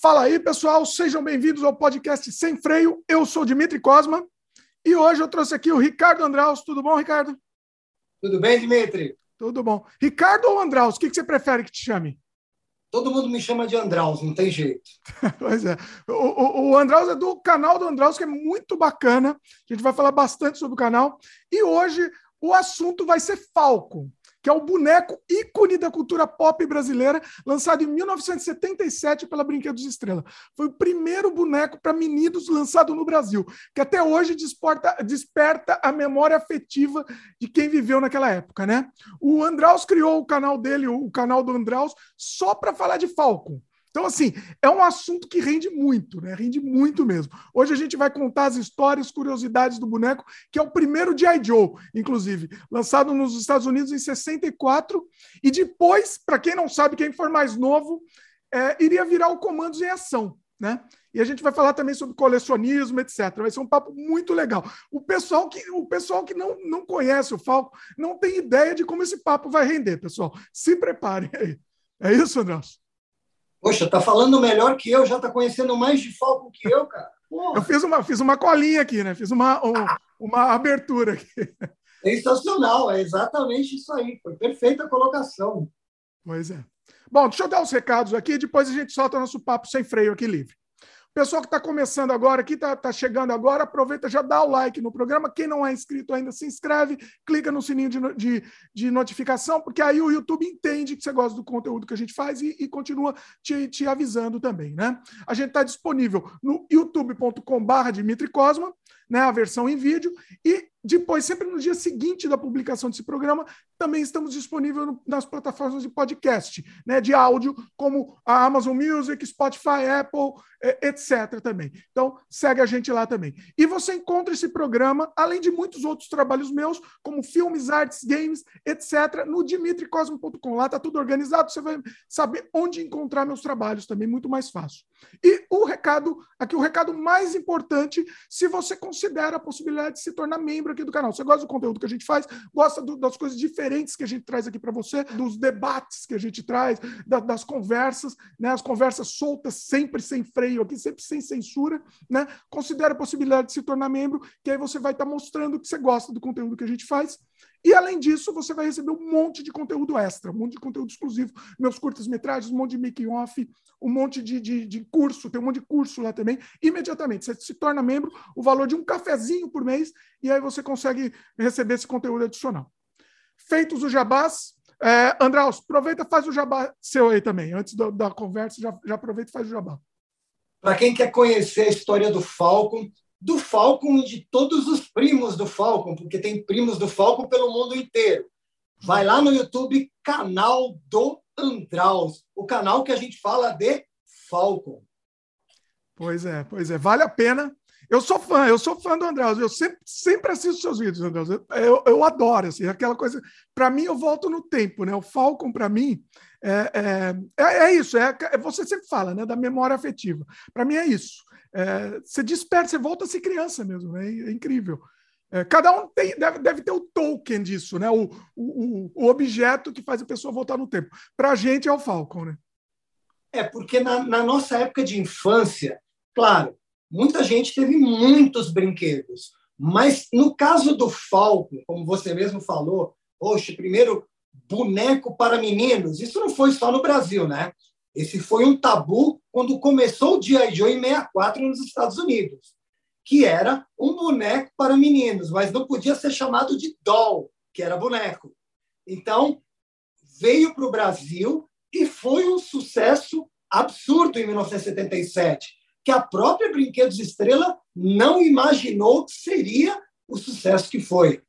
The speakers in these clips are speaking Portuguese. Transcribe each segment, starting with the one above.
Fala aí, pessoal, sejam bem-vindos ao podcast Sem Freio. Eu sou Dimitri Cosma e hoje eu trouxe aqui o Ricardo Andraus. Tudo bom, Ricardo? Tudo bem, Dimitri? Tudo bom. Ricardo ou Andraus, o que, que você prefere que te chame? Todo mundo me chama de Andraus, não tem jeito. pois é. O, o, o Andraus é do canal do Andraus, que é muito bacana. A gente vai falar bastante sobre o canal. E hoje o assunto vai ser Falco que é o boneco ícone da cultura pop brasileira, lançado em 1977 pela Brinquedos Estrela. Foi o primeiro boneco para meninos lançado no Brasil, que até hoje desperta, desperta a memória afetiva de quem viveu naquela época, né? O Andraus criou o canal dele, o canal do Andraus, só para falar de Falcon. Então, assim, é um assunto que rende muito, né? Rende muito mesmo. Hoje a gente vai contar as histórias, curiosidades do boneco, que é o primeiro G.I. Joe, inclusive, lançado nos Estados Unidos em 64. E depois, para quem não sabe, quem for mais novo, é, iria virar o Comandos em Ação, né? E a gente vai falar também sobre colecionismo, etc. Vai ser um papo muito legal. O pessoal que, o pessoal que não, não conhece o Falco não tem ideia de como esse papo vai render, pessoal. Se preparem aí. É isso, Nelson? Poxa, tá falando melhor que eu, já tá conhecendo mais de Falco que eu, cara. Porra. Eu fiz uma, fiz uma colinha aqui, né? Fiz uma, uma abertura aqui. Sensacional, é exatamente isso aí. Foi perfeita a colocação. Pois é. Bom, deixa eu dar os recados aqui, depois a gente solta nosso papo sem freio aqui livre. Pessoal que está começando agora, que está tá chegando agora, aproveita, já dá o like no programa. Quem não é inscrito ainda, se inscreve, clica no sininho de, de, de notificação, porque aí o YouTube entende que você gosta do conteúdo que a gente faz e, e continua te, te, avisando também, né? A gente está disponível no youtube.com/barra Dimitri Cosma, né? A versão em vídeo, e depois, sempre no dia seguinte da publicação desse programa, também estamos disponíveis nas plataformas de podcast, né, de áudio, como a Amazon Music, Spotify, Apple, etc. também. Então, segue a gente lá também. E você encontra esse programa, além de muitos outros trabalhos meus, como filmes, artes, games, etc., no dimitricosmo.com. Lá está tudo organizado, você vai saber onde encontrar meus trabalhos também, muito mais fácil. E o recado, aqui o recado mais importante, se você considera a possibilidade de se tornar membro aqui do canal. Você gosta do conteúdo que a gente faz, gosta do, das coisas diferentes que a gente traz aqui para você, dos debates que a gente traz, da, das conversas, né? As conversas soltas, sempre sem freio aqui, sempre sem censura, né? Considere a possibilidade de se tornar membro, que aí você vai estar tá mostrando que você gosta do conteúdo que a gente faz. E além disso, você vai receber um monte de conteúdo extra, um monte de conteúdo exclusivo, meus curtas-metragens, um monte de making-off, um monte de, de, de, curso, tem um monte de curso lá também. Imediatamente, você se torna membro, o valor de um cafezinho por mês, e aí você consegue receber esse conteúdo adicional. Feitos os jabás, é, Andraus, aproveita faz o jabá seu aí também. Antes da, da conversa, já, já aproveita e faz o jabá. Para quem quer conhecer a história do Falcon, do Falcon e de todos os primos do Falcon, porque tem primos do Falcon pelo mundo inteiro. Vai lá no YouTube, canal do Andraus, o canal que a gente fala de Falcon. Pois é, pois é, vale a pena. Eu sou fã, eu sou fã do Andraus, eu sempre, sempre assisto seus vídeos, Andraus. Eu, eu, eu adoro, assim, aquela coisa. Para mim, eu volto no tempo, né? O Falcon, para mim, é, é, é, é, isso, é, é, você sempre fala, né? Da memória afetiva. Para mim é isso. É, você desperta, você volta a ser criança mesmo, né? É incrível. É, cada um tem, deve, deve, ter o token disso, né? O, o, o, objeto que faz a pessoa voltar no tempo. Para a gente é o Falcon, né? É, porque na, na, nossa época de infância, claro, muita gente teve muitos brinquedos, mas no caso do Falcon, como você mesmo falou, poxa, primeiro boneco para meninos, isso não foi só no Brasil, né? Esse foi um tabu quando começou o G.I. Joe em 64 nos Estados Unidos, que era um boneco para meninos, mas não podia ser chamado de doll, que era boneco. Então, veio para o Brasil e foi um sucesso absurdo em 1977, que a própria Brinquedos Estrela não imaginou que seria o sucesso que foi.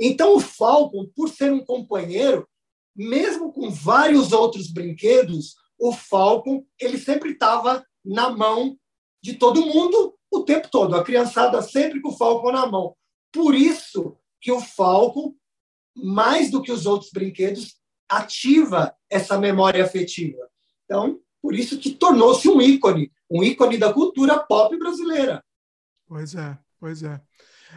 Então, o Falcon, por ser um companheiro, mesmo com vários outros brinquedos, o Falcon ele sempre estava na mão de todo mundo o tempo todo. A criançada sempre com o Falcon na mão. Por isso que o Falcon, mais do que os outros brinquedos, ativa essa memória afetiva. Então, por isso que tornou-se um ícone, um ícone da cultura pop brasileira. Pois é, pois é.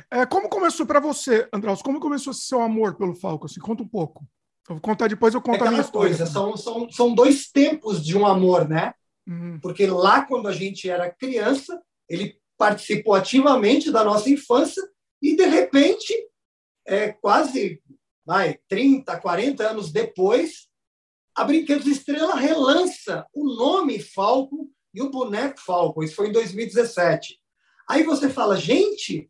é como começou para você, Andraus? Como começou seu amor pelo Falcon? Assim, conta um pouco. Eu vou contar depois, eu conto é a minha história. Coisa, são, são, são dois tempos de um amor, né? Uhum. Porque lá, quando a gente era criança, ele participou ativamente da nossa infância e, de repente, é, quase vai, 30, 40 anos depois, a Brinquedos Estrela relança o nome Falcon e o boneco Falcon. Isso foi em 2017. Aí você fala, gente,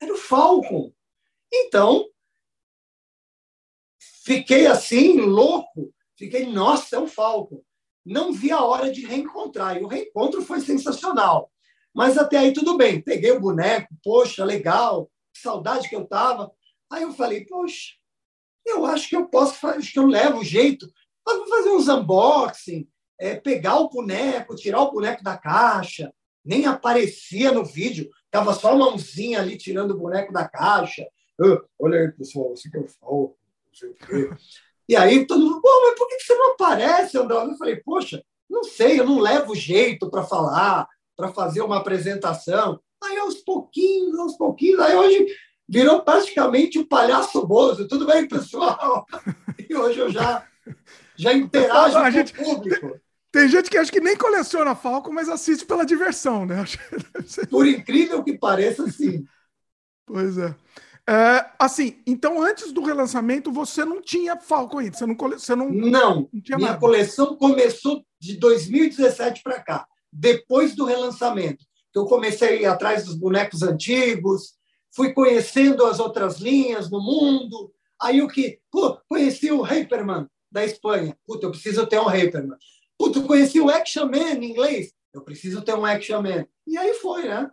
era o Falcon. Então, fiquei assim, louco. Fiquei, nossa, é o Falcon. Não vi a hora de reencontrar. E o reencontro foi sensacional. Mas até aí tudo bem. Peguei o boneco, poxa, legal, que saudade que eu tava. Aí eu falei, poxa, eu acho que eu posso, acho que eu levo o jeito. Vou fazer uns unboxing, é, pegar o boneco, tirar o boneco da caixa. Nem aparecia no vídeo, tava só a mãozinha ali tirando o boneco da caixa. olha aí, pessoal, assim que eu falo, não sei o quê. E aí todo mundo, pô, mas por que você não aparece, André? Eu falei, poxa, não sei, eu não levo jeito para falar, para fazer uma apresentação. Aí aos pouquinhos, aos pouquinhos, aí hoje virou praticamente o um palhaço Bozo. Tudo bem, pessoal? E hoje eu já, já interajo com gente, o público. Tem gente que acha que nem coleciona Falco, mas assiste pela diversão, né? Por incrível que pareça, sim. Pois é. É. Assim, então antes do relançamento você não tinha Falco ainda? Você não, você não, não, não tinha minha nada. coleção começou de 2017 para cá, depois do relançamento. Eu comecei a ir atrás dos bonecos antigos, fui conhecendo as outras linhas no mundo. Aí o que? Pô, conheci o Hyperman da Espanha. Puta, eu preciso ter um Hyperman. Puta, conheci o Action Man em inglês. Eu preciso ter um Action Man. E aí foi, né?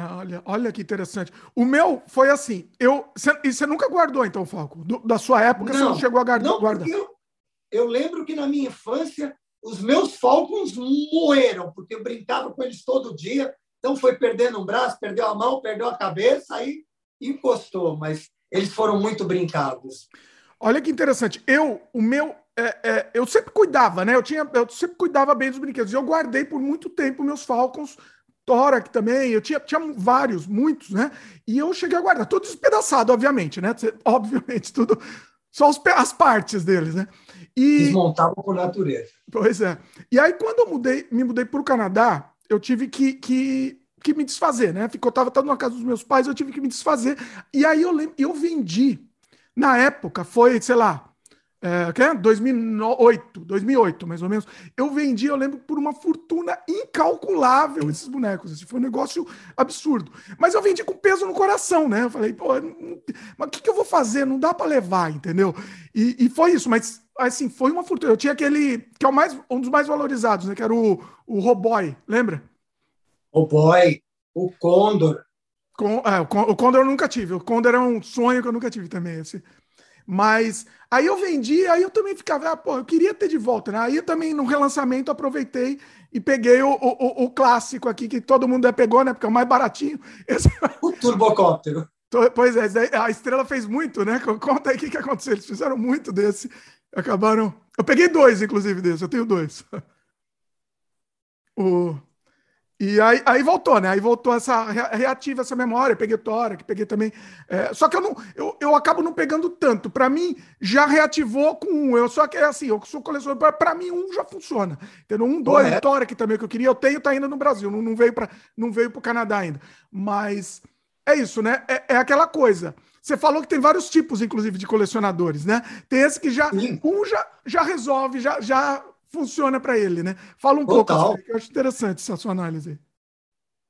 Ah, olha, olha que interessante. O meu foi assim. Eu, cê, e você nunca guardou, então, Falco? Do, da sua época, não, você não chegou a guardar? Não, guardar. Eu, eu lembro que na minha infância os meus Falcons moeram, porque eu brincava com eles todo dia. Então foi perdendo um braço, perdeu a mão, perdeu a cabeça, aí encostou, mas eles foram muito brincados. Olha que interessante. Eu, o meu, é, é, eu sempre cuidava, né? Eu tinha, eu sempre cuidava bem dos brinquedos. Eu guardei por muito tempo meus Falcons, Torak também. Eu tinha, tinha vários, muitos, né? E eu cheguei a guardar, tudo despedaçado, obviamente, né? Obviamente, tudo, só os, as partes deles, né? E, Desmontavam por natureza. Pois é. E aí, quando eu mudei, me mudei para o Canadá, eu tive que, que, que me desfazer, né? Ficou, tava, tava na casa dos meus pais, eu tive que me desfazer. E aí eu lembro, eu vendi, na época, foi, sei lá, é, que é 2008, 2008, mais ou menos. Eu vendi, eu lembro, por uma fortuna incalculável esses bonecos. Assim, foi um negócio absurdo. Mas eu vendi com peso no coração, né? Eu falei, pô, mas o que, que eu vou fazer? Não dá para levar, entendeu? E, e, foi isso, mas assim, foi uma fortuna. Eu tinha aquele, que é o mais, um dos mais valorizados, né? Que era o, o Roboy, lembra? O Boy, o Condor. Com, é, o Condor eu nunca tive. O Condor é um sonho que eu nunca tive também. Esse. Mas aí eu vendi, aí eu também ficava, ah, pô, eu queria ter de volta, né? Aí eu também, no relançamento, aproveitei e peguei o, o, o clássico aqui, que todo mundo pegou, né? Porque é o mais baratinho. Esse... O turbocóptero. Pois é, a Estrela fez muito, né? Conta aí o que, que aconteceu. Eles fizeram muito desse. Acabaram. Eu peguei dois, inclusive, desse. Eu tenho dois. O... E aí, aí voltou, né? Aí voltou essa reativa essa memória. Peguei que peguei também. É, só que eu não, eu, eu acabo não pegando tanto. Para mim, já reativou com um. Eu só que é assim, eu sou colecionador. Para mim, um já funciona. Entendeu? Um, dois. Tora que também que eu queria, eu tenho, tá ainda no Brasil. Não, não veio para não veio para o Canadá ainda. Mas é isso, né? É, é, aquela coisa. Você falou que tem vários tipos, inclusive, de colecionadores, né? Tem esse que já Sim. um já, já resolve, já, já funciona para ele, né? Fala um Total. pouco, assim, eu acho interessante essa sua análise.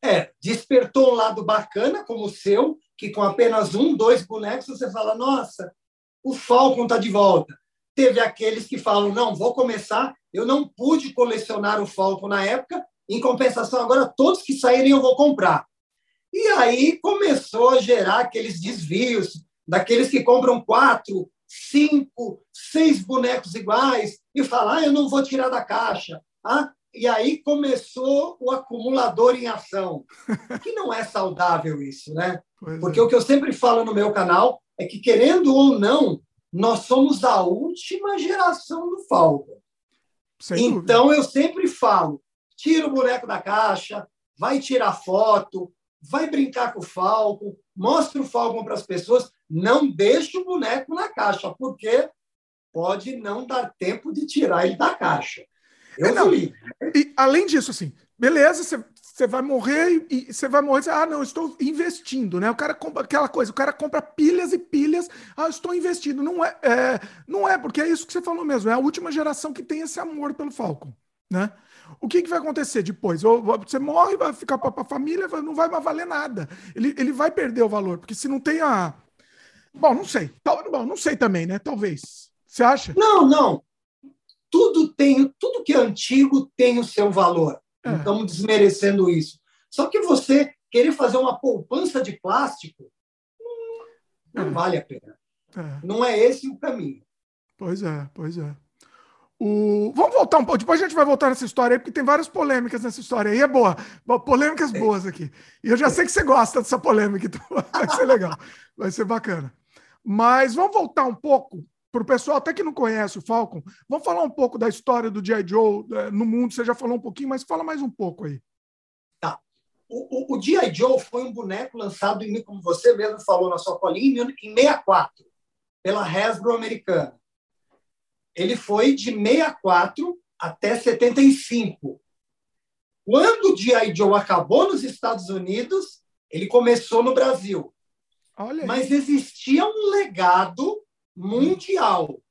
É, despertou um lado bacana como o seu, que com apenas um, dois bonecos você fala, nossa, o Falcon está de volta. Teve aqueles que falam, não, vou começar, eu não pude colecionar o Falcon na época, em compensação, agora todos que saírem eu vou comprar. E aí começou a gerar aqueles desvios, daqueles que compram quatro, cinco, seis bonecos iguais e falar, ah, eu não vou tirar da caixa. Ah, e aí começou o acumulador em ação, que não é saudável isso, né? Pois Porque é. o que eu sempre falo no meu canal é que, querendo ou não, nós somos a última geração do Falcon. Sem então, eu sempre falo, tira o boneco da caixa, vai tirar foto, vai brincar com o Falcon, mostra o Falcon para as pessoas, não deixe o boneco na caixa, porque pode não dar tempo de tirar ele da caixa. Eu é, não, e, e, além disso, assim, beleza, você, você vai morrer e você vai morrer. Ah, não, estou investindo, né? O cara compra aquela coisa, o cara compra pilhas e pilhas. Ah, estou investindo. Não é, é, não é, porque é isso que você falou mesmo. É a última geração que tem esse amor pelo Falcon, né? O que, que vai acontecer depois? Ou você morre, vai ficar para a família, não vai mais valer nada. Ele, ele vai perder o valor, porque se não tem a. Bom, não sei. Bom, não sei também, né? Talvez. Você acha? Não, não. Tudo tem, tudo que é antigo tem o seu valor. É. Não estamos desmerecendo isso. Só que você querer fazer uma poupança de plástico não é. vale a pena. É. Não é esse o caminho. Pois é, pois é. O... Vamos voltar um pouco, depois a gente vai voltar nessa história aí, porque tem várias polêmicas nessa história aí. É boa, polêmicas é. boas aqui. E eu já sei que você gosta dessa polêmica, então vai ser legal, vai ser bacana. Mas vamos voltar um pouco para o pessoal até que não conhece o Falcon, vamos falar um pouco da história do G.I. Joe é, no mundo. Você já falou um pouquinho, mas fala mais um pouco aí. Tá. O, o, o G.I. Joe foi um boneco lançado, em, como você mesmo falou na sua colinha, em 64, pela Hasbro americana. Ele foi de 64 até 75. Quando o G.I. Joe acabou nos Estados Unidos, ele começou no Brasil. Mas existia um legado mundial.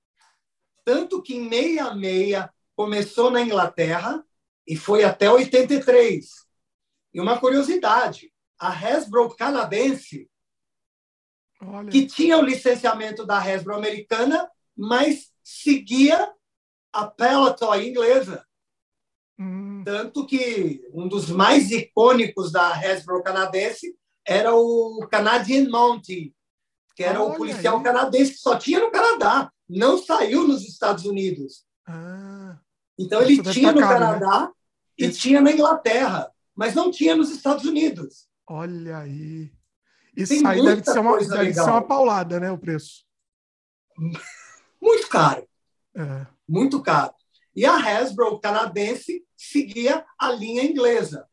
Tanto que em 66 começou na Inglaterra e foi até 83. E uma curiosidade, a Hasbro canadense, Olha. que tinha o licenciamento da Hasbro americana, mas seguia a Peloton inglesa. Hum. Tanto que um dos mais icônicos da Hasbro canadense era o Canadian Mountie, que era Olha o policial aí. canadense que só tinha no Canadá, não saiu nos Estados Unidos. Ah, então ele tinha no né? Canadá né? e tinha na Inglaterra, mas não tinha nos Estados Unidos. Olha aí. Isso Tem aí deve ser, uma, deve ser uma paulada, né? O preço. Muito caro. É. Muito caro. E a Hasbro canadense seguia a linha inglesa.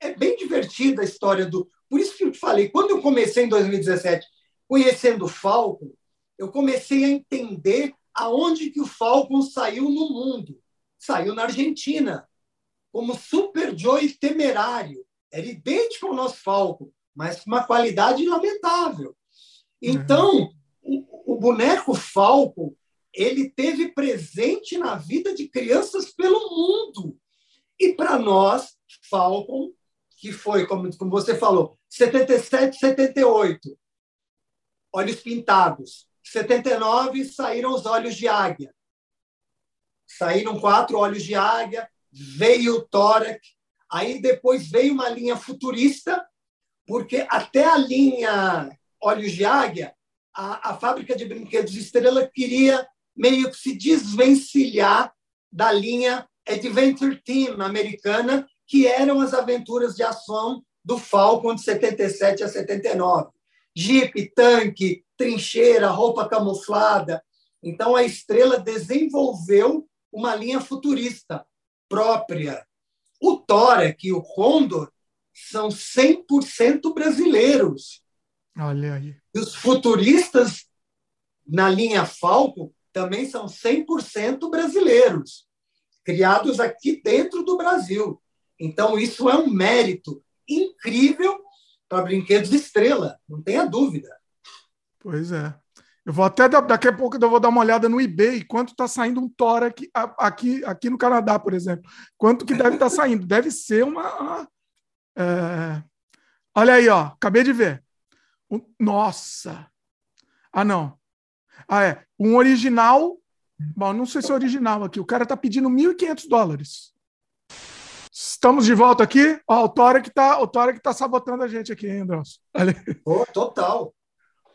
É bem divertida a história do. Por isso que eu te falei, quando eu comecei em 2017 conhecendo o Falcon, eu comecei a entender aonde que o Falcon saiu no mundo. Saiu na Argentina, como Super Joy temerário. Era idêntico ao nosso Falcon, mas com uma qualidade lamentável. Então, uhum. o, o boneco Falcon ele teve presente na vida de crianças pelo mundo. E para nós, Falcon, que foi, como, como você falou, 77, 78, olhos pintados. 79 saíram os olhos de águia. Saíram quatro olhos de águia, veio o tórax, aí depois veio uma linha futurista, porque até a linha olhos de águia, a, a fábrica de brinquedos Estrela queria meio que se desvencilhar da linha Adventure Team americana, que eram as aventuras de ação do Falcon de 77 a 79 jipe, tanque, trincheira, roupa camuflada. Então, a Estrela desenvolveu uma linha futurista própria. O Tórax e o Condor são 100% brasileiros. Olha aí. E os futuristas na linha Falco também são 100% brasileiros, criados aqui dentro do Brasil. Então, isso é um mérito incrível para brinquedos estrela, não tenha dúvida. Pois é. Eu vou até daqui a pouco eu vou dar uma olhada no eBay quanto está saindo um Tora aqui, aqui, aqui no Canadá, por exemplo. Quanto que deve estar tá saindo? Deve ser uma. É... Olha aí, ó. Acabei de ver. Nossa! Ah, não. Ah, é. Um original. Bom, não sei se é original aqui. O cara está pedindo 1.500 dólares. Estamos de volta aqui. Ó, o Tora que tá, o Tora que tá sabotando a gente aqui, hein, Andros? Oh, total.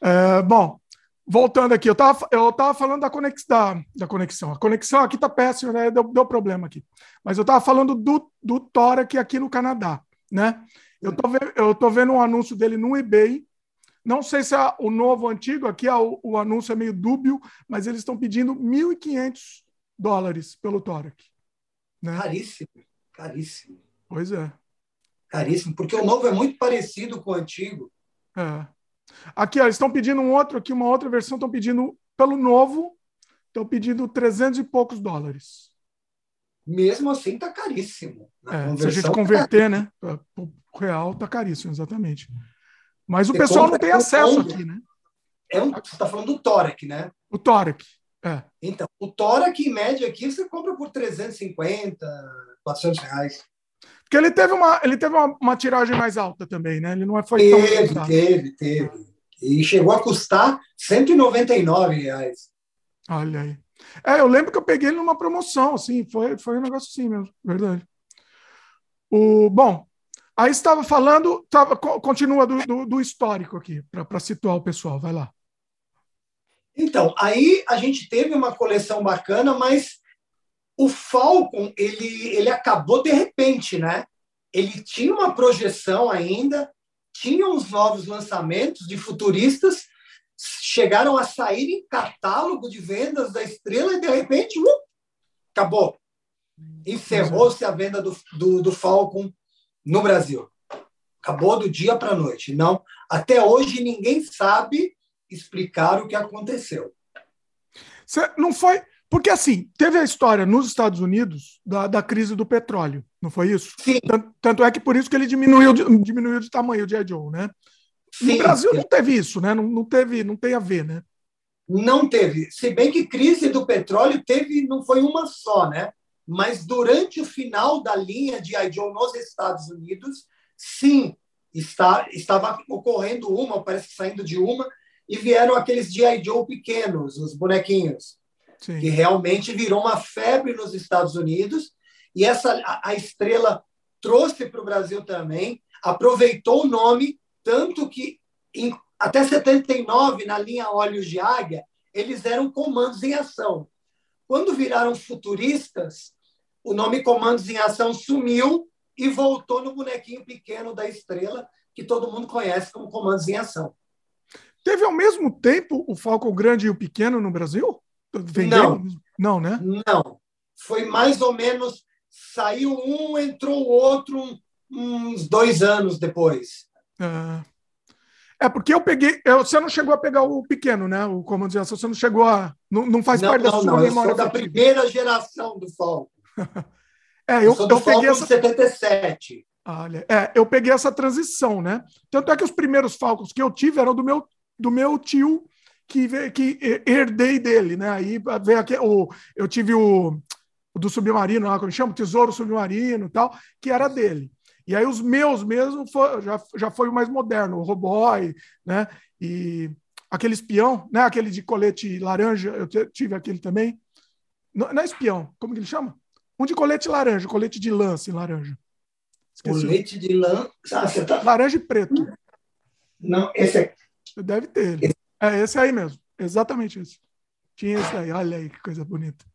É, bom, voltando aqui, eu tava, eu tava falando da, conex, da, da conexão. A conexão aqui tá péssima, né? Deu, deu problema aqui. Mas eu tava falando do, do Tora aqui, aqui no Canadá, né? Eu tô, vendo, eu tô vendo um anúncio dele no eBay. Não sei se é o novo ou antigo, aqui é o, o anúncio é meio dúbio, mas eles estão pedindo 1.500 dólares pelo Tora. Né? Caríssimo. Caríssimo. Pois é. Caríssimo, porque o novo é muito parecido com o antigo. É. Aqui, ó, eles estão pedindo um outro aqui, uma outra versão, estão pedindo pelo novo, estão pedindo 300 e poucos dólares. mesmo assim está caríssimo. É, se a gente tá converter, tá né? O real está caríssimo, exatamente. Mas o você pessoal não tem acesso aqui, né? É um, você está falando do Tórac, né? O Tórac. É. Então, o Tórac, em média, aqui você compra por 350, 400 reais. Porque ele teve uma, ele teve uma, uma tiragem mais alta também, né? Ele não foi teve, tão Teve, teve, E chegou a custar 199 reais. Olha aí. É, eu lembro que eu peguei ele numa promoção, assim, foi, foi um negócio assim mesmo, verdade. O, bom, aí estava falando, tava, continua do, do, do histórico aqui, para situar o pessoal, vai lá. Então, aí a gente teve uma coleção bacana, mas o Falcon ele, ele acabou de repente, né? Ele tinha uma projeção ainda, tinha uns novos lançamentos de futuristas, chegaram a sair em catálogo de vendas da Estrela e de repente uh, acabou. Encerrou-se a venda do, do, do Falcon no Brasil. Acabou do dia para a noite. Não, até hoje ninguém sabe explicar o que aconteceu. Você não foi. Porque, assim, teve a história nos Estados Unidos da, da crise do petróleo, não foi isso? Sim. Tanto, tanto é que por isso que ele diminuiu de, diminuiu de tamanho o G.I. Joe, né? Sim. No Brasil não teve isso, né? Não, não, teve, não tem a ver, né? Não teve. Se bem que crise do petróleo teve, não foi uma só, né? Mas durante o final da linha de. Joe nos Estados Unidos, sim, está, estava ocorrendo uma, parece que saindo de uma, e vieram aqueles G.I. Joe pequenos, os bonequinhos, Sim. que realmente virou uma febre nos Estados Unidos. E essa a, a estrela trouxe para o Brasil também, aproveitou o nome, tanto que em, até 79, na linha Olhos de Águia, eles eram comandos em ação. Quando viraram futuristas, o nome Comandos em Ação sumiu e voltou no bonequinho pequeno da estrela, que todo mundo conhece como Comandos em Ação. Teve ao mesmo tempo o Falcon Grande e o Pequeno no Brasil? Vendeu? Não. Não, né? Não. Foi mais ou menos. Saiu um, entrou o outro uns dois anos depois. É, é porque eu peguei. Eu, você não chegou a pegar o pequeno, né? O comando de ação, você não chegou a. Não, não faz não, parte não, da sua não, memória. Eu sou da primeira geração do Falcon. é, eu, eu, eu peguei essa. 77. Olha, é, eu peguei essa transição, né? Tanto é que os primeiros Falcons que eu tive eram do meu do meu tio que, que herdei dele, né? Aí veio aqui, o, eu tive o, o do submarino, lá, como chama? Tesouro Submarino tal, que era dele. E aí os meus mesmo foi, já, já foi o mais moderno, o Roboy, né? E aquele espião, né? Aquele de colete laranja, eu tive aquele também. Não, não é espião, como que ele chama? Um de colete laranja, colete de lance laranja. Esqueci. Colete de lã. Ah, tá... Laranja e preto. Não, esse é Deve ter. É esse aí mesmo. Exatamente esse. Tinha esse aí. Olha aí que coisa bonita.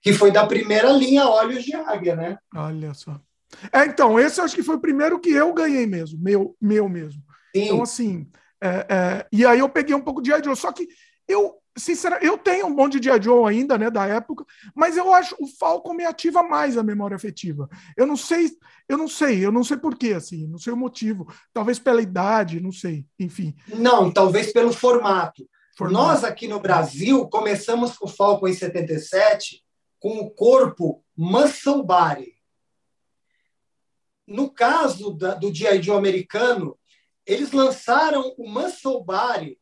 Que foi da primeira linha Olhos de Águia, né? Olha só. É, então, esse eu acho que foi o primeiro que eu ganhei mesmo, meu, meu mesmo. Sim. Então, assim, é, é, e aí eu peguei um pouco de Joe, só que eu, sinceramente, eu tenho um monte de Joe ainda, né, da época, mas eu acho o Falcon me ativa mais a memória afetiva. Eu não sei, eu não sei, eu não sei porquê, assim, não sei o motivo. Talvez pela idade, não sei, enfim. Não, talvez pelo formato. formato. Nós aqui no Brasil começamos com o Falcon em 77 com o corpo muscle body. No caso da, do G.I. Joe americano, eles lançaram o muscle body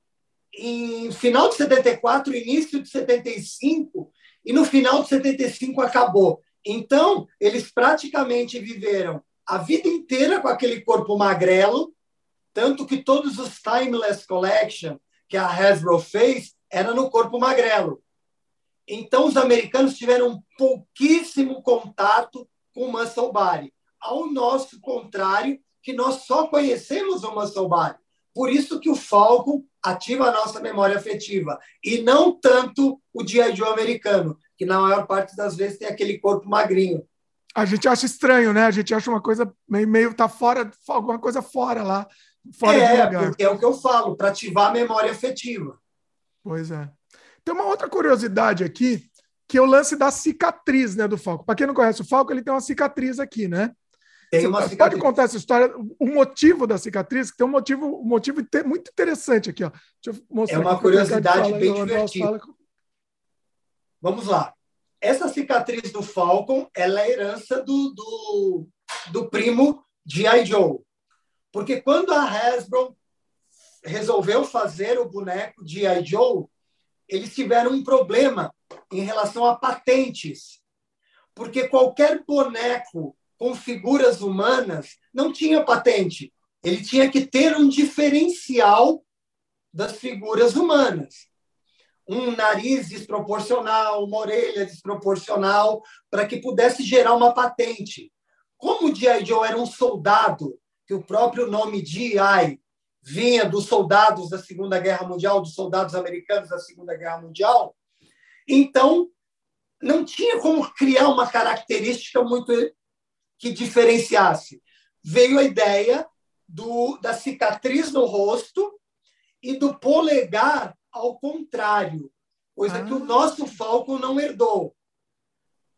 em final de 74, início de 75, e no final de 75 acabou. Então, eles praticamente viveram a vida inteira com aquele corpo magrelo, tanto que todos os Timeless Collection que a Hasbro fez era no corpo magrelo. Então, os americanos tiveram pouquíssimo contato com o muscle body. Ao nosso contrário, que nós só conhecemos o muscle body. Por isso que o Falcon ativa a nossa memória afetiva e não tanto o a dia americano, que na maior parte das vezes tem aquele corpo magrinho. A gente acha estranho, né? A gente acha uma coisa meio, meio tá fora, alguma coisa fora lá, fora é, de lugar. É o que eu falo, para ativar a memória afetiva. Pois é. Tem uma outra curiosidade aqui, que é o lance da cicatriz, né, do Falco. Para quem não conhece o Falco, ele tem uma cicatriz aqui, né? Tem uma Você pode contar essa história, o motivo da cicatriz, que tem um motivo, um motivo muito interessante aqui. Ó. é uma curiosidade bem divertida. Vamos lá. essa cicatriz do Falcon ela é herança do, do, do primo G.I. Joe. Porque quando a Hasbro resolveu fazer o boneco G.I. Joe, eles tiveram um problema em relação a patentes. Porque qualquer boneco com figuras humanas não tinha patente. Ele tinha que ter um diferencial das figuras humanas. Um nariz desproporcional, uma orelha desproporcional, para que pudesse gerar uma patente. Como o G.I. Joe era um soldado, que o próprio nome G.I. vinha dos soldados da Segunda Guerra Mundial, dos soldados americanos da Segunda Guerra Mundial, então não tinha como criar uma característica muito que diferenciasse. Veio a ideia do, da cicatriz no rosto e do polegar ao contrário, coisa ah. que o ah. nosso Falcon não herdou.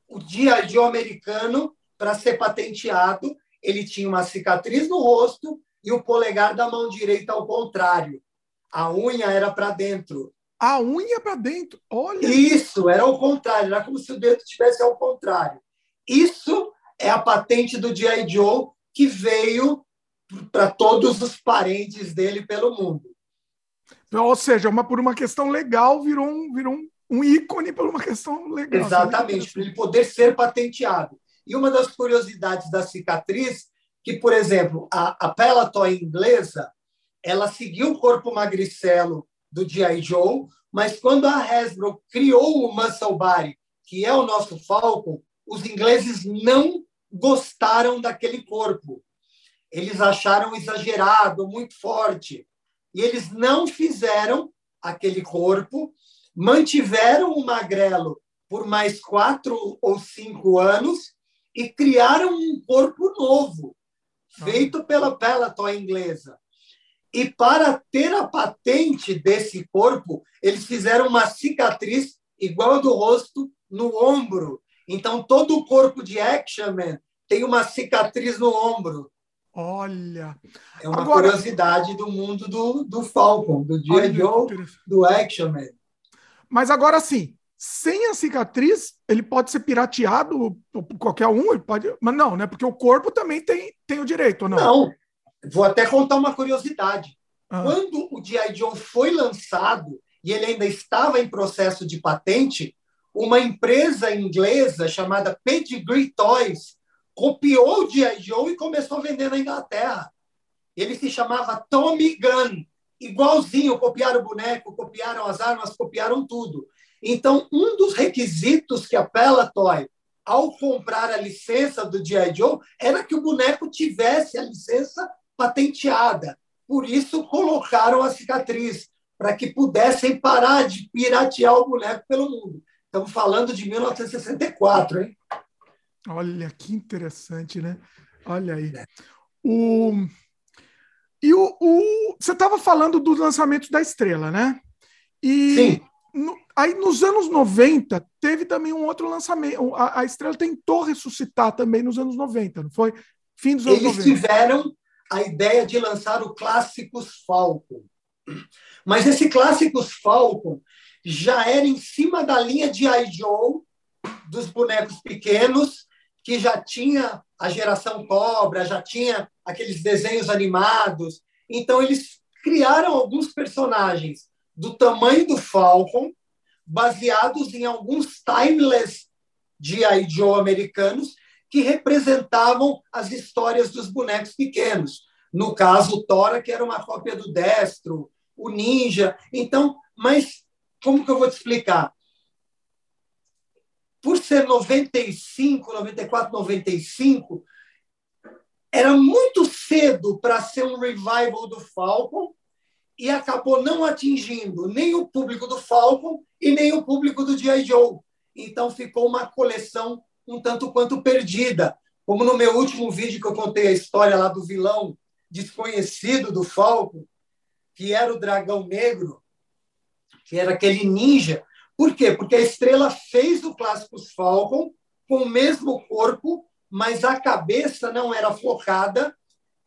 O dia de americano, para ser patenteado, ele tinha uma cicatriz no rosto e o polegar da mão direita ao contrário. A unha era para dentro. A unha para dentro? Olha. Isso, era ao contrário, era como se o dedo estivesse ao contrário. Isso é a patente do G.I. Joe que veio para todos os parentes dele pelo mundo. Ou seja, uma, por uma questão legal, virou um, virou um, um ícone por uma questão legal. Exatamente, para ele poder ser patenteado. E uma das curiosidades da cicatriz, que, por exemplo, a, a Peloton inglesa, ela seguiu o corpo magricelo do G.I. Joe, mas quando a Hasbro criou o Muscle Body, que é o nosso Falcon, os ingleses não gostaram daquele corpo. Eles acharam exagerado, muito forte. E eles não fizeram aquele corpo, mantiveram o magrelo por mais quatro ou cinco anos e criaram um corpo novo, feito pela Peloton inglesa. E para ter a patente desse corpo, eles fizeram uma cicatriz igual a do rosto no ombro. Então, todo o corpo de Action Man tem uma cicatriz no ombro. Olha. É uma Agora, curiosidade do mundo do, do Falcon, do G.I. Joe, do Action Man. Mas agora sim, sem a cicatriz, ele pode ser pirateado por qualquer um, ele pode. Mas não, né? Porque o corpo também tem, tem o direito, ou não? Não. Vou até contar uma curiosidade. Ah. Quando o G.I. Joe foi lançado e ele ainda estava em processo de patente, uma empresa inglesa chamada Pedigree Toys copiou o G.I. Joe e começou a vender na Inglaterra. Ele se chamava Tommy Gun, igualzinho, copiaram o boneco, copiaram as armas, copiaram tudo. Então, um dos requisitos que a Pelatoy, ao comprar a licença do G.I. Joe, era que o boneco tivesse a licença patenteada. Por isso, colocaram a cicatriz, para que pudessem parar de piratear o boneco pelo mundo. Estamos falando de 1964, hein? Olha que interessante, né? Olha aí. O... E o, o... você estava falando do lançamento da Estrela, né? E Sim. No... aí nos anos 90 teve também um outro lançamento. A, a, Estrela tentou ressuscitar também nos anos 90, não foi? Fim dos anos Eles 90. tiveram a ideia de lançar o Clássicos Falcon. Mas esse Clássicos Falcon já era em cima da linha de I. Joe, dos bonecos pequenos, que já tinha a geração Cobra, já tinha aqueles desenhos animados. Então, eles criaram alguns personagens do tamanho do Falcon, baseados em alguns timeless G.I. Joe americanos que representavam as histórias dos bonecos pequenos. No caso, o Tora, que era uma cópia do Destro, o Ninja. Então, mas como que eu vou te explicar? por ser 95, 94, 95, era muito cedo para ser um revival do Falcon e acabou não atingindo nem o público do Falcon e nem o público do G.I. Joe. Então ficou uma coleção um tanto quanto perdida. Como no meu último vídeo que eu contei a história lá do vilão desconhecido do Falcon, que era o dragão negro, que era aquele ninja por quê? Porque a estrela fez o Clássicos Falcon com o mesmo corpo, mas a cabeça não era focada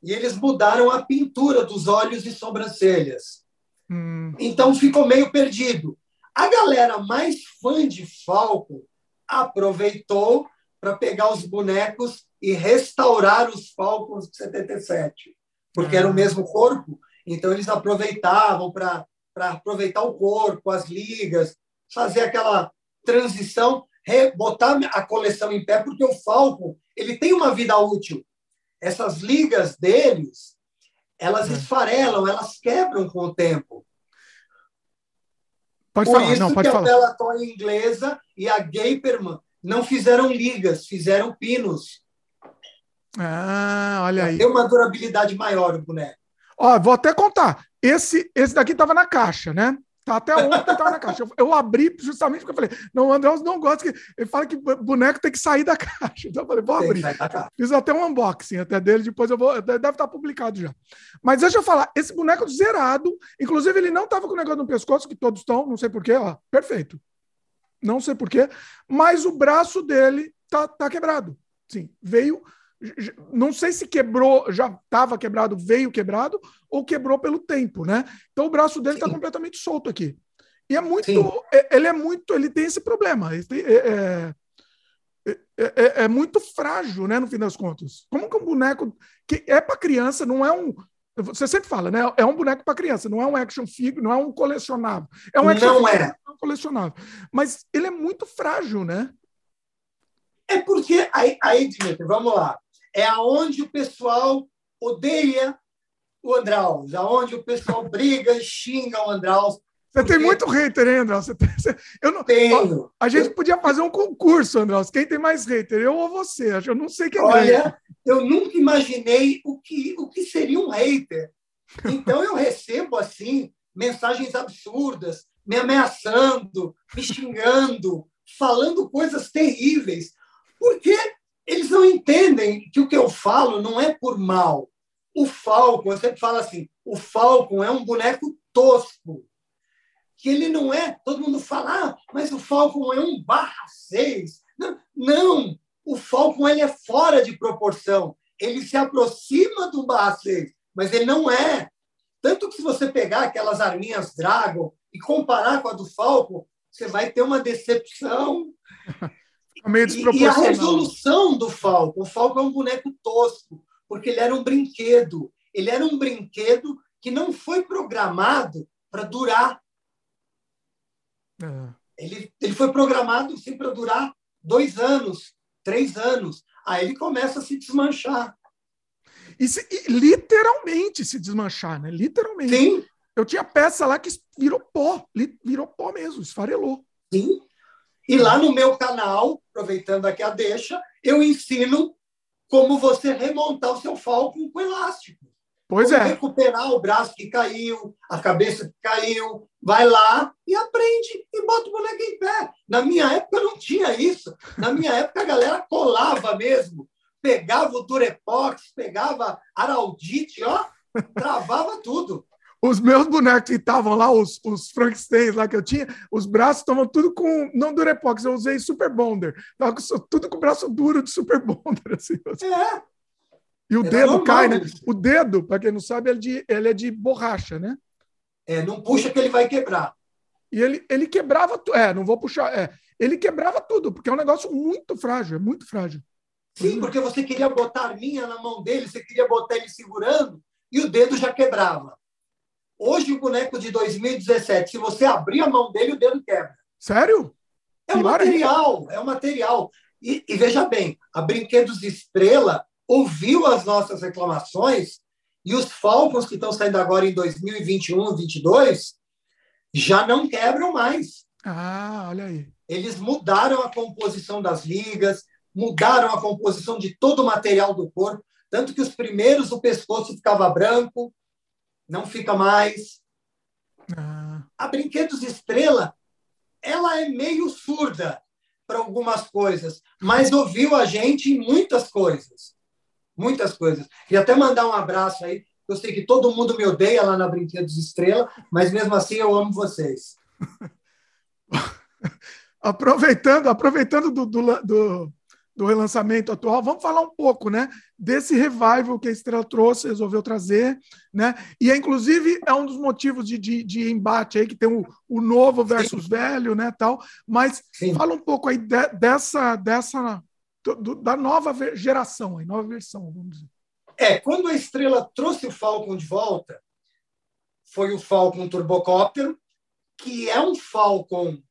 e eles mudaram a pintura dos olhos e sobrancelhas. Hum. Então ficou meio perdido. A galera mais fã de Falcon aproveitou para pegar os bonecos e restaurar os Falcons de 77, porque era o mesmo corpo, então eles aproveitavam para aproveitar o corpo, as ligas, fazer aquela transição, botar a coleção em pé, porque o Falcon ele tem uma vida útil. Essas ligas deles, elas é. esfarelam, elas quebram com o tempo. Pode Por falar, isso não, pode que falar. a Peloton inglesa e a Gaperman não fizeram ligas, fizeram pinos. Ah, olha aí. Tem uma durabilidade maior o boneco. Ó, vou até contar. Esse, esse daqui estava na caixa, né? Tá até ontem estava na caixa. Eu, eu, abri justamente porque eu falei, não, o André não gosta que. Ele fala que boneco tem que sair da caixa. Então eu falei, vou abrir. Fiz até um unboxing até dele, depois eu vou. Deve estar publicado já. Mas deixa eu falar, esse boneco zerado, inclusive ele não estava com o negócio no pescoço, que todos estão, não sei porquê, ó. Perfeito. Não sei porquê, mas o braço dele tá, tá quebrado. Sim, veio não sei se quebrou, já estava quebrado, veio quebrado, ou quebrou pelo tempo, né? Então o braço dele está completamente solto aqui. E é muito. É, ele é muito. Ele tem esse problema. Ele tem, é, é, é, é, muito frágil, né? No fim das contas. Como que um boneco. que é para criança, não é um. Você sempre fala, né? É um boneco para criança, não é um action figure, não é um colecionável. É um action não figure, é. não é um colecionável. Mas ele é muito frágil, né? É porque. Aí, aí Dimitri, vamos lá é aonde o pessoal odeia o Andraus, aonde o pessoal briga e xinga o Andraus. Você tem muito hater, hein, Andraus? Você tem, eu não, Tenho. A, gente eu, podia fazer um concurso, Andraus. Quem tem mais hater, eu ou você? Eu não sei quem Olha, eu nunca imaginei o que, o que seria um hater. Então eu recebo, assim, mensagens absurdas, me ameaçando, me xingando, falando coisas terríveis. Porque não entendem que o que eu falo não é por mal. O Falcon, eu sempre falo assim, o Falcon é um boneco tosco, que ele não é, todo mundo fala, ah, mas o Falcon é um barra seis. Não, não, o Falcon ele é fora de proporção. Ele se aproxima do barra seis, mas ele não é. Tanto que se você pegar aquelas arminhas Dragon e comparar com a do Falcon, você vai ter uma decepção meio e, e a resolução do Falco. O Falco é um boneco tosco, porque ele era um brinquedo. Ele era um brinquedo que não foi programado para durar. É. Ele, ele foi programado sim para durar dois anos, três anos. Aí ele começa a se desmanchar. E, se, e literalmente se desmanchar, né? Literalmente. Sim. Eu tinha peça lá que virou pó, virou pó mesmo, esfarelou. Sim. E lá no meu canal, aproveitando aqui a deixa, eu ensino como você remontar o seu falcon com elástico. Pois como é. Recuperar o braço que caiu, a cabeça que caiu. Vai lá e aprende e bota o boneco em pé. Na minha época não tinha isso. Na minha época a galera colava mesmo. Pegava o Durepox, pegava Araldite, ó, travava tudo. Os meus bonecos que estavam lá, os, os Frankensteins lá que eu tinha, os braços estavam tudo com. Não Durepox, eu usei Super Bonder. Tava com, tudo com o braço duro de Super Bonder. Assim, É. E o dedo normal, cai, né? O dedo, para quem não sabe, ele é, de, ele é de borracha, né? É, não puxa que ele vai quebrar. E ele, ele quebrava tudo. É, não vou puxar. É, ele quebrava tudo, porque é um negócio muito frágil, é muito frágil. Sim, porque você queria botar a minha na mão dele, você queria botar ele segurando, e o dedo já quebrava. Hoje, o boneco de 2017, se você abrir a mão dele, o dedo quebra. Sério? É um material, é um material. E, e, veja bem, a Brinquedos Estrela ouviu as nossas reclamações e os Falcons que estão saindo agora em 2021, 2022, já não quebram mais. Ah, olha aí. Eles mudaram a composição das ligas, mudaram a composição de todo o material do corpo, tanto que os primeiros o pescoço ficava branco, não fica mais. Ah. A Brinquedos Estrela, ela é meio surda para algumas coisas, mas ouviu a gente em muitas coisas. Muitas coisas. E até mandar um abraço aí. Eu sei que todo mundo me odeia lá na Brinquedos Estrela, mas mesmo assim eu amo vocês. aproveitando, aproveitando do, do, do do relançamento atual. Vamos falar um pouco, né, desse revival que a Estrela trouxe, resolveu trazer, né? E é, inclusive é um dos motivos de, de, de embate aí que tem o, o novo versus Sim. velho, né, tal. Mas Sim. fala um pouco aí de, dessa dessa do, da nova geração, aí, nova versão, vamos dizer. É, quando a Estrela trouxe o Falcon de volta, foi o Falcon Turbocóptero, que é um Falcon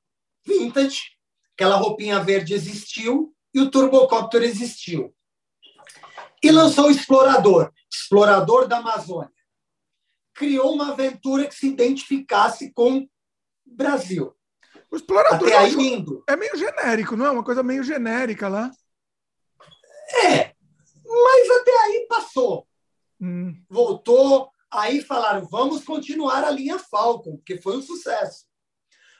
vintage, aquela roupinha verde existiu, e o turbocóptero existiu. E lançou o Explorador, Explorador da Amazônia. Criou uma aventura que se identificasse com Brasil. O Explorador até aí, lindo. é meio genérico, não é? Uma coisa meio genérica lá. É, mas até aí passou. Hum. Voltou, aí falaram, vamos continuar a linha Falcon, porque foi um sucesso.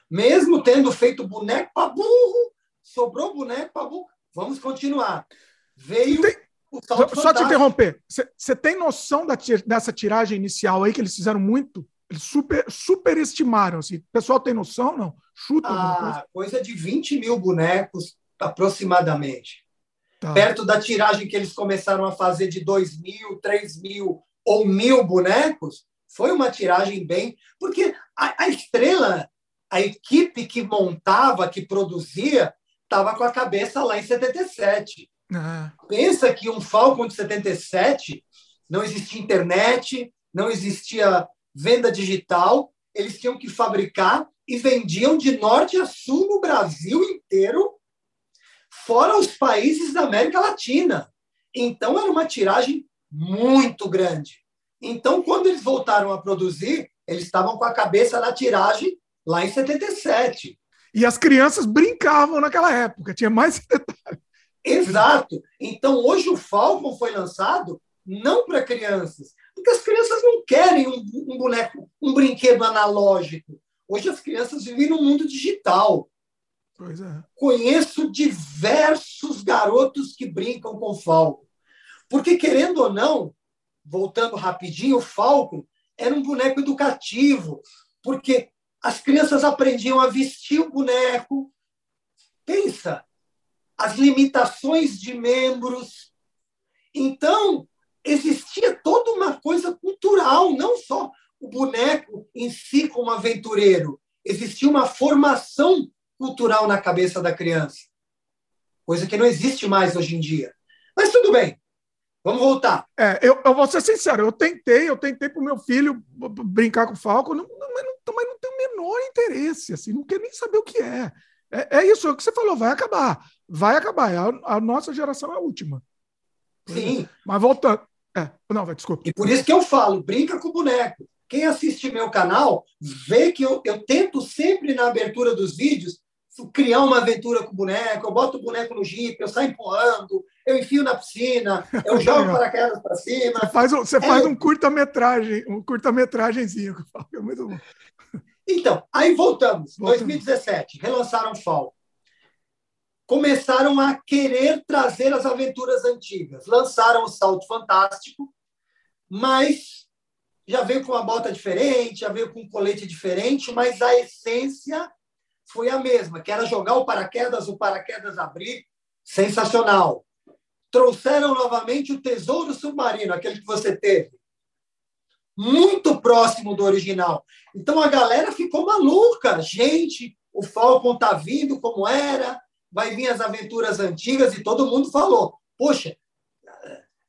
Mesmo tendo feito boneco para burro, sobrou boneco para burro, Vamos continuar. Veio. Tem... Só, só te interromper. Você tem noção da, dessa tiragem inicial aí que eles fizeram muito? Eles super, superestimaram. Assim. O pessoal tem noção, não? Chuta. Ah, coisa? coisa de 20 mil bonecos, aproximadamente. Tá. Perto da tiragem que eles começaram a fazer de 2 mil, 3 mil ou mil bonecos, foi uma tiragem bem. Porque a, a estrela, a equipe que montava, que produzia, estava com a cabeça lá em 77. Uhum. Pensa que um Falcon de 77 não existia internet, não existia venda digital, eles tinham que fabricar e vendiam de norte a sul no Brasil inteiro, fora os países da América Latina. Então era uma tiragem muito grande. Então, quando eles voltaram a produzir, eles estavam com a cabeça na tiragem lá em 77. E as crianças brincavam naquela época, tinha mais detalhe. Exato. Então, hoje o Falcon foi lançado não para crianças, porque as crianças não querem um, um, boneco, um brinquedo analógico. Hoje as crianças vivem no mundo digital. É. Conheço diversos garotos que brincam com Falcon. Porque, querendo ou não, voltando rapidinho, o Falcon era um boneco educativo, porque as crianças aprendiam a vestir o boneco. Pensa, as limitações de membros. Então, existia toda uma coisa cultural, não só o boneco em si como aventureiro. Existia uma formação cultural na cabeça da criança, coisa que não existe mais hoje em dia. Mas tudo bem, Vamos voltar. É, eu, eu vou ser sincero, eu tentei, eu tentei para o meu filho brincar com o Falco, não, não, mas, não, mas não tem o menor interesse, assim, não quer nem saber o que é. É, é isso, é o que você falou, vai acabar. Vai acabar. A, a nossa geração é a última. Sim. Mas voltando. É, não, vai, desculpa. E por isso que eu falo, brinca com o boneco. Quem assiste meu canal vê que eu, eu tento sempre na abertura dos vídeos criar uma aventura com o boneco, eu boto o boneco no jipe, eu saio empurrando, eu enfio na piscina, eu jogo paraquedas para cima. Você faz, você é... faz um curta-metragem, um curta-metragenzinho. É muito bom. Então, aí voltamos. voltamos. 2017, relançaram Fall. Começaram a querer trazer as aventuras antigas. Lançaram o Salto Fantástico, mas já veio com uma bota diferente, já veio com um colete diferente, mas a essência foi a mesma, que era jogar o paraquedas, o paraquedas abrir, sensacional. Trouxeram novamente o Tesouro Submarino, aquele que você teve, muito próximo do original. Então a galera ficou maluca. Gente, o Falcon tá vindo como era, vai vir as aventuras antigas e todo mundo falou: poxa,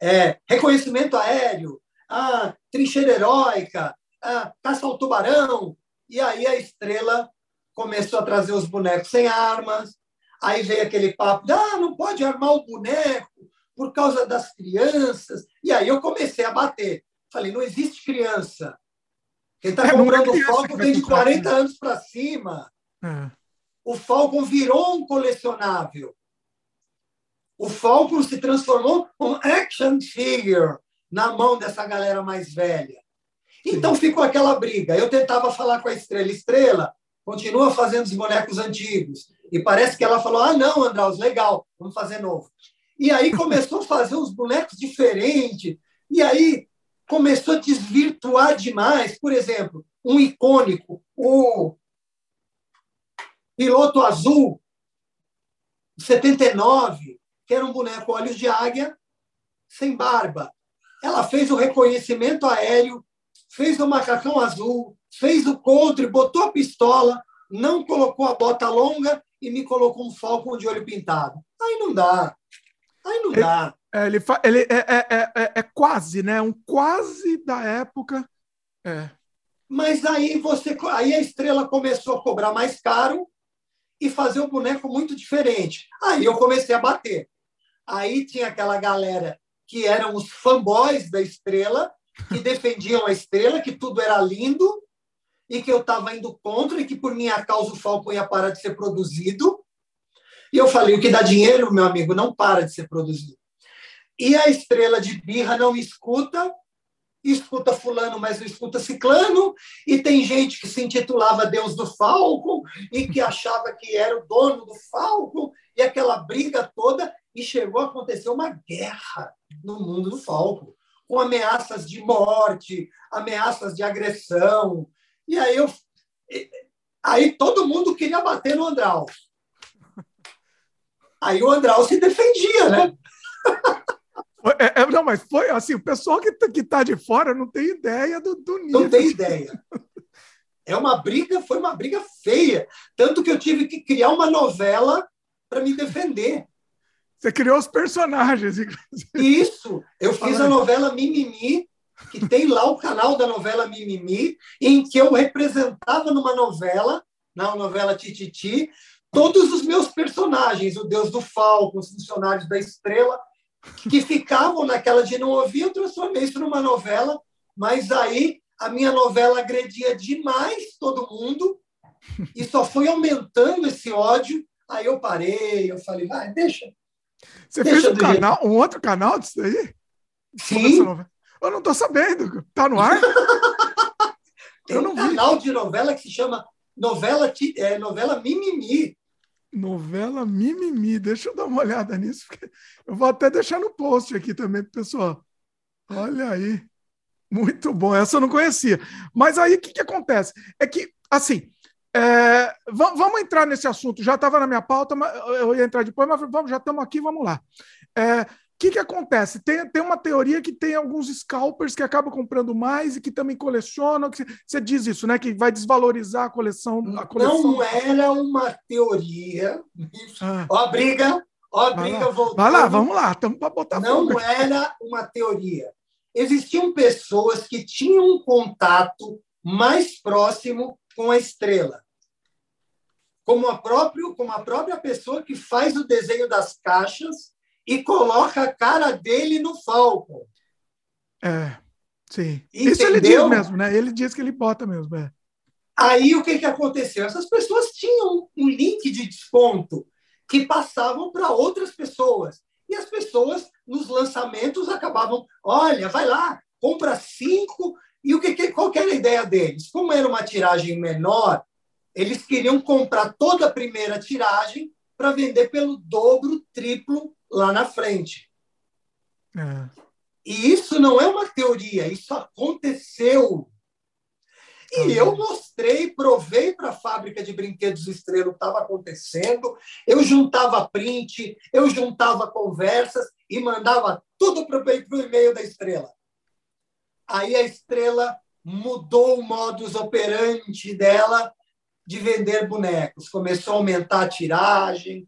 é, reconhecimento aéreo, a trincheira heróica, a caça ao tubarão. E aí a estrela começou a trazer os bonecos sem armas. Aí veio aquele papo, ah, não pode armar o boneco por causa das crianças. E aí eu comecei a bater. Falei, não existe criança. Quem está é, comprando é o Falcon tem de 40 né? anos para cima. É. O Falcon virou um colecionável. O Falcon se transformou um action figure na mão dessa galera mais velha. Então ficou aquela briga. Eu tentava falar com a Estrela. Estrela, continua fazendo os bonecos antigos. E parece que ela falou: ah, não, Andraus, legal, vamos fazer novo. E aí começou a fazer uns bonecos diferentes. E aí começou a desvirtuar demais. Por exemplo, um icônico, o piloto azul, 79, que era um boneco olhos de águia, sem barba. Ela fez o reconhecimento aéreo, fez o macacão azul, fez o contra, botou a pistola, não colocou a bota longa e me colocou um falcon de olho pintado. Aí não dá. Aí não dá. É, ele, ele é, é, é, é, quase, né? Um quase da época. É. Mas aí você, aí a estrela começou a cobrar mais caro e fazer um boneco muito diferente. Aí eu comecei a bater. Aí tinha aquela galera que eram os fanboys da estrela, que defendiam a estrela, que tudo era lindo e que eu estava indo contra e que por minha causa o Falcon ia parar de ser produzido. E eu falei, o que dá dinheiro, meu amigo, não para de ser produzido. E a estrela de birra não escuta, escuta fulano, mas não escuta ciclano, e tem gente que se intitulava Deus do Falcon e que achava que era o dono do Falcon, e aquela briga toda, e chegou a acontecer uma guerra no mundo do Falcon, com ameaças de morte, ameaças de agressão. E aí eu aí todo mundo queria bater no Andral. Aí o Andral se defendia, né? É, é, não, mas foi assim, o pessoal que está que tá de fora não tem ideia do, do nível. Não tem ideia. É uma briga, foi uma briga feia. Tanto que eu tive que criar uma novela para me defender. Você criou os personagens. Isso. Eu fiz a novela Mimimi, que tem lá o canal da novela Mimimi, em que eu representava numa novela, na novela Tititi, todos os meus personagens, o Deus do Falco, os funcionários da Estrela, que ficavam naquela de não ouvir, eu transformei isso numa novela, mas aí a minha novela agredia demais todo mundo e só foi aumentando esse ódio. Aí eu parei, eu falei, vai, deixa. Você deixa fez um, canal, um outro canal disso aí? Sim. Eu não estou sabendo. Tá no ar? Tem eu um canal vi. de novela que se chama Novela, é, novela Mimimi. Novela Mimimi. Deixa eu dar uma olhada nisso, eu vou até deixar no post aqui também, pessoal. Olha aí. Muito bom. Essa eu não conhecia. Mas aí o que, que acontece? É que, assim, é, vamos entrar nesse assunto. Já estava na minha pauta, mas eu ia entrar depois, mas vamos, já estamos aqui, vamos lá. É, que, que acontece? Tem, tem uma teoria que tem alguns scalpers que acabam comprando mais e que também colecionam. Que você diz isso, né? Que vai desvalorizar a coleção. A coleção. Não era uma teoria. Ah. Ó, a briga, ó, a briga voltando. Vai lá, vamos lá, estamos para botar Não fogo. era uma teoria. Existiam pessoas que tinham um contato mais próximo com a estrela. Como a, próprio, como a própria pessoa que faz o desenho das caixas e coloca a cara dele no Falcon. É, sim. Entendeu? Isso ele diz mesmo, né? Ele diz que ele bota mesmo, é. Aí o que, que aconteceu? Essas pessoas tinham um link de desconto que passavam para outras pessoas. E as pessoas, nos lançamentos, acabavam: olha, vai lá, compra cinco. E o que, qual que era a ideia deles? Como era uma tiragem menor, eles queriam comprar toda a primeira tiragem para vender pelo dobro, triplo lá na frente. É. E isso não é uma teoria, isso aconteceu. E uhum. eu mostrei, provei para a fábrica de brinquedos Estrela o que estava acontecendo. Eu juntava print, eu juntava conversas e mandava tudo para o e-mail da Estrela. Aí a Estrela mudou o modus operandi dela de vender bonecos. Começou a aumentar a tiragem,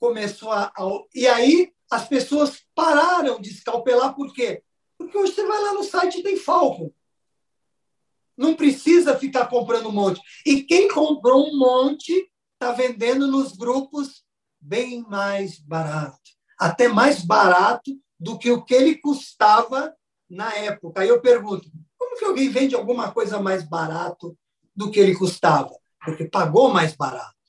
começou a, a, E aí as pessoas pararam de escalpelar, por quê? Porque hoje você vai lá no site e tem Falcon. Não precisa ficar comprando um monte. E quem comprou um monte está vendendo nos grupos bem mais barato. Até mais barato do que o que ele custava na época. Aí eu pergunto, como que alguém vende alguma coisa mais barato do que ele custava? Porque pagou mais barato.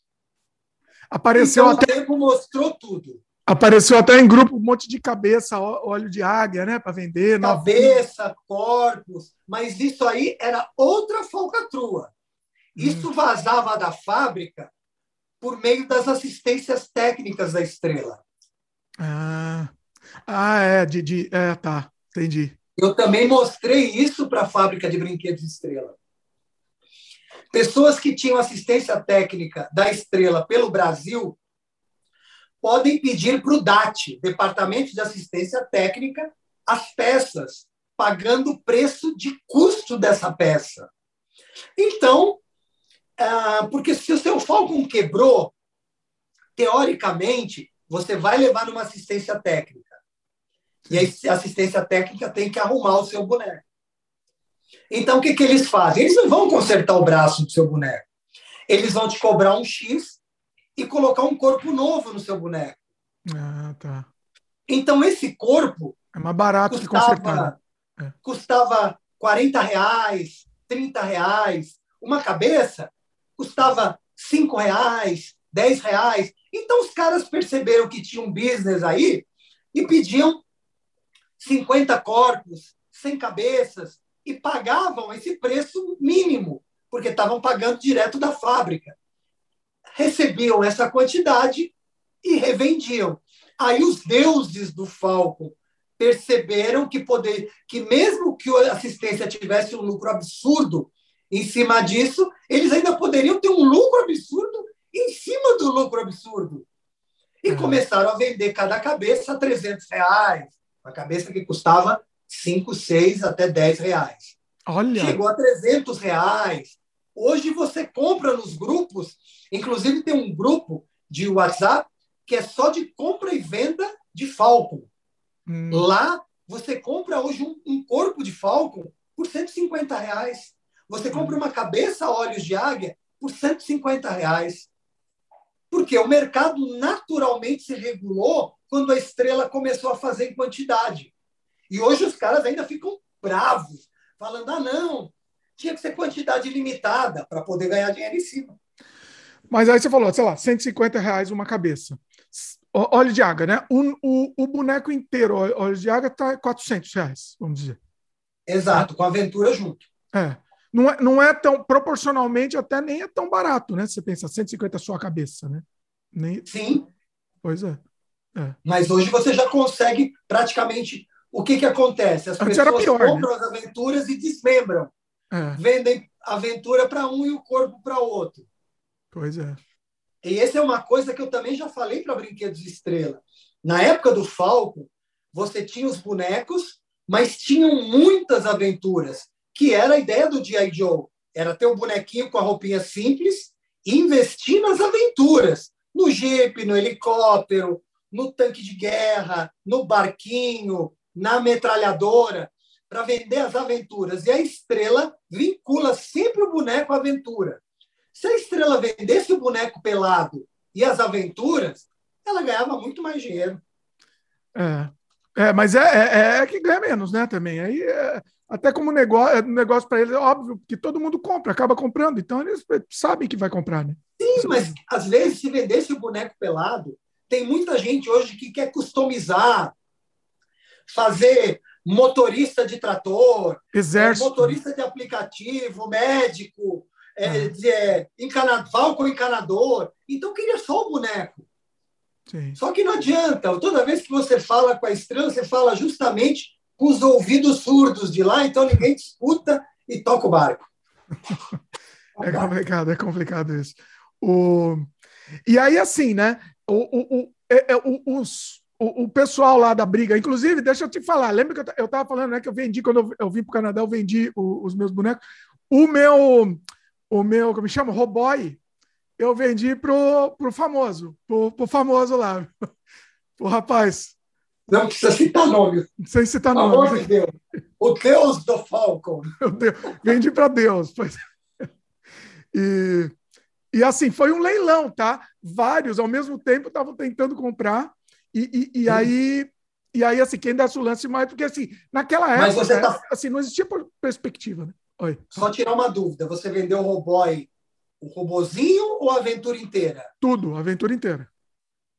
Apareceu então, até. O tempo mostrou tudo. Apareceu até em grupo um monte de cabeça, óleo de águia, né? Para vender. Cabeça, corpos. Mas isso aí era outra falcatrua. Hum. Isso hum. vazava da fábrica por meio das assistências técnicas da estrela. Ah, ah é, de, de, é, tá, entendi. Eu também mostrei isso para a fábrica de brinquedos Estrela. Pessoas que tinham assistência técnica da Estrela pelo Brasil podem pedir para o DAT, Departamento de Assistência Técnica, as peças, pagando o preço de custo dessa peça. Então, ah, porque se o seu Falcon quebrou, teoricamente, você vai levar numa assistência técnica. E a assistência técnica tem que arrumar o seu boneco. Então, o que, que eles fazem? Eles não vão consertar o braço do seu boneco. Eles vão te cobrar um X e colocar um corpo novo no seu boneco. Ah, tá. Então, esse corpo. É mais barato custava, que consertar. É. Custava 40 reais, 30 reais. Uma cabeça custava 5 reais, 10 reais. Então, os caras perceberam que tinha um business aí e pediam 50 corpos, 100 cabeças, e pagavam esse preço mínimo, porque estavam pagando direto da fábrica. Recebiam essa quantidade e revendiam. Aí os deuses do Falcon perceberam que poder, que mesmo que a assistência tivesse um lucro absurdo em cima disso, eles ainda poderiam ter um lucro absurdo em cima do lucro absurdo. E uhum. começaram a vender cada cabeça a 300 reais, uma cabeça que custava 5, 6 até 10 reais. Olha. Chegou a 300 reais. Hoje você compra nos grupos, inclusive tem um grupo de WhatsApp que é só de compra e venda de Falcon. Hum. Lá você compra hoje um, um, corpo de Falcon por 150 reais. Você compra uma cabeça a olhos de águia por 150 reais. Porque o mercado naturalmente se regulou quando a estrela começou a fazer em quantidade. E hoje os caras ainda ficam bravos, falando: ah, não, tinha que ser quantidade limitada para poder ganhar dinheiro em cima. Mas aí você falou, sei lá, 150 reais uma cabeça. Óleo de água, né? O, o, o boneco inteiro, óleo de água, está 400 reais, vamos dizer. Exato, com a aventura junto. É. Não é, não é tão, proporcionalmente, até nem é tão barato, né? Você pensa, 150 sua cabeça, né? Nem... Sim. Pois é. é. Mas hoje você já consegue praticamente o que, que acontece? As Antes pessoas pior, compram né? as aventuras e desmembram. É. Vendem aventura para um e o corpo para outro. Pois é. E essa é uma coisa que eu também já falei para Brinquedos Estrela. Na época do Falco, você tinha os bonecos, mas tinham muitas aventuras, que era a ideia do G.I. Joe. Era ter um bonequinho com a roupinha simples e investir nas aventuras. No jeep, no helicóptero, no tanque de guerra, no barquinho, na metralhadora para vender as aventuras. E a estrela vincula sempre o boneco à aventura. Se a estrela vendesse o boneco pelado e as aventuras, ela ganhava muito mais dinheiro. É, é mas é, é, é que ganha menos, né? Também. Aí, é, até como negócio, é, negócio para eles, é óbvio que todo mundo compra, acaba comprando. Então, eles sabem que vai comprar, né? Sim, mas às vezes, se vendesse o boneco pelado, tem muita gente hoje que quer customizar, fazer motorista de trator, Exército. motorista de aplicativo, médico, é, de, é, com encanador. Então, queria só o boneco. Sim. Só que não adianta. Toda vez que você fala com a estrela, você fala justamente com os ouvidos surdos de lá, então ninguém te escuta e toca o barco. é complicado, é complicado isso. O... E aí, assim, né? O, o, o, é, é, os, o, o, pessoal lá da briga, inclusive, deixa eu te falar, lembra que eu estava falando, né, que eu vendi, quando eu, eu vim para o Canadá, eu vendi o, os meus bonecos. O meu, o meu, como chama? Roboy, eu vendi pro, pro famoso, pro, pro famoso lá. O rapaz. Não precisa citar nome. Sem citar nome. Amor de Deus. O Deus do Falcon. Deus. Vendi para Deus. Pois. E, e assim, foi um leilão, tá? Vários ao mesmo tempo estavam tentando comprar. E, e, e aí, e aí, assim, quem desse o lance mais, porque assim, naquela época, Mas você tá... assim, não existia perspectiva, né? Oi. Só tirar uma dúvida, você vendeu o Roboy, o robozinho ou a aventura inteira? Tudo, a aventura inteira.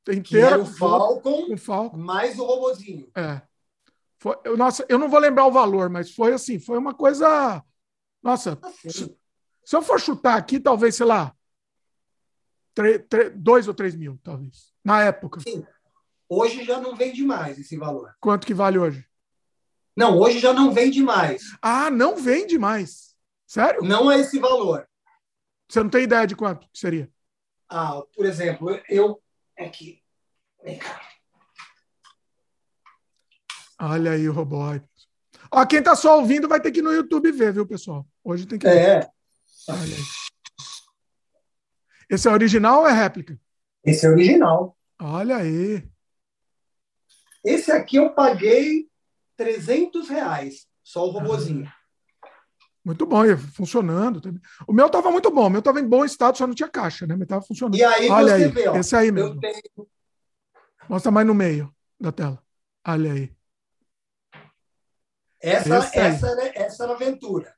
Inteira. O Falcon, o Falcon, mais o robozinho. É. Foi, eu, nossa, eu não vou lembrar o valor, mas foi assim, foi uma coisa. Nossa, assim. se, se eu for chutar aqui, talvez, sei lá, 2 ou 3 mil, talvez. Na época. Sim. Hoje já não vende mais esse valor. Quanto que vale hoje? Não, hoje já não vende mais. Ah, não vende mais. Sério? Não é esse valor. Você não tem ideia de quanto seria? Ah, por exemplo, eu aqui Olha aí o robô. Ó, quem tá só ouvindo vai ter que ir no YouTube ver, viu, pessoal? Hoje tem que ver. É. Olha aí. Esse é original ou é réplica? Esse é original. Olha aí. Esse aqui eu paguei 300 reais, só o robozinho. Muito bom, ia funcionando. O meu estava muito bom, o meu estava em bom estado, só não tinha caixa, né? Mas estava funcionando. E aí Olha você aí, vê, ó, esse aí mesmo. tenho Mostra mais no meio da tela. Olha aí. essa, Esse aí. essa, era, essa era a aventura.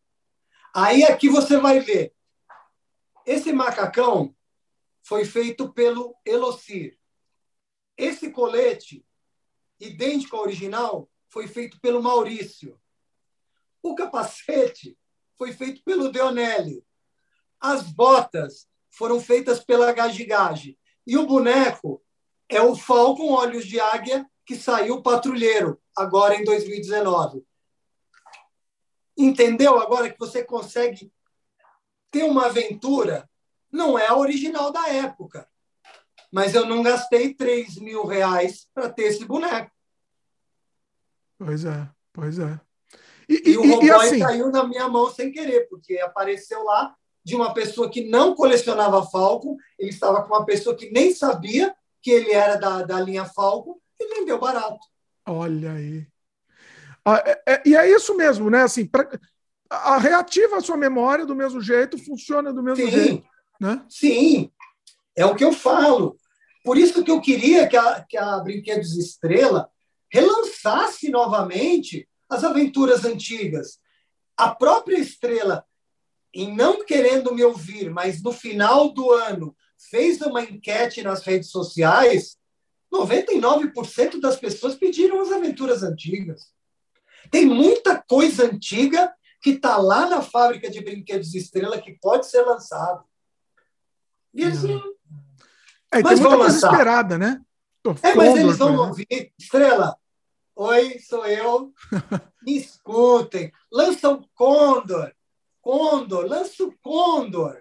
Aí aqui você vai ver. Esse macacão foi feito pelo Elocir. Esse colete, idêntico ao original, foi feito pelo Maurício. O capacete foi feito pelo Deonelli. As botas foram feitas pela Gagigage. E o boneco é o Falcon Olhos de Águia, que saiu patrulheiro, agora em 2019. Entendeu agora que você consegue ter uma aventura? Não é a original da época. Mas eu não gastei 3 mil reais para ter esse boneco. Pois é, pois é. E, E, o Roboy e assim, caiu na minha mão sem querer, porque apareceu lá de uma pessoa que não colecionava Falcon, ele estava com uma pessoa que nem sabia que ele era da, da linha Falcon e vendeu barato. olha aí. Ah, é- é- e é isso mesmo, né? Assim, pra- a, a reativa a sua memória do mesmo jeito, funciona do mesmo jeito, Sim, né? sim, é o que eu falo. Por isso que eu queria que a, que a Brinquedos Estrela relançasse novamente as aventuras antigas. A própria Estrela, em não querendo me ouvir, mas no final do ano, fez uma enquete nas redes sociais, 99% das pessoas pediram as aventuras antigas. Tem muita coisa antiga que está lá na fábrica de brinquedos Estrela que pode ser lançado. E assim, É, Mas tem muita coisa lançar. esperada, né? É, mas eles vão ouvir. Estrela, oi, sou eu. Me escutem. Lança o Condor. Condor, lança o Condor.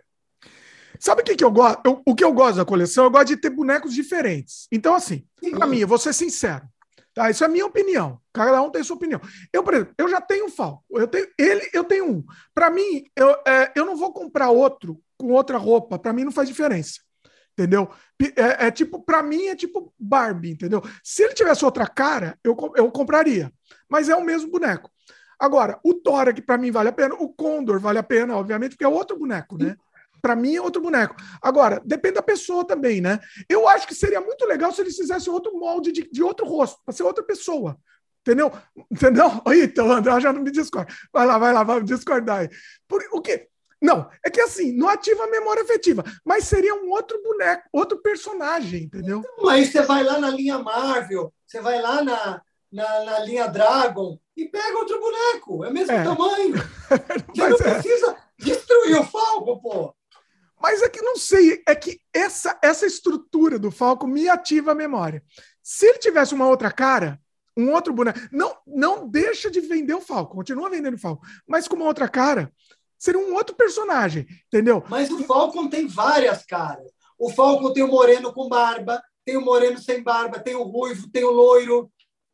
Sabe o que, que eu gosto? Eu- o que eu gosto da coleção? Eu gosto de ter bonecos diferentes. Então, assim, pra mim, eu vou ser sincero. Tá? Isso é a minha opinião. Cada um tem sua opinião. Eu, por exemplo, eu já tenho um Falco. Eu tenho ele, eu tenho um. Para mim, eu, é, eu não vou comprar outro com outra roupa. Para mim não faz diferença. Entendeu? É, é tipo, para mim é tipo Barbie, entendeu? Se ele tivesse outra cara, eu, eu compraria. Mas é o mesmo boneco. Agora, o Tora, que para mim vale a pena, o Condor vale a pena, obviamente, porque é outro boneco, né? Para mim é outro boneco. Agora, depende da pessoa também, né? Eu acho que seria muito legal se eles fizessem outro molde de, de outro rosto, para ser outra pessoa. Entendeu? Entendeu? Então, o André já não me discorda. Vai lá, vai lá, vai discordar aí. Por, o quê? Não, é que assim, não ativa a memória afetiva, mas seria um outro boneco, outro personagem, entendeu? Aí você vai lá na linha Marvel, você vai lá na, na, na linha Dragon e pega outro boneco. É o mesmo É. tamanho. Você não é. precisa destruir o Falco, pô. Mas é que não sei, é que essa, essa estrutura do Falco me ativa a memória. Se ele tivesse uma outra cara, um outro boneco, não, não deixa de vender o Falco, continua vendendo o Falco, mas com uma outra cara, seria um outro personagem, entendeu? Mas o Falcon tem várias caras. O Falcon tem o moreno com barba, tem o moreno sem barba, tem o ruivo, tem o loiro,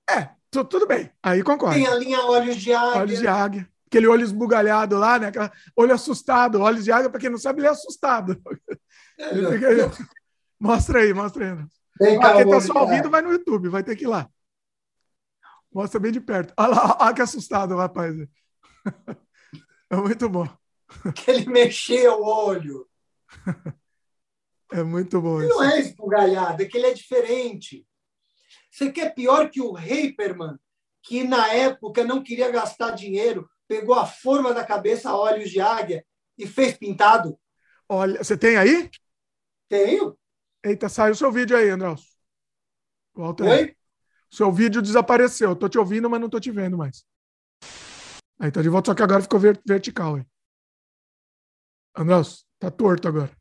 É, tu- tudo bem, aí concordo. tem a linha Olhos de Águia. Olhos de águia. Aquele olho esbugalhado lá, né? Aquela olho assustado. Olhos de águia, para quem não sabe, ele é assustado. Ele fica- Mostra aí, mostra aí. Vem Ah, quem tá olho só ouvindo águia. vai no YouTube, vai ter que ir lá. Mostra bem de perto. Olha lá, olha que assustado rapaz. É muito bom. Que ele mexeu o olho. É muito bom Ele não isso. é esbugalhado, é que ele é diferente. Você quer pior que o Hyperman, que na época não queria gastar dinheiro, pegou a forma da cabeça olhos de águia e fez pintado? Olha, você tem aí? Tenho. Eita, saiu o seu vídeo aí, Andrés. Volta aí. Oi? Seu vídeo desapareceu. Tô te ouvindo, mas não tô te vendo mais. Aí tá de volta, só que agora ficou ver- vertical aí. Andrés, tá torto agora.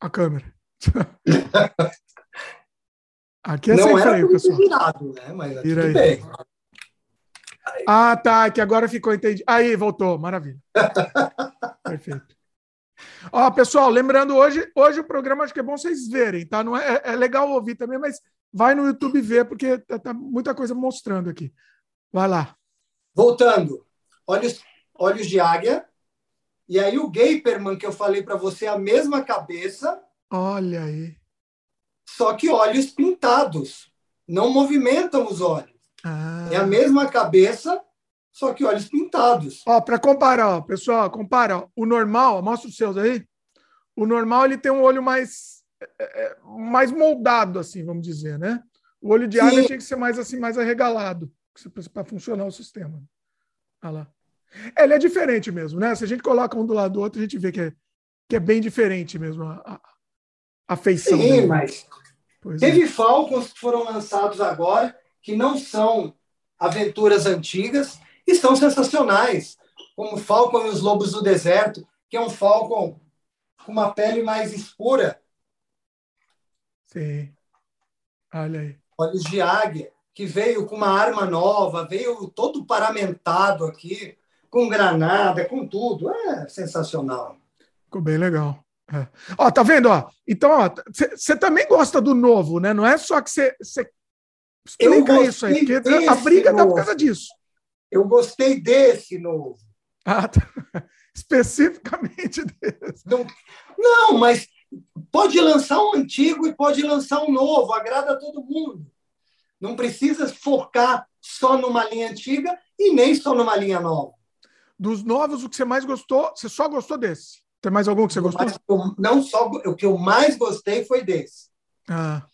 A câmera. Aqui é não sem era freio, pessoal. virado, né? Mas Vira aí. bem. Ah, tá, que agora ficou entendido. Aí, voltou, maravilha. Perfeito. Ó, pessoal, lembrando hoje, hoje o programa acho que é bom vocês verem, tá? Não é, é legal ouvir também, mas vai no YouTube ver porque tá, tá muita coisa mostrando aqui. Vai lá. Voltando, olhos, olhos de águia. E aí o Gaperman que eu falei para você, a mesma cabeça. Olha aí. Só que olhos pintados, não movimentam os olhos. Ah. É a mesma cabeça, só que olhos pintados. Ó, para comparar, ó, pessoal, compara. Ó, o normal, mostra os seus aí. O normal ele tem um olho mais é, é mais moldado, assim, vamos dizer, né? O olho de águia tinha que ser mais assim, mais arregalado para funcionar o sistema. Olha lá. Ele é diferente mesmo, né? Se a gente coloca um do lado do outro, a gente vê que é, que é bem diferente mesmo a, a, a feição. Sim, dele. mas pois teve é. Falcons que foram lançados agora que não são aventuras antigas e são sensacionais, como Falcon e os Lobos do Deserto, que é um Falcon com uma pele mais escura. Sim. Olha aí. Olhos de águia, que veio com uma arma nova, veio todo paramentado aqui, com granada, com tudo. É sensacional. Ficou bem legal. É. Ó, tá vendo? Ó? Então, você também gosta do novo, né? Não é só que você. Explica isso aí, porque a briga tá por causa disso. Eu gostei desse novo. Ah, tá. especificamente desse. Não, não, mas pode lançar um antigo e pode lançar um novo, agrada a todo mundo. Não precisa focar só numa linha antiga e nem só numa linha nova. Dos novos, o que você mais gostou? Você só gostou desse? Tem mais algum que você gostou? não só o que eu mais gostei foi desse. Ah.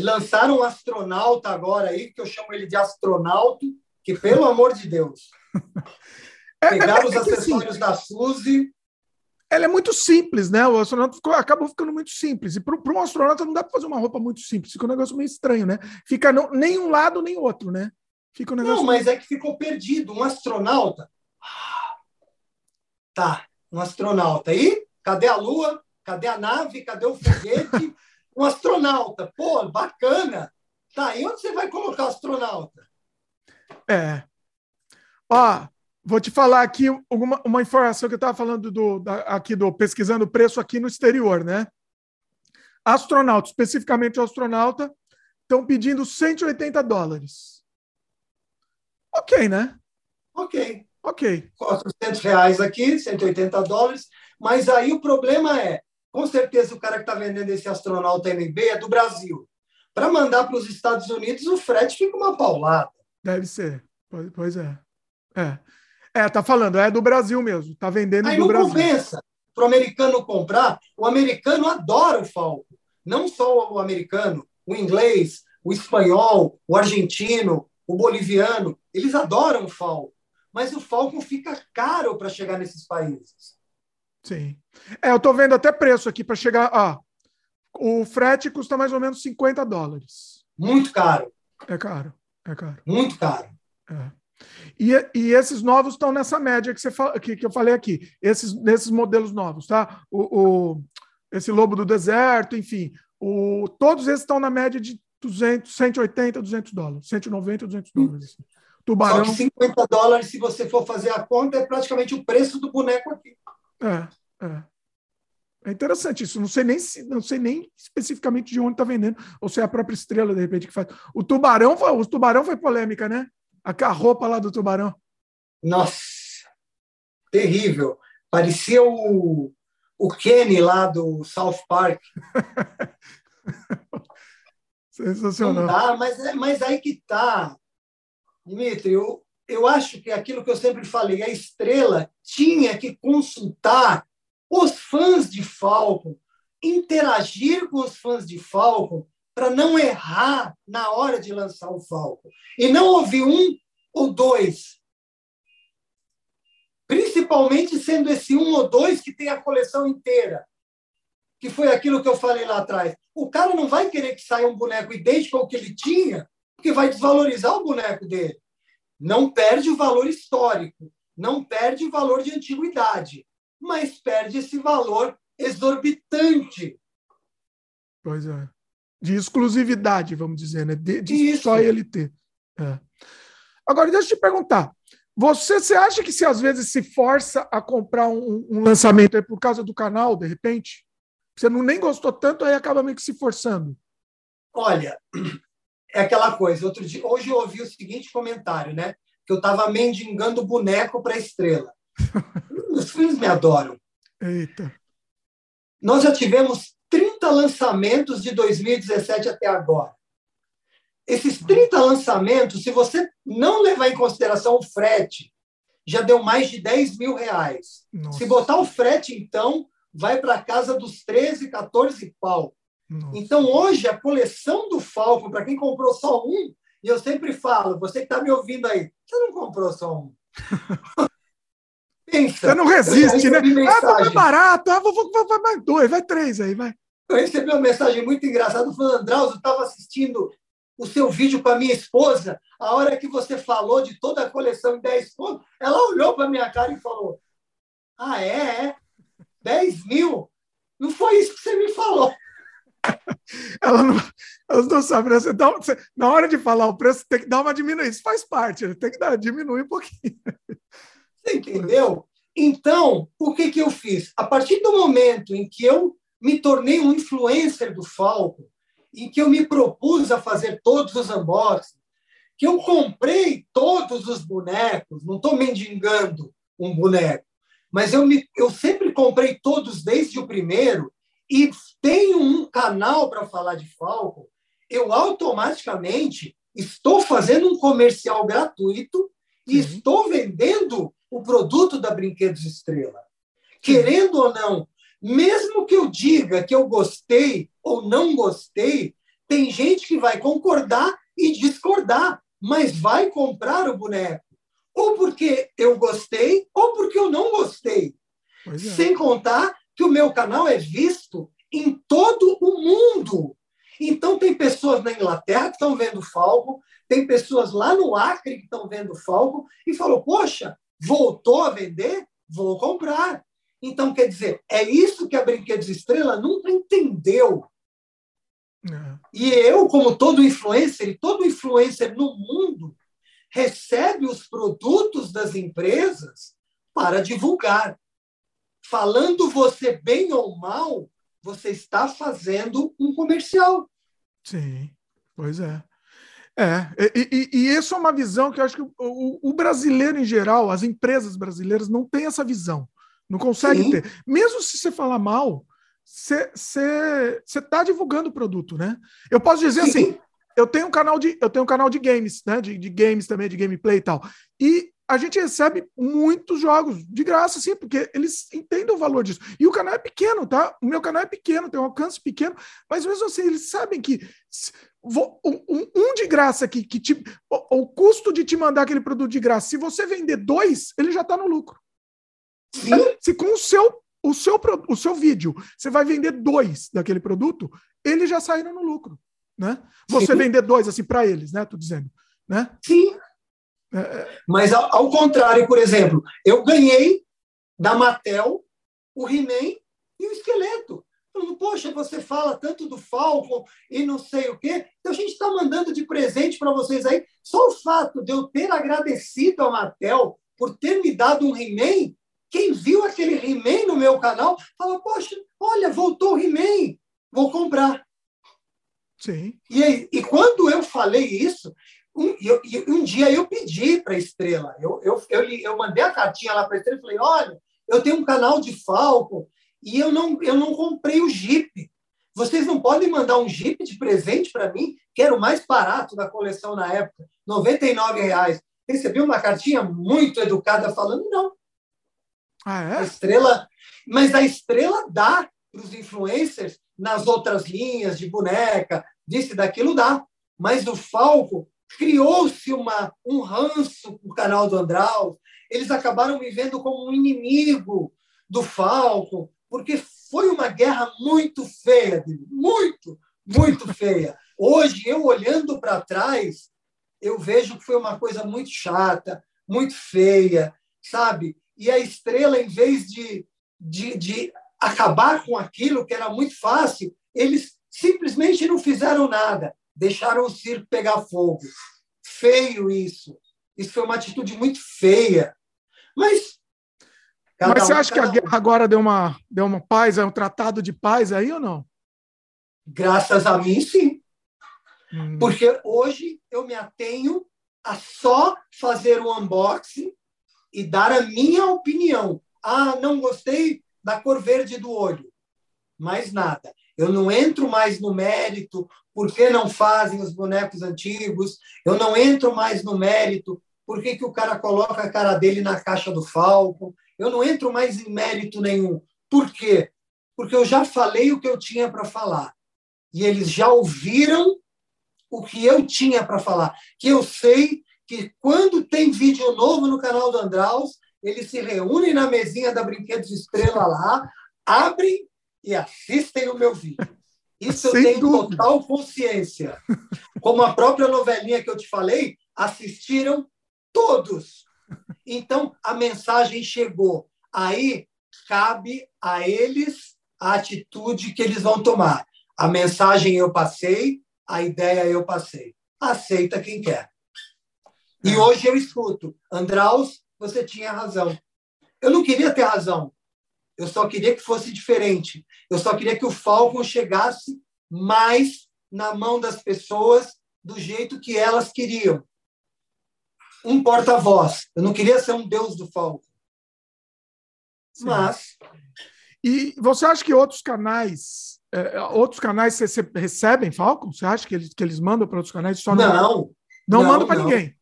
Lançaram um astronauta agora aí, que eu chamo ele de astronauta, que pelo amor de Deus. É, Pegaram é, é, os acessórios assim, da Suzy. Ela é muito simples, né? O astronauta ficou, acabou ficando muito simples. E para um astronauta não dá para fazer uma roupa muito simples. Fica um negócio meio estranho, né? Fica no, nem um lado nem outro, né? Fica um negócio. Não, mas é que ficou perdido. Um astronauta. Tá, um astronauta. aí cadê a Lua? Cadê a nave? Cadê o foguete? um astronauta. Pô, bacana. Tá, e onde você vai colocar o astronauta? É. Ó, vou te falar aqui alguma, uma informação que eu estava falando do, da, aqui do pesquisando preço aqui no exterior, né? Astronauta, especificamente o astronauta, estão pedindo 180 dólares. Ok, né? Ok. Ok. 400 reais aqui, 180 dólares. Mas aí o problema é, com certeza o cara que está vendendo esse astronauta MB é do Brasil. Para mandar para os Estados Unidos, o frete fica uma paulada. Deve ser. Pois é. É. É, tá falando, é do Brasil mesmo. Tá vendendo Aí do não Brasil. compensa para o americano comprar. O americano adora o Falco. Não só o americano, o inglês, o espanhol, o argentino, o boliviano. Eles adoram o Falco. Mas o Falcon fica caro para chegar nesses países. Sim. É, eu estou vendo até preço aqui para chegar. Ah, o frete custa mais ou menos 50 dólares. Muito caro. É caro. É caro. Muito caro. É. E, e esses novos estão nessa média que, você que, que eu falei aqui, esses, nesses modelos novos, tá? O, o, esse Lobo do Deserto, enfim, o, todos esses estão na média de 200, 180, 200 dólares, 190, 200 dólares. Tubarão. Só que 50 dólares, se você for fazer a conta, é praticamente o preço do boneco aqui. É, é. É interessante isso. Não sei nem se, não sei nem especificamente de onde está vendendo, ou se é a própria estrela, de repente, que faz. O tubarão foi, o tubarão foi polêmica, né? A, roupa lá do tubarão. Nossa, terrível. Parecia o, o Kenny lá do South Park. Sensacional. Não dá, mas, é, mas aí que tá. Dimitri, eu, eu acho que aquilo que eu sempre falei, a estrela tinha que consultar os fãs de Falcon, interagir com os fãs de Falcon para não errar na hora de lançar o Falcon. E não ouvir um ou dois. Principalmente sendo esse um ou dois que tem a coleção inteira. Que foi aquilo que eu falei lá atrás. O cara não vai querer que saia um boneco idêntico ao que ele tinha, porque vai desvalorizar o boneco dele. Não perde o valor histórico, não perde o valor de antiguidade mas perde esse valor exorbitante. Pois é. De exclusividade, vamos dizer, né? De, de só ele ter. É. Agora, deixa eu te perguntar. Você, você acha que se às vezes se força a comprar um, um lançamento aí por causa do canal, de repente? Você não nem gostou tanto, aí acaba meio que se forçando. Olha, é aquela coisa. Outro dia, hoje eu ouvi o seguinte comentário, né? Que eu estava mendigando boneco para estrela. Os filhos me adoram. Eita. Nós já tivemos 30 lançamentos de 2017 até agora. Esses 30 lançamentos, se você não levar em consideração o frete, já deu mais de 10 mil reais. Nossa. Se botar o frete, então, vai para casa dos 13, 14 pau. Nossa. Então, hoje, a coleção do Falcon, para quem comprou só um, e eu sempre falo, você que está me ouvindo aí, você não comprou só um. Pensa. Você não resiste, né? Ah, vai barato, ah, vou, vou, vou, vai mais dois, vai três aí, vai. Eu recebi uma mensagem muito engraçada falando, Andraus, eu estava assistindo o seu vídeo com a minha esposa, a hora que você falou de toda a coleção em 10 pontos, ela olhou para minha cara e falou: Ah, é? é? 10 mil? Não foi isso que você me falou. Ela não, elas não sabem. Né? Você dá, você, na hora de falar o preço, tem que dar uma diminuição. Isso faz parte, né? tem que dar, diminuir um pouquinho. Você entendeu? Então, o que, que eu fiz? A partir do momento em que eu me tornei um influencer do Falco, em que eu me propus a fazer todos os unboxings, que eu comprei todos os bonecos, não estou mendigando um boneco, mas eu, me, eu sempre comprei todos desde o primeiro e tenho um canal para falar de Falco, eu automaticamente estou fazendo um comercial gratuito e uhum. estou vendendo o produto da Brinquedos Estrela. Querendo ou não, mesmo que eu diga que eu gostei ou não gostei, tem gente que vai concordar e discordar, mas vai comprar o boneco. Ou porque eu gostei, ou porque eu não gostei. É. Sem contar que o meu canal é visto em todo o mundo. Então, tem pessoas na Inglaterra que estão vendo Falco, tem pessoas lá no Acre que estão vendo Falco e falou: Poxa, voltou a vender? Vou comprar. Então, quer dizer, é isso que a Brinquedos Estrela nunca entendeu. É. E eu, como todo influencer, e todo influencer no mundo, recebe os produtos das empresas para divulgar. Falando você bem ou mal, você está fazendo um comercial. Sim, pois é. É, e, e, e isso é uma visão que eu acho que o, o, brasileiro em geral, as empresas brasileiras não têm essa visão. Não consegue Sim. ter. Mesmo se você falar mal, você está divulgando o produto, né? Eu posso dizer Sim. assim, eu tenho um canal de, eu tenho um canal de games, né? De, de games também, de gameplay e tal. E a gente recebe muitos jogos de graça, sim, porque eles entendem o valor disso. E o canal é pequeno, tá? O meu canal é pequeno, tem um alcance pequeno, mas mesmo assim, eles sabem que um, de graça que, que te, o, o, custo de te mandar aquele produto de graça, se você vender dois, ele já está no lucro. Sim. Se com o seu, o, seu, o seu vídeo você vai vender dois daquele produto, eles já saíram no lucro. Né? Você Sim. vender dois assim para eles, né? Tô dizendo. Né? Sim. Mas ao, ao, contrário, por exemplo, eu ganhei da Mattel o He-Man e o esqueleto. Falando, poxa, você fala tanto do Falcon e não sei o quê. Então a gente está mandando de presente para vocês aí. Só o fato de eu ter agradecido a Mattel por ter me dado um He-Man, quem viu aquele He-Man no meu canal, fala, poxa, olha, voltou o He-Man, vou comprar. Sim. E, e quando eu falei isso, um, eu, um dia eu pedi para a Estrela, eu, eu, eu, eu mandei a cartinha lá para a Estrela e falei, olha, eu tenho um canal de Falcon e eu não, eu não comprei o Jeep. Vocês não podem mandar um Jeep de presente para mim, que era o mais barato da coleção na época, R$ reais. Recebi uma cartinha muito educada falando não. Ah, é? A estrela, mas a estrela dá para os influencers nas outras linhas de boneca, disse daquilo dá. Mas o Falco criou-se uma um ranço o canal do Andral. Eles acabaram me vendo como um inimigo do Falco, porque foi uma guerra muito feia, muito, muito feia. Hoje, eu olhando para trás, eu vejo que foi uma coisa muito chata, muito feia, sabe? E a estrela, em vez de, de, de acabar com aquilo que era muito fácil, eles simplesmente não fizeram nada, deixaram o circo pegar fogo. Feio isso. Isso foi uma atitude muito feia. Mas. Mas você um, acha que a guerra agora deu uma, deu uma paz, é um tratado de paz aí ou não? Graças a mim, sim. Hum. Porque hoje eu me atenho a só fazer o um unboxing e dar a minha opinião. Ah, não gostei da cor verde do olho. Mais nada. Eu não entro mais no mérito por que não fazem os bonecos antigos. Eu não entro mais no mérito por que, que o cara coloca a cara dele na caixa do Falcon. Eu não entro mais em mérito nenhum. Por quê? Porque eu já falei o que eu tinha para falar. E eles já ouviram o que eu tinha para falar. Que eu sei que quando tem vídeo novo no canal do Andraus, eles se reúnem na mesinha da Brinquedos Estrela lá, abrem e assistem o meu vídeo. Isso Sem eu tenho dúvida. total consciência. Como a própria novelinha que eu te falei, assistiram todos. Então, a mensagem chegou. Aí, cabe a eles a atitude que eles vão tomar. A mensagem eu passei, a ideia eu passei. Aceita quem quer. E é. hoje eu escuto, Andraus, você tinha razão. Eu não queria ter razão. Eu só queria que fosse diferente. Eu só queria que o Falcon chegasse mais na mão das pessoas do jeito que elas queriam. Um porta-voz. Eu não queria ser um deus do Falcon. Sim. Mas. E você acha que outros canais, é, outros canais recebem Falcon? Você acha que eles, que eles mandam para outros canais? Só não, não, não mandam para ninguém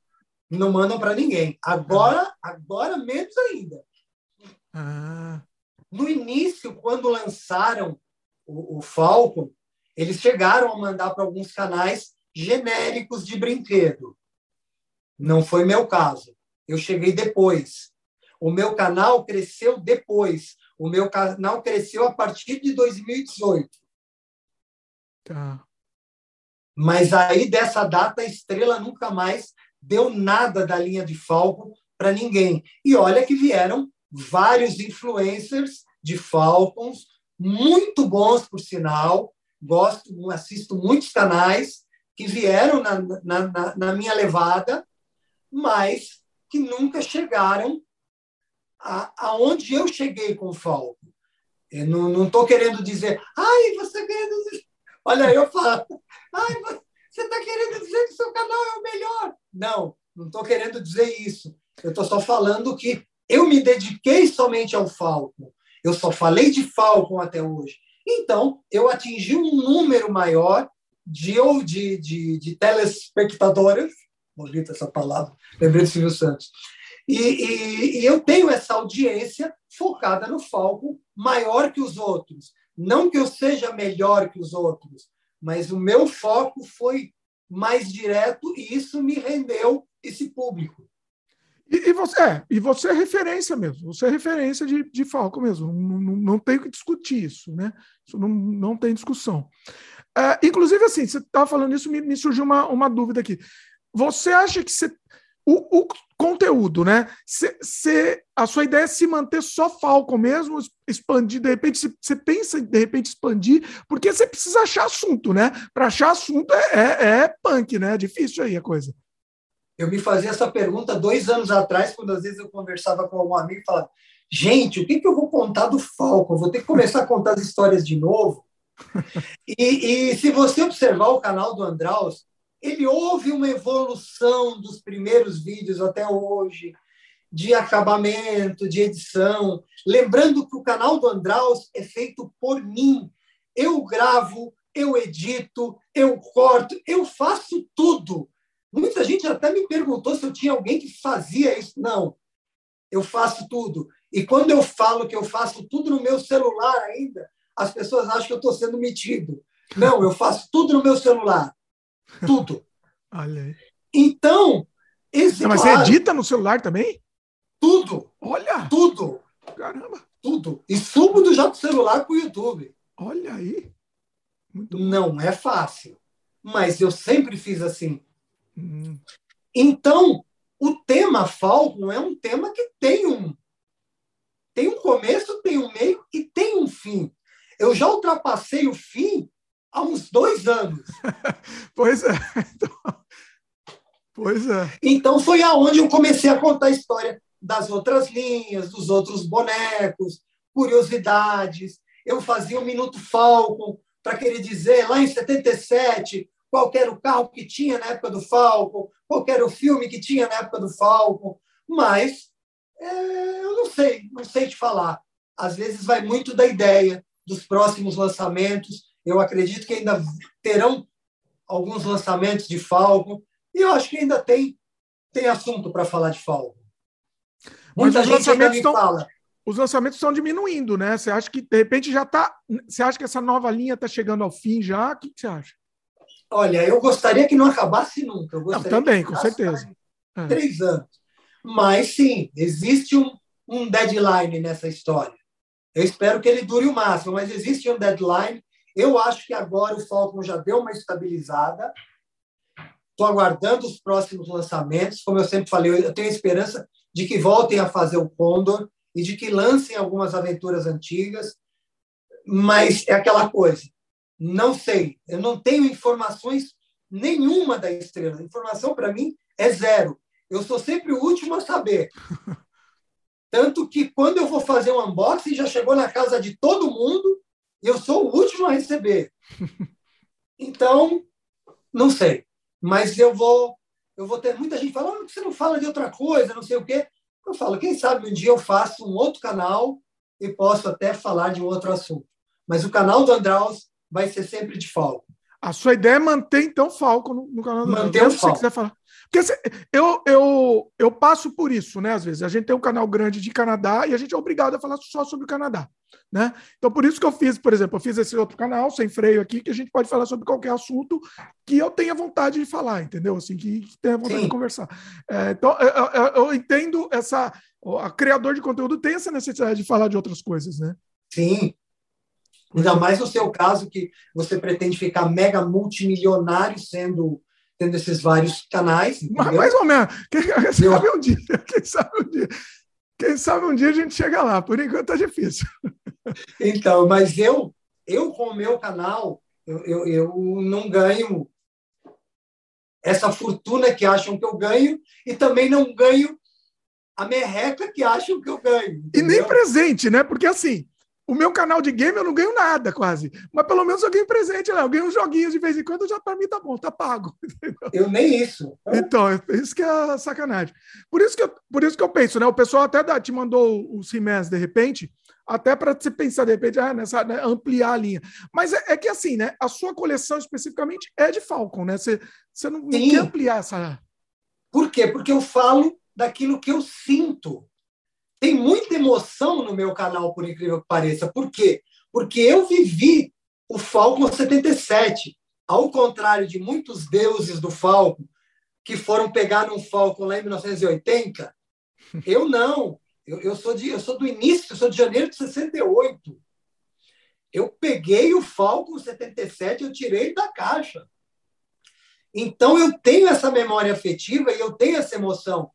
não mandam para ninguém. Agora, agora menos ainda. Ah. No início, quando lançaram o, o Falcon, eles chegaram a mandar para alguns canais genéricos de brinquedo. Não foi meu caso. Eu cheguei depois. O meu canal cresceu depois. O meu canal cresceu a partir de 2018. Tá. Mas aí, dessa data, a estrela nunca mais deu nada da linha de Falcon para ninguém. E olha que vieram vários influencers de Falcons, muito bons, por sinal. Gosto, assisto muitos canais que vieram na, na, na, minha levada, mas que nunca chegaram a, aonde eu cheguei com o Falcon. Eu não estou querendo dizer, ai, você querendo. Olha, eu falo, ai, você está querendo dizer que seu canal é o melhor. Não, não estou querendo dizer isso. Eu estou só falando que eu me dediquei somente ao Falcon. Eu só falei de Falcon até hoje. Então, eu atingi um número maior de, de, de, de telespectadores, bonita essa palavra, lembrei do Silvio Santos, e, e, e, eu tenho essa audiência focada no Falcon maior que os outros. Não que eu seja melhor que os outros, mas o meu foco foi mais direto e isso me rendeu esse público. E, e você, é, e você é referência mesmo, você é referência de, de Falco mesmo, não, não, não tem que discutir isso, né? Isso não, não tem discussão. É, inclusive, assim, você estava falando isso, me, me surgiu uma, uma dúvida aqui. Você acha que você o, o conteúdo, né? Se, a sua ideia é se manter só Falcon mesmo, expandir, de repente, você pensa de repente expandir, porque você precisa achar assunto, né? Para achar assunto é, é, é, punk, né? É difícil aí a coisa. Eu me fazia essa pergunta dois anos atrás, quando às vezes eu conversava com algum amigo e falava: gente, o que, que eu vou contar do Falcon? Vou ter que começar a contar as histórias de novo. e, e se você observar o canal do Andraus, ele houve uma evolução dos primeiros vídeos até hoje, de acabamento, de edição. Lembrando que o canal do Andraus é feito por mim. Eu gravo, eu edito, eu corto, eu faço tudo. Muita gente até me perguntou se eu tinha alguém que fazia isso. Não, eu faço tudo. E quando eu falo que eu faço tudo no meu celular ainda, as pessoas acham que eu estou sendo metido. Não, eu faço tudo no meu celular. Tudo. Olha aí. Então, esse, Não, mas claro, você edita no celular também? Tudo. Olha! Tudo. Caramba! Tudo. E subo do já do celular para o YouTube. Olha aí. Muito Não é fácil. Mas eu sempre fiz assim. Hum. Então, o tema Falcon é um tema que tem um tem um começo, tem um meio e tem um fim. Eu já ultrapassei o fim há uns dois anos. pois é. Então, Pois é. Então foi aonde eu comecei a contar a história das outras linhas, dos outros bonecos, curiosidades. Eu fazia o Minuto Falcon para querer dizer, lá em 77, qual era o carro que tinha na época do Falcon, qual era o filme que tinha na época do Falcon. Mas é, eu não sei, não sei te falar. Às vezes vai muito da ideia dos próximos lançamentos. Eu acredito que ainda terão alguns lançamentos de Falcon. E eu acho que ainda tem, tem assunto para falar de Falcon. Muita Mas gente ainda me estão, fala. Os lançamentos estão diminuindo, né? Você acha que, de repente, já está. Você acha que essa nova linha está chegando ao fim já? O que você acha? Olha, eu gostaria que não acabasse nunca. Eu não, também, com certeza. É. Três anos. Mas, sim, existe um, um deadline nessa história. Eu espero que ele dure o máximo, mas existe um deadline. Eu acho que agora o Falcon já deu uma estabilizada. Estou aguardando os próximos lançamentos. Como eu sempre falei, eu tenho esperança de que voltem a fazer o Condor e de que lancem algumas aventuras antigas. Mas é aquela coisa, não sei, eu não tenho informações nenhuma da estrela. A informação para mim é zero. Eu sou sempre o último a saber. Tanto que quando eu vou fazer um unboxing, já chegou na casa de todo mundo, e eu sou o último a receber. Então, não sei. Mas eu vou eu vou ter muita gente falando, você não fala de outra coisa, não sei o quê. Eu falo, quem sabe um dia eu faço um outro canal e posso até falar de um outro assunto. Mas o canal do Andraus vai ser sempre de Falco. A sua ideia é manter, então, Falco no, no canal do Manter o Falco. quiser falar. Porque eu, eu, eu passo por isso, né? Às vezes. A gente tem um canal grande de Canadá e a gente é obrigado a falar só sobre o Canadá. Né? Então, por isso que eu fiz, por exemplo, eu fiz esse outro canal, sem freio aqui, que a gente pode falar sobre qualquer assunto que eu tenha vontade de falar, entendeu? Assim, que, que tenha vontade Sim. de conversar. É, então, eu, eu, eu, entendo essa. A criador de conteúdo tem essa necessidade de falar de outras coisas, né? Sim. Ainda mais no seu caso, que você pretende ficar mega multimilionário sendo tendo esses vários canais. Mas, mais ou menos. Quem sabe um dia, quem sabe um dia. Quem sabe um dia a gente chega lá. Por enquanto tá difícil. Então, mas eu, eu com o meu canal, eu, eu, eu não ganho essa fortuna que acham que eu ganho e também não ganho a merreca que acham que eu ganho. Entendeu? E nem presente, né? Porque assim, o meu canal de game eu não ganho nada quase. Mas pelo menos eu ganho presente, né? Eu ganho uns joguinhos de vez em quando, já para mim tá bom, tá pago. Entendeu? Eu nem isso. Então, é isso que é sacanagem. Por isso que eu, por isso que eu penso, né? O pessoal até te mandou o CIMES de repente, até para você pensar de repente, ah, nessa, né, ampliar a linha. Mas é, é, que assim, né? A sua coleção especificamente é de Falcon, né? Você, você não, não quer ampliar essa. Por quê? Porque eu falo daquilo que eu sinto. Tem muita emoção no meu canal, por incrível que pareça. Por quê? Porque eu vivi o Falcon 77. Ao contrário de muitos deuses do Falcon que foram pegar um Falcon lá em 1980, eu não. Eu, eu, sou de, eu sou do início, eu sou de janeiro de 68. Eu peguei o Falcon 77, eu tirei da caixa. Então eu tenho essa memória afetiva e eu tenho essa emoção.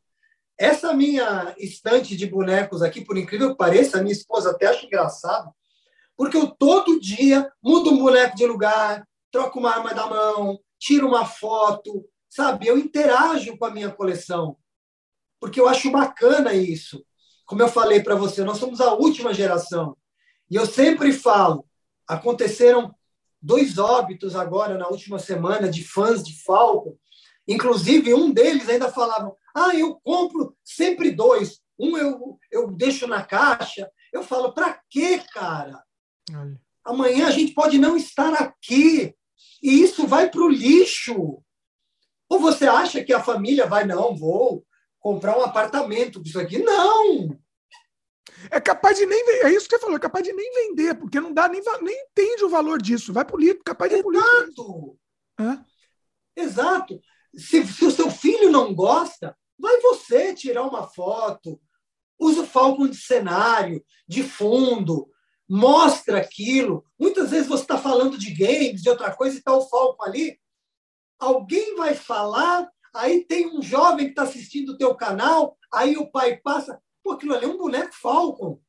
Essa minha estante de bonecos aqui, por incrível que pareça, minha esposa até acha engraçado, porque eu todo dia mudo um boneco de lugar, troco uma arma da mão, tiro uma foto, sabe? Eu interajo com a minha coleção, porque eu acho bacana isso. Como eu falei para você, nós somos a última geração. E eu sempre falo, aconteceram dois óbitos agora na última semana de fãs de Falcon. Inclusive, um deles ainda falava: ah, eu compro sempre dois. Um eu, eu deixo na caixa. Eu falo, para quê, cara? Olha. Amanhã a gente pode não estar aqui. E isso vai para o lixo. Ou você acha que a família vai, não, vou comprar um apartamento com isso aqui? Não! É capaz de nem vender. É isso que você falou, é capaz de nem vender, porque não dá nem, nem entende o valor disso. Vai político, capaz de. Exato. Exato. Se, se o seu filho não gosta, Vai você tirar uma foto, usa o Falcon de cenário, de fundo, mostra aquilo. Muitas vezes você está falando de games, de outra coisa, e está o Falcon ali. Alguém vai falar, aí tem um jovem que está assistindo o teu canal, aí o pai passa, pô, aquilo ali é um boneco Falcon.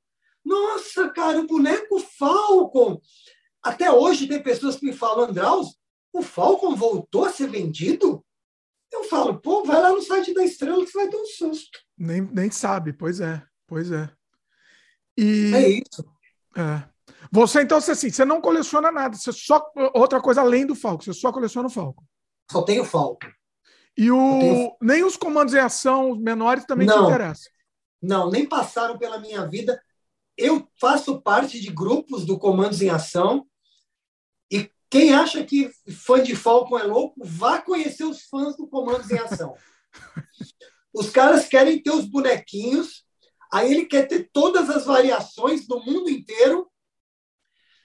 Nossa, cara, um boneco Falcon. Até hoje tem pessoas que me falam, Andraus, o Falcon voltou a ser vendido? Eu falo, pô, vai lá no site da Estrela que você vai ter um susto. Nem, nem sabe, pois é, pois é. E, É isso. é. Você, então, você, assim, você não coleciona nada, você só. Outra coisa além do Falco, você só coleciona o Falco. Só tenho Falcon. E o, tenho- nem os comandos em ação os menores também te Não. interessam. Não, nem passaram pela minha vida. Eu faço parte de grupos do Comandos em Ação. Quem acha que fã de Falcon é louco, vá conhecer os fãs do Comandos em Ação. Os caras querem ter os bonequinhos, aí ele quer ter todas as variações do mundo inteiro.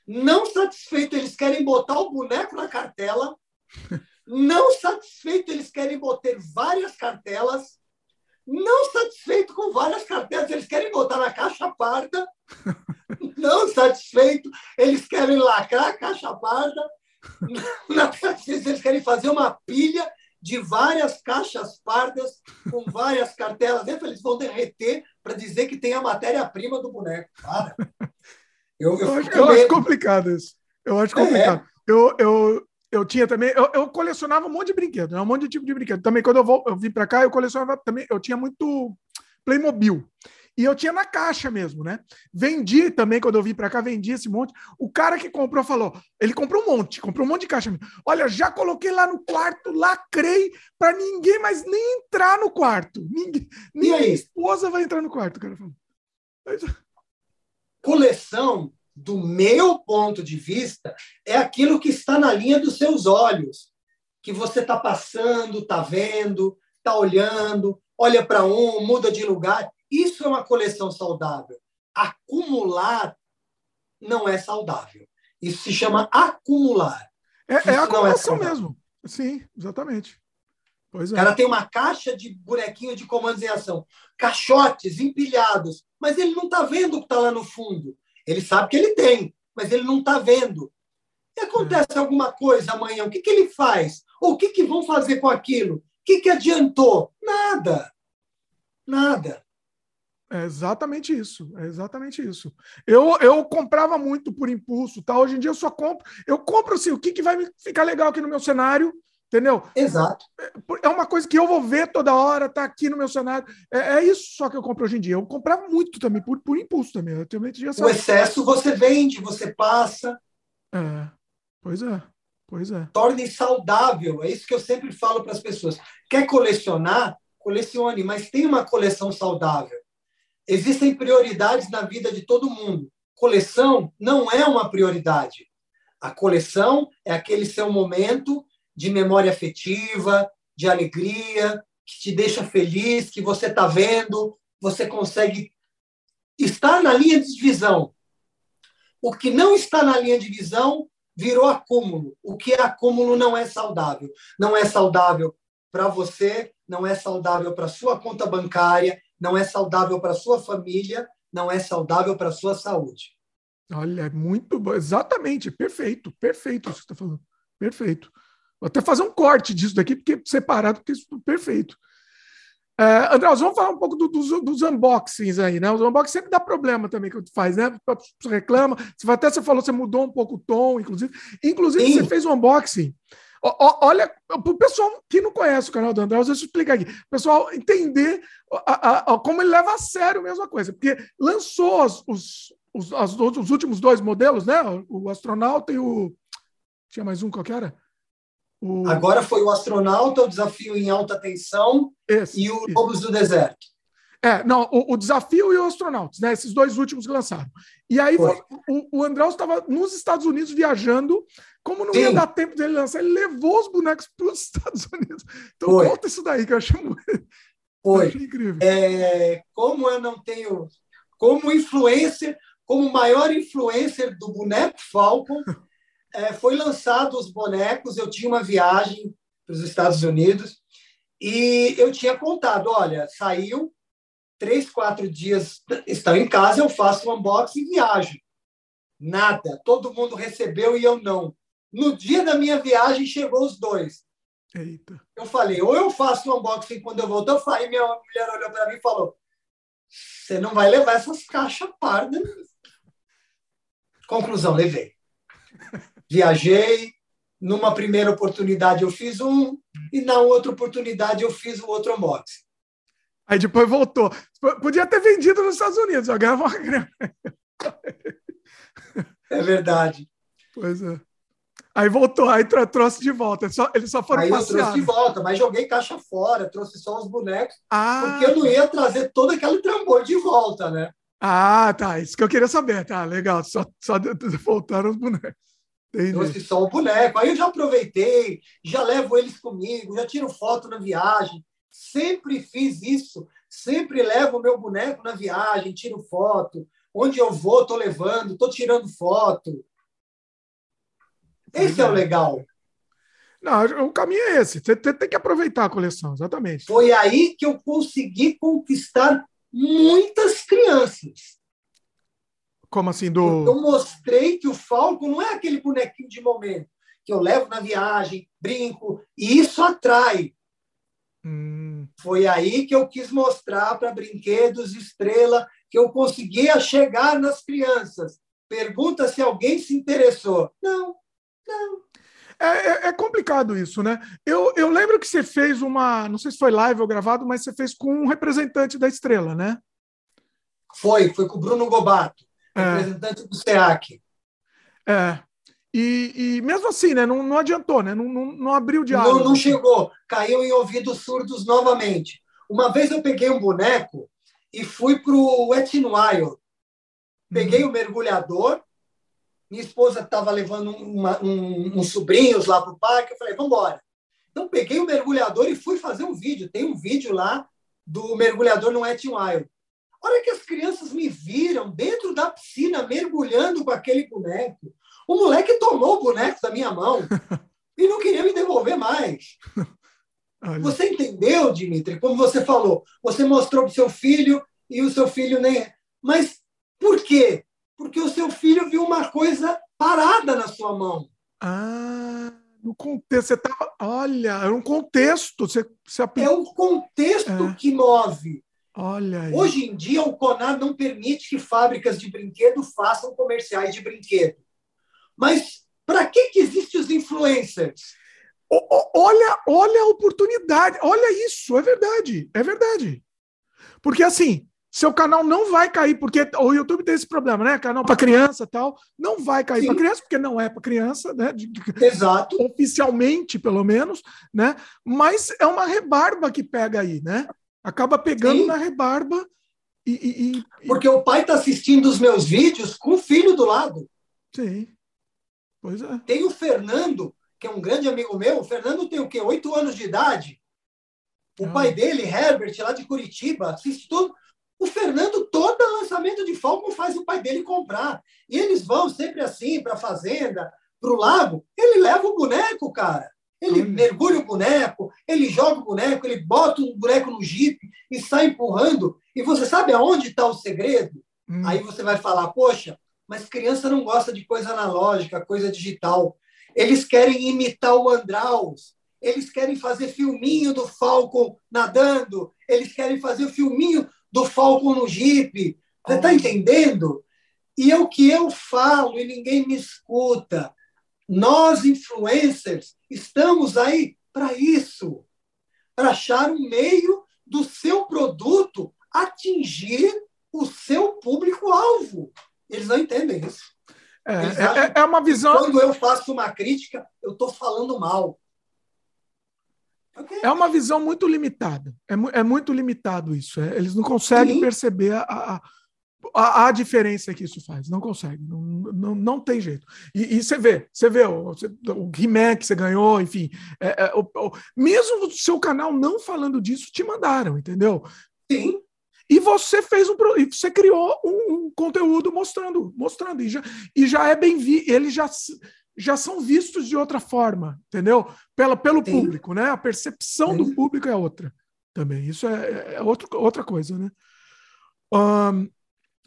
Não satisfeito, eles querem botar o boneco na cartela. Não satisfeito, eles querem botar várias cartelas. Não satisfeito com várias cartelas, eles querem botar na caixa parda. Não satisfeito, eles querem lacrar a caixa parda. Satisfeito, eles querem fazer uma pilha de várias caixas pardas com várias cartelas dentro. Eles vão derreter para dizer que tem a matéria-prima do boneco. Eu, Eu eu, acho, eu acho complicado isso. Eu acho É. complicado. Eu, eu, eu tinha também. Eu, eu colecionava um monte de brinquedo, né? um monte de tipo de brinquedo. Também, quando eu, vou, eu vim para cá, eu colecionava também. Eu tinha muito Playmobil. E eu tinha na caixa mesmo, né? Vendi também, quando eu vim para cá, vendi esse monte. O cara que comprou falou: ele comprou um monte, comprou um monte de caixa. Olha, já coloquei lá no quarto, lacrei para ninguém mais nem entrar no quarto. Ninguém, nem minha esposa vai entrar no quarto, o cara falou. Coleção, do meu ponto de vista, é aquilo que está na linha dos seus olhos, que você está passando, está vendo, está olhando, olha para um, muda de lugar. Isso é uma coleção saudável. Acumular não é saudável. Isso se chama acumular. É, é é acumulação saudável. mesmo. Sim, exatamente. Pois O é. cara tem uma caixa de bonequinho de comandos em ação, caixotes empilhados, mas ele não está vendo o que está lá no fundo. Ele sabe que ele tem, mas ele não está vendo. E acontece alguma coisa amanhã, o que, que ele faz? Ou o que, que vão fazer com aquilo? O que, que adiantou? Nada. Nada. É exatamente isso. É exatamente isso. Eu, eu comprava muito por impulso, tá? Hoje em dia eu só compro. Eu compro assim, o que, que vai ficar legal aqui no meu cenário, entendeu? Exato. É uma coisa que eu vou ver toda hora, tá aqui no meu cenário. É, é isso só que eu compro hoje em dia. Eu comprava muito também, por, por impulso também. Eu também essa... O excesso você vende, você passa, É, pois é, pois é. torne saudável. É isso que eu sempre falo para as pessoas. Quer colecionar? Colecione, mas tem uma coleção saudável. Existem prioridades na vida de todo mundo. Coleção não é uma prioridade. A coleção é aquele seu momento de memória afetiva, de alegria, que te deixa feliz, que você está vendo, você consegue estar na linha de visão. O que não está na linha de visão virou acúmulo. O que é acúmulo não é saudável. Não é saudável para você, não é saudável para sua conta bancária, não é saudável para sua família, não é saudável para sua saúde. Olha, é muito bom. Exatamente, perfeito, perfeito isso que você está falando. Perfeito. Vou até fazer um corte disso daqui, porque separado, porque isso é perfeito. É, André, vamos falar um pouco do- dos, dos unboxings aí, né? Os unboxings sempre dá problema também que tu faz, né? Você reclama, você até você falou, você mudou um pouco o tom, inclusive. Inclusive, Sim. você fez um unboxing. Olha, para o pessoal que não conhece o canal do André, deixa eu explicar aqui. O pessoal entender a- a- a- como ele leva a sério a mesma coisa, porque lançou os, os, os, as- os últimos dois modelos, né? O, o astronauta e o. Tinha mais um, qual que era? O, Agora foi o astronauta, o desafio em alta tensão esse, e o. Lobos do Deserto. É, não, o, o desafio e o astronautas, né? Esses dois últimos que lançaram. E aí Foi. o, o André estava nos Estados Unidos viajando, como não Sim. ia dar tempo dele lançar, ele levou os bonecos para os Estados Unidos. Então Foi. conta isso daí, que eu achei, eu achei incrível. É, como eu não tenho. Como influencer, como maior influencer do boneco Falcon, é, foi lançado os bonecos. Eu tinha uma viagem para os Estados Unidos e eu tinha contado: olha, saiu, três, quatro dias estão em casa, eu faço o unboxing e viajo. Nada. Todo mundo recebeu e eu não. No dia da minha viagem, chegou os dois. Eita. Eu falei, ou eu faço o unboxing quando eu voltar. Eu falei, minha mulher olhou para mim e falou: Você não vai levar essas caixas pardas. Conclusão, levei. Viajei, Numa primeira oportunidade eu fiz um, e na outra oportunidade eu fiz o outro unboxing. Aí depois voltou. Podia ter vendido nos Estados Unidos, já ganhava uma grana. É verdade. Pois é. Aí voltou, aí trouxe de volta. Só, eles só foram aí passear. eu trouxe de volta, mas joguei caixa fora, trouxe só os bonecos, ah. porque eu não ia trazer todo aquele trambolho de volta, né? Ah, tá. Isso que eu queria saber. Tá, legal. Só, só voltaram os bonecos. Entendi. Trouxe só o boneco. Aí eu já aproveitei, já levo eles comigo, já tiro foto na viagem. Sempre fiz isso. Sempre levo o meu boneco na viagem, tiro foto. Onde eu vou, estou levando, estou tirando foto. Esse é o legal. Não, o caminho é esse. Você tem que aproveitar a coleção, exatamente. Foi aí que eu consegui conquistar muitas crianças. Como assim? Do... Eu mostrei que o Falco não é aquele bonequinho de momento que eu levo na viagem, brinco, e isso atrai. Hum. Foi aí que eu quis mostrar para Brinquedos Estrela que eu conseguia chegar nas crianças. Pergunta se alguém se interessou. Não, não. É, é, é, complicado isso, né? Eu, eu lembro que você fez uma, não sei se foi live ou gravado, mas você fez com um representante da Estrela, né? Foi, foi com o Bruno Gobato, é. representante do SEAC. É. E, e, mesmo assim, né? Não, não adiantou, né? Não, não, não abriu diálogo. Não, não chegou. Caiu em ouvidos surdos novamente. Uma vez eu peguei um boneco e fui para o Wet n Wild. Peguei uhum. o mergulhador minha esposa estava levando uma, um, uns sobrinhos lá para o parque. Eu falei, vamos embora. Então, peguei o mergulhador e fui fazer um vídeo. Tem um vídeo lá do mergulhador no Wet Wild. A hora que as crianças me viram dentro da piscina mergulhando com aquele boneco, o moleque tomou o boneco da minha mão e não queria me devolver mais. Olha. Você entendeu, Dimitri? Como você falou, você mostrou para o seu filho e o seu filho nem. Mas por quê? Porque o seu filho viu uma coisa parada na sua mão. Ah, no contexto. Você estava. Olha, é um contexto. Você, você É o contexto é. que move. Olha aí. Hoje em dia, o CONAR não permite que fábricas de brinquedo façam comerciais de brinquedo. Mas para que, que existem os influencers? Olha, olha a oportunidade, olha isso, é verdade, é verdade. Porque assim, seu canal não vai cair, porque o YouTube tem esse problema, né? Canal para criança tal, não vai cair para criança, porque não é para criança, né? Exato. Oficialmente, pelo menos, né? Mas é uma rebarba que pega aí, né? Acaba pegando Sim. na rebarba e, e, e... Porque o pai está assistindo os meus vídeos com o filho do lado. Sim. Pois é. Tem o Fernando, que é um grande amigo meu. O Fernando tem o quê? Oito anos de idade. O ah. pai dele, Herbert, lá de Curitiba, assiste tudo. O Fernando, todo lançamento de Falcon faz o pai dele comprar. E eles vão sempre assim para a fazenda, para o lago. Ele leva o boneco, cara. Ele hum. mergulha o boneco, ele joga o boneco, ele bota o boneco no jipe e sai empurrando. E você sabe aonde está o segredo? Hum. Aí você vai falar, poxa, mas criança não gosta de coisa analógica, coisa digital. Eles querem imitar o Andraus. Eles querem fazer filminho do Falcon nadando. Eles querem fazer o filminho do Falcon no Jeep. Você está entendendo? E é o que eu falo e ninguém me escuta. Nós, influencers, estamos aí para isso para achar um meio do seu produto atingir o seu público-alvo. Eles não entendem isso. É, é, é, uma visão. Quando eu faço uma crítica, eu estou falando mal. Okay. É uma visão muito limitada. É, é muito limitado isso. É, eles não conseguem Sim. perceber a, a, a, diferença que isso faz. Não conseguem. Não, não, não tem jeito. E, e você vê, você vê o, o He-Man que você ganhou, enfim. É, é, o, o, mesmo o seu canal não falando disso, te mandaram, entendeu? Sim. E você fez um você criou um, um conteúdo mostrando, mostrando e já, e já é bem vi, ele já já são vistos de outra forma, entendeu? Pela, pelo Sim. público, né? A percepção Sim. do público é outra também. Isso é, é outro, outra coisa, né? Um,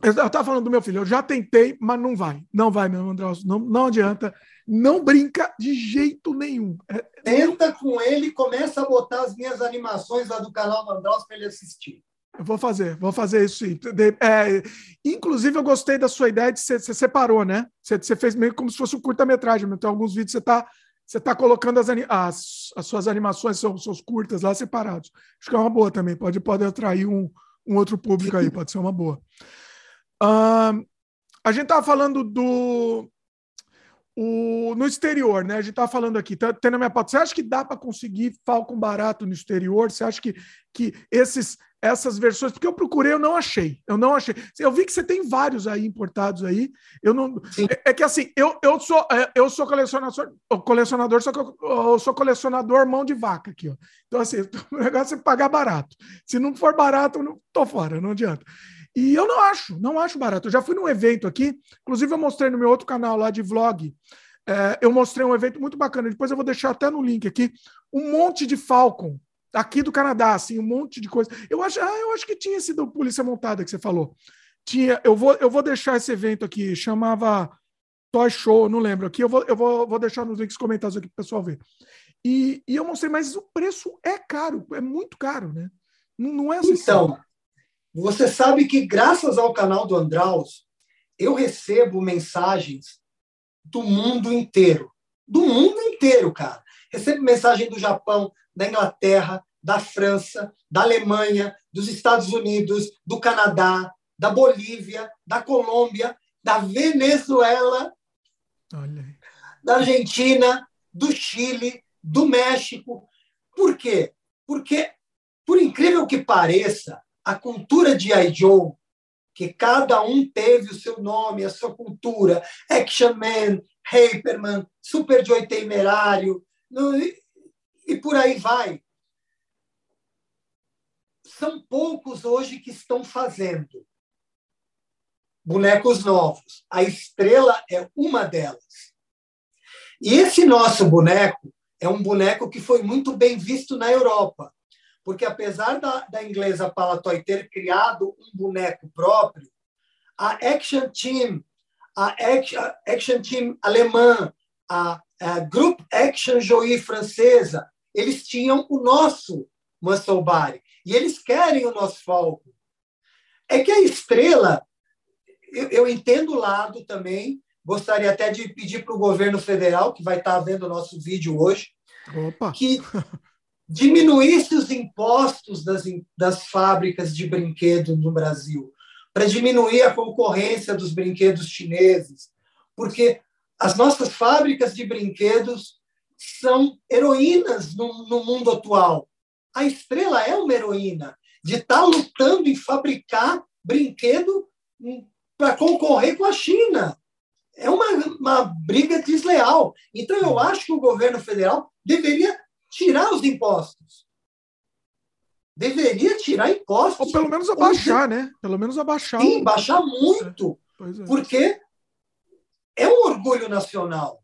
eu estava falando do meu filho, eu já tentei, mas não vai. Não vai, meu André, não, não adianta. Não brinca de jeito nenhum. É, Tenta com ele, começa a botar as minhas animações lá do canal do Andrés para ele assistir. Eu vou fazer, vou fazer isso sim. É, inclusive, eu gostei da sua ideia de você, separou, né? Você, fez meio como se fosse um curta-metragem, tem alguns vídeos você está você está colocando as, as, as, suas animações, seus, seus curtas lá separados. Acho que é uma boa também. Pode, pode atrair um, um outro público aí, pode ser uma boa. Uh, a gente estava falando do. O, no exterior, né? A gente estava falando aqui, tá, tem na minha pauta. Você acha que dá para conseguir Falcon barato no exterior? Você acha que, que esses, essas versões, porque eu procurei, eu não achei. Eu não achei. Eu vi que você tem vários aí importados aí. Eu não. É, é, que assim, eu, eu sou é, eu sou colecionador, colecionador, só que eu, eu, sou colecionador mão de vaca aqui, ó. Então assim, o negócio é pagar barato. Se não for barato, eu não tô fora, não adianta. E eu não acho, não acho barato. Eu já fui num evento aqui, inclusive eu mostrei no meu outro canal lá de vlog. É, eu mostrei um evento muito bacana. Depois eu vou deixar até no link aqui um monte de Falcon aqui do Canadá, assim, um monte de coisa. Eu acho, ah, eu acho que tinha sido Polícia Montada que você falou. Tinha, eu vou, eu vou deixar esse evento aqui, chamava Toy Show, não lembro aqui, eu vou, eu vou, vou deixar nos links comentários aqui para o pessoal ver. E, e eu mostrei, mas o preço é caro, é muito caro, né? Não, não é assim. Então, você sabe que graças ao canal do Andraus, eu recebo mensagens do mundo inteiro. Do mundo inteiro, cara. Recebo mensagem do Japão, da Inglaterra, da França, da Alemanha, dos Estados Unidos, do Canadá, da Bolívia, da Colômbia, da Venezuela, da Argentina, do Chile, do México. Por quê? Porque, por incrível que pareça, a cultura de Joe, que cada um teve o seu nome, a sua cultura, Action Man, Hyperman, Super Joy Temerário, e por aí vai. São poucos hoje que estão fazendo bonecos novos. A estrela é uma delas. E esse nosso boneco é um boneco que foi muito bem visto na Europa, porque apesar da, da inglesa Palatoy ter criado um boneco próprio, a Action Team, a Action, a action Team alemã, a, a Group Action Joy francesa, eles tinham o nosso Muscle Body. E eles querem o nosso Falco. É que a estrela, eu, eu entendo o lado também, gostaria até de pedir para o governo federal, que vai estar vendo o nosso vídeo hoje, Opa. que diminuísse os impostos das, das fábricas de brinquedo no Brasil, para diminuir a concorrência dos brinquedos chineses, porque as nossas fábricas de brinquedos são heroínas no, no mundo atual. A estrela é uma heroína de estar tá lutando em fabricar brinquedo para concorrer com a China. É uma, uma briga desleal. Então, eu acho que o governo federal deveria tirar os impostos. Deveria tirar impostos. Ou pelo menos abaixar, né? Pelo menos abaixar. Sim, baixar muito. É. É. Porque é um orgulho nacional.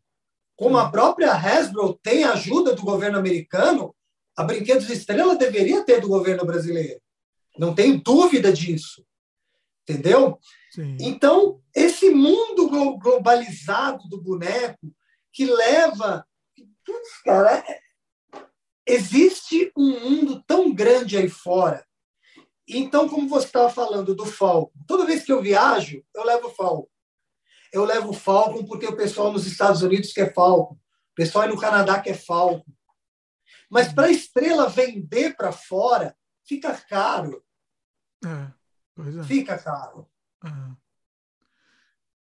Como a própria Hasbro tem ajuda do governo americano, a Brinquedos Estrela deveria ter do governo brasileiro. Não tenho dúvida disso. Entendeu? Sim. Então, esse mundo globalizado do boneco que leva. Putz, cara, existe um mundo tão grande aí fora. Então, como você estava falando do Falco, toda vez que eu viajo, eu levo o Falco eu levo Falcon porque o pessoal nos Estados Unidos quer Falcon, o pessoal aí no Canadá quer Falcon. Mas para a estrela vender para fora, fica caro. É, é. Fica caro.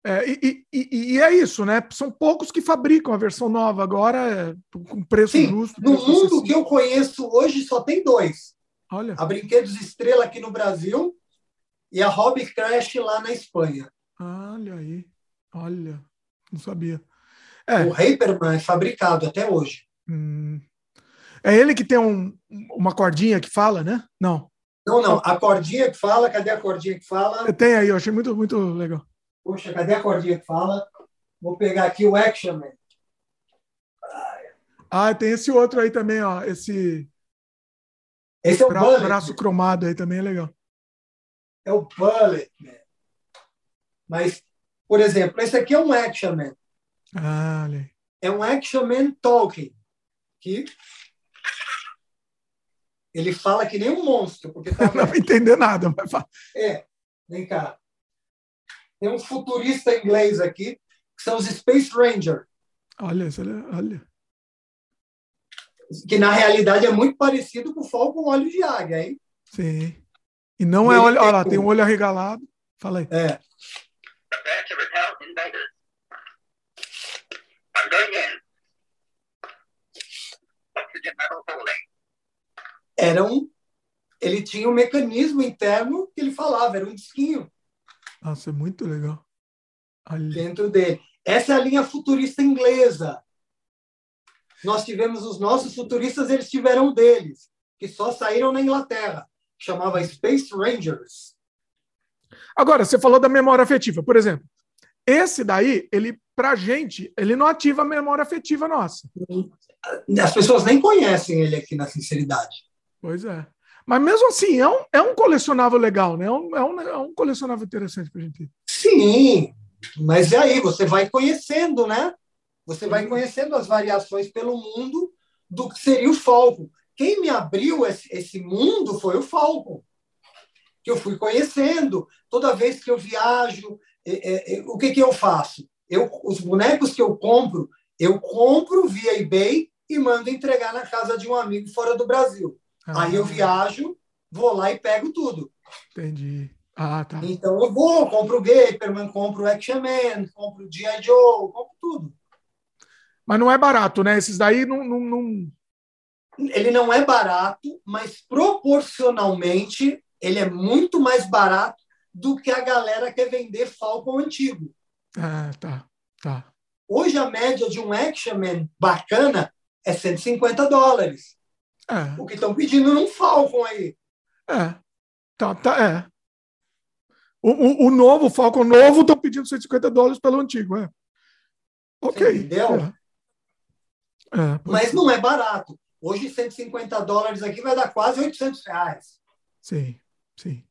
É. é e, e, e, é isso, né? São poucos que fabricam a versão nova agora, é, com preço Sim, justo. No mundo acessível. que eu conheço hoje, só tem dois. Olha. A Brinquedos Estrela aqui no Brasil e a Hobby Crash lá na Espanha. Olha aí. Olha, não sabia. É. O Hyperman é fabricado até hoje. Hum. É ele que tem um, uma cordinha que fala, né? Não. Não, não. A cordinha que fala, cadê a cordinha que fala? Tem aí, eu achei muito, muito legal. Poxa, cadê a cordinha que fala? Vou pegar aqui o Action Man. Ah, tem esse outro aí também, ó. Esse. Esse é o Bra Bullet. braço cromado aí também é legal. É o Bullet, man. Mas por exemplo, esse aqui é um Action Man. Ah, é um Action Man Talking. Que ele fala que nem um monstro. Porque tá não vai entender nada, mas fala. É, vem cá. Tem um futurista inglês aqui, que são os Space Ranger. Olha, olha. Que na realidade é muito parecido com o Falcon óleo de águia, hein? Sim. E não é olho. Olha lá, tem um olho arregalado. Fala aí. É. Era um. Ele tinha um mecanismo interno que ele falava, era um disquinho. Nossa, é muito legal. Ali. Dentro dele. Essa é a linha futurista inglesa. Nós tivemos os nossos futuristas, eles tiveram deles, que só saíram na Inglaterra, chamava Space Rangers. Agora, você falou da memória afetiva, por exemplo. Esse daí, ele pra gente, ele não ativa a memória afetiva nossa. As pessoas nem conhecem ele aqui na sinceridade. Pois é. Mas mesmo assim, é um, é um colecionável legal, né? É um, é um, é um colecionável interessante para a gente. Sim, mas é aí, você vai conhecendo, né? Você vai conhecendo as variações pelo mundo do que seria o Falcon. Quem me abriu esse, esse mundo foi o Falcon, que eu fui conhecendo. Toda vez que eu viajo, é, é, o que, que eu faço? Eu, os bonecos que eu compro, eu compro via eBay e mando entregar na casa de um amigo fora do Brasil. Ah, Aí eu viajo, vou lá e pego tudo. Entendi. Ah, tá. Então eu vou, compro o Gaperman, compro o Action Man, compro o G.I. Joe, compro tudo. Mas não é barato, né? Esses daí não, não, não... Ele não é barato, mas proporcionalmente ele é muito mais barato do que a galera quer vender Falcon antigo. Ah, tá, tá. Hoje a média de um Action Man bacana é 150 dólares. É. O que estão pedindo num Falcon aí. É. Tá, tá, é. O, o, o novo, Falcon novo, estão pedindo 150 dólares pelo antigo, é. Ok. entendeu? É. É, Mas não é barato. Hoje, 150 dólares aqui vai dar quase 800 reais. Sim, sim.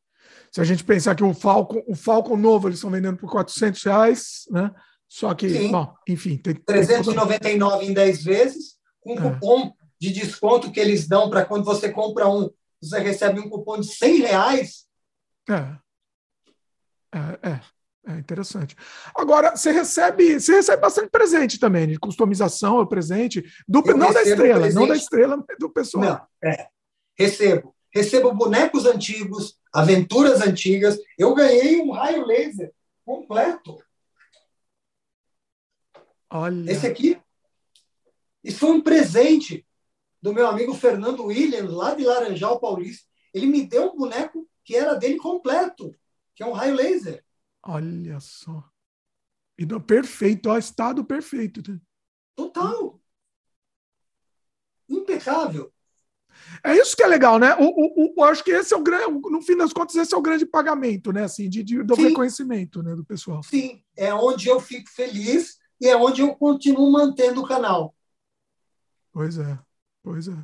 Se a gente pensar que o Falcon, o Falcon novo eles estão vendendo por 400 reais, né? Só que, sim. bom, enfim. Tem, 399 tem... em 10 vezes, com um é. cupom de desconto que eles dão para quando você compra um, você recebe um cupom de 100 reais. É. É, é, é interessante. Agora, você recebe, você recebe bastante presente também, de customização, o presente, do, não da estrela, presente. não da estrela, do pessoal. Não, é. Recebo. Recebo bonecos antigos, aventuras antigas. Eu ganhei um raio laser completo. Olha. Esse aqui. Isso foi um presente do meu amigo Fernando Williams, lá de Laranjal Paulista. Ele me deu um boneco que era dele completo que é um raio laser. Olha só. E do perfeito, ó, estado perfeito. Né? Total. Impecável. É isso que é legal, né? O, o, o, acho que esse é o grande, no fim das contas, esse é o grande pagamento, né? Assim, de, de do Sim. reconhecimento né, do pessoal. Sim, é onde eu fico feliz e é onde eu continuo mantendo o canal. Pois é, pois é.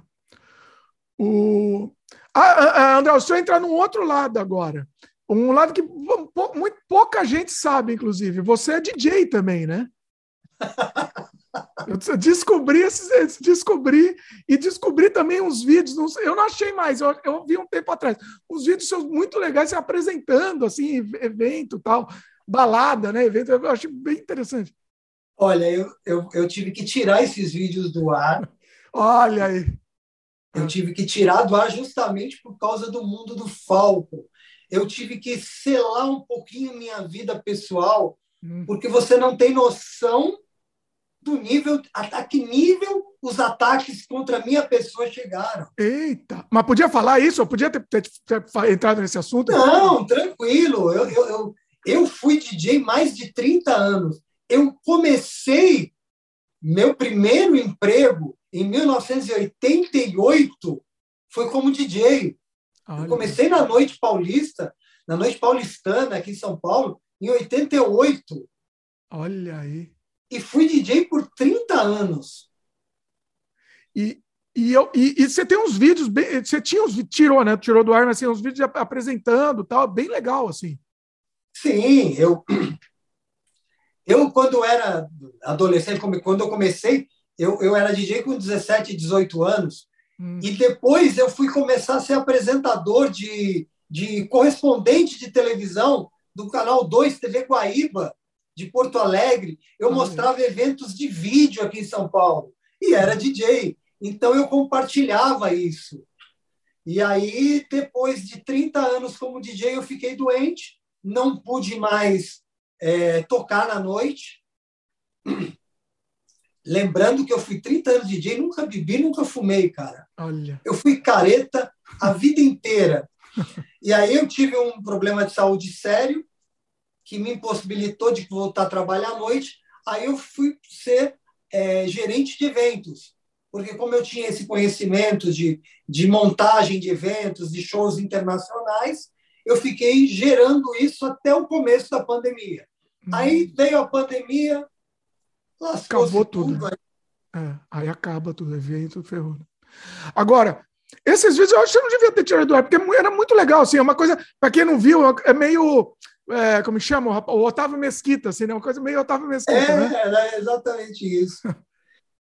O... Ah, ah, André, o senhor entra num outro lado agora. Um lado que muito pouca gente sabe, inclusive. Você é DJ também, né? Eu descobri esses, descobri e descobri também uns vídeos. Eu não achei mais, eu, eu, vi um tempo atrás. Uns vídeos seus muito legais, se apresentando assim, evento tal, balada, né? Evento, eu achei bem interessante. Olha, eu, eu, eu tive que tirar esses vídeos do ar. Olha aí. Eu tive que tirar do ar justamente por causa do mundo do Falco eu tive que selar um pouquinho minha vida pessoal, hum. porque você não tem noção do nível, a, que nível os ataques contra a minha pessoa chegaram. Eita, mas podia falar isso? Eu podia ter, ter, ter entrado nesse assunto? Não, tranquilo. Eu, eu, eu, eu fui DJ mais de 30 anos. Eu comecei meu primeiro emprego em 1988 foi como DJ. Olha. Eu comecei na Noite Paulista, na Noite Paulistana, aqui em São Paulo, em 88. Olha aí. E fui DJ por 30 anos. E, e, eu, e, e você tem uns vídeos, bem, você tinha uns, tirou, né? Tirou do ar, mas assim, uns vídeos apresentando tal, bem legal, assim. Sim, eu, eu quando era adolescente, quando eu comecei, eu, eu era DJ com 17, 18 anos, Hum. E depois eu fui começar a ser apresentador de, de correspondente de televisão do canal 2 TV Guaíba, de Porto Alegre. Eu mostrava eventos de vídeo aqui em São Paulo. E era DJ. Então eu compartilhava isso. E aí, depois de 30 anos como DJ, eu fiquei doente, não pude mais é, tocar na noite. Lembrando que eu fui 30 anos de DJ, nunca bebi, nunca fumei, cara. Olha. Eu fui careta a vida inteira. E aí eu tive um problema de saúde sério que me impossibilitou de voltar a trabalhar à noite. Aí eu fui ser é, gerente de eventos, porque como eu tinha esse conhecimento de, de montagem de eventos, de shows internacionais, eu fiquei gerando isso até o começo da pandemia. Hum. Aí veio a pandemia, acabou tudo. tudo. É, aí acaba tudo, evento, ferrou. Agora, esses vídeos eu acho que eu não devia ter tirado do ar, porque era muito legal, assim, é uma coisa, para quem não viu, é meio, é, como chama, o Otávio Mesquita, assim, né? uma coisa meio Otávio Mesquita, é, né? Era exatamente isso.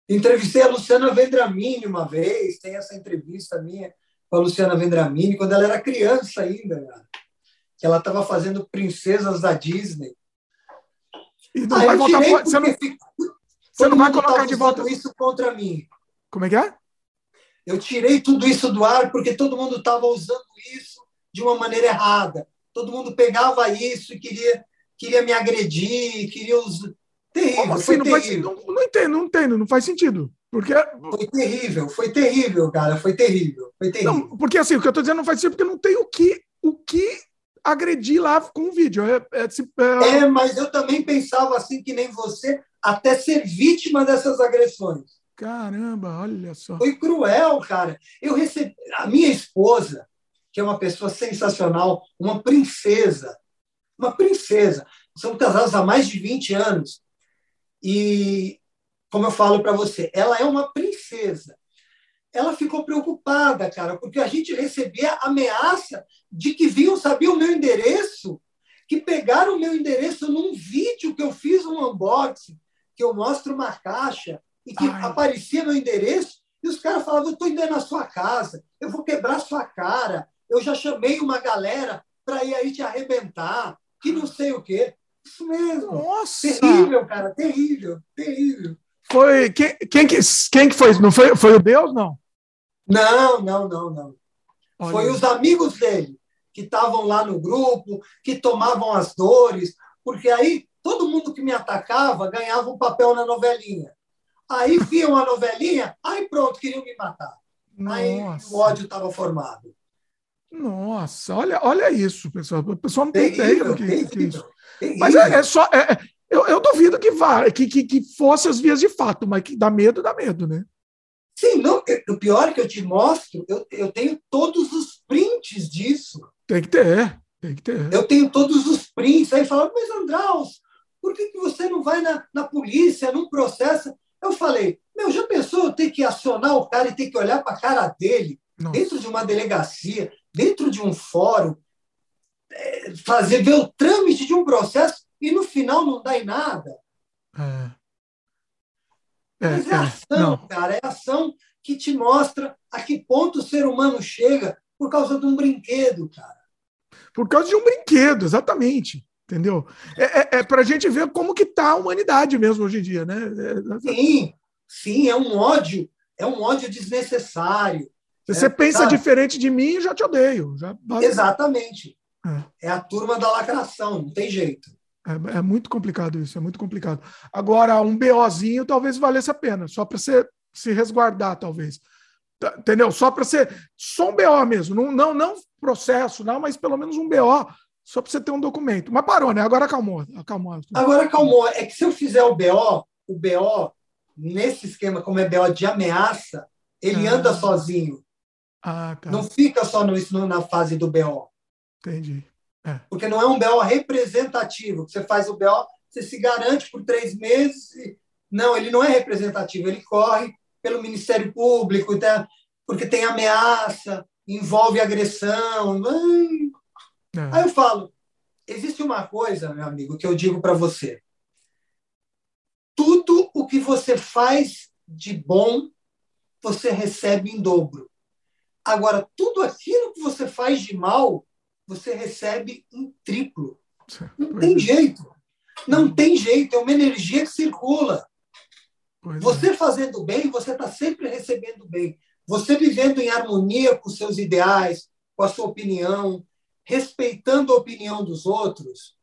Entrevistei a Luciana Vendramini uma vez, tem essa entrevista minha com a Luciana Vendramini, quando ela era criança ainda, cara, que ela estava fazendo Princesas da Disney. E não ah, vai voltar você não, você não vai colocar de volta isso contra mim. Como é que é? Eu tirei tudo isso do ar porque todo mundo estava usando isso de uma maneira errada. Todo mundo pegava isso e queria, queria me agredir, queria usar. Terrível, Como assim? não, faz, não, não, entendo, não entendo, não faz sentido. Porque... Foi terrível, foi terrível, cara, foi terrível. Foi terrível. Não, porque assim, o que eu estou dizendo não faz sentido porque não tem o que, o que agredir lá com o vídeo. É, é, é... é, mas eu também pensava assim que nem você, até ser vítima dessas agressões. Caramba, olha só. Foi cruel, cara. Eu recebi. A minha esposa, que é uma pessoa sensacional, uma princesa, uma princesa. Somos casados há mais de 20 anos. E, como eu falo para você, ela é uma princesa. Ela ficou preocupada, cara, porque a gente recebia ameaça de que vinham saber o meu endereço, que pegaram o meu endereço num vídeo que eu fiz um unboxing, que eu mostro uma caixa e que Ai. aparecia meu endereço, e os caras falavam: Eu estou indo na sua casa, eu vou quebrar sua cara, eu já chamei uma galera para ir aí te arrebentar, que não sei o quê. Isso mesmo. Nossa! Terrível, cara, terrível, terrível. Foi quem, quem, que, quem que foi? Não foi, foi o Deus, não? Não, não, não, não. Olha. Foi os amigos dele que estavam lá no grupo, que tomavam as dores, porque aí todo mundo que me atacava ganhava um papel na novelinha. Aí viam a novelinha, aí pronto, queriam me matar. Nossa. Aí o ódio estava formado. Nossa, olha, olha isso, pessoal. O pessoal não tem ideia do que, que é isso. Mas é, é só. É, é, eu, eu duvido que, vá, que, que, que fosse as vias de fato, mas que dá medo, dá medo, né? Sim, não, o pior é que eu te mostro, eu, eu tenho todos os prints disso. Tem que ter, tem que ter. Eu tenho todos os prints. Aí falaram, mas Andraus, por que, que você não vai na, na polícia, não processa? Eu falei, meu, já pensou eu ter que acionar o cara e ter que olhar para a cara dele Nossa. dentro de uma delegacia, dentro de um fórum, é, fazer ver o trâmite de um processo e no final não dá em nada? É. É, Mas é, é ação, não. cara, é ação que te mostra a que ponto o ser humano chega por causa de um brinquedo, cara. Por causa de um brinquedo, exatamente entendeu? É, é, é para a gente ver como que está a humanidade mesmo hoje em dia, né? É, é, sim, sim, é um ódio, é um ódio desnecessário. Se você pensa sabe? diferente de mim, já te odeio. Já... Exatamente. É. é. a turma da lacração, não tem jeito. É, é, muito complicado isso, é muito complicado. Agora, um BOzinho talvez valesse a pena, só para você se resguardar, talvez. Tá, entendeu? Só para ser só um BO mesmo, não, não, não processo, não, mas pelo menos um BO só para você ter um documento. Mas parou, né? Agora acalmou. acalmou. Agora acalmou. É que se eu fizer o BO, o BO, nesse esquema, como é BO de ameaça, ele ah. anda sozinho. Ah, tá. Não fica só no, na fase do BO. Entendi. É. Porque não é um BO representativo. Você faz o BO, você se garante por três meses. E... Não, ele não é representativo. Ele corre pelo Ministério Público, tá? porque tem ameaça, envolve agressão. É. Aí eu falo, existe uma coisa, meu amigo, que eu digo para você. Tudo o que você faz de bom, você recebe em dobro. Agora, tudo aquilo que você faz de mal, você recebe em triplo. Não tem é. jeito. Não tem jeito. É uma energia que circula. Pois você é. fazendo bem, você está sempre recebendo bem. Você vivendo em harmonia com seus ideais, com a sua opinião, respeitando a opinião dos outros.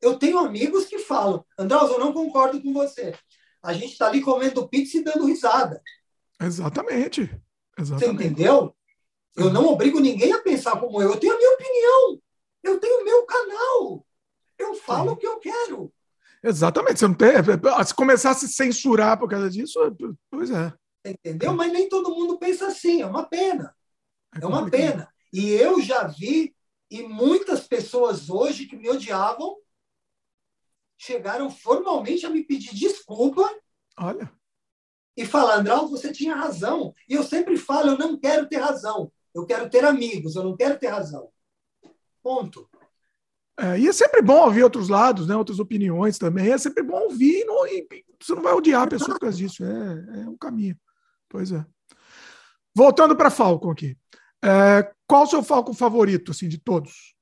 Eu tenho amigos que falam, Andraus, eu não concordo com você. A gente está ali comendo pizza e dando risada. Exatamente. Exatamente. Você entendeu? Eu não obrigo ninguém a pensar como eu. Eu tenho a minha opinião. Eu tenho o meu canal. Eu falo o que eu quero. Exatamente. Você não tem. Se começar a se censurar por causa disso, pois é. Entendeu? Mas nem todo mundo pensa assim. É uma pena. É, é uma pena. E eu já vi, e muitas pessoas hoje que me odiavam chegaram formalmente a me pedir desculpa. Olha. E falar, Andral, você tinha razão. E eu sempre falo, eu não quero ter razão. Eu quero ter amigos, eu não quero ter razão. Ponto. É, e é sempre bom ouvir outros lados, né, outras opiniões também. É sempre bom ouvir e, não, e você não vai odiar a pessoa por causa disso. É, é um caminho. Pois é. Voltando para Falcon aqui. É, qual o seu Falcon favorito, assim, de todos?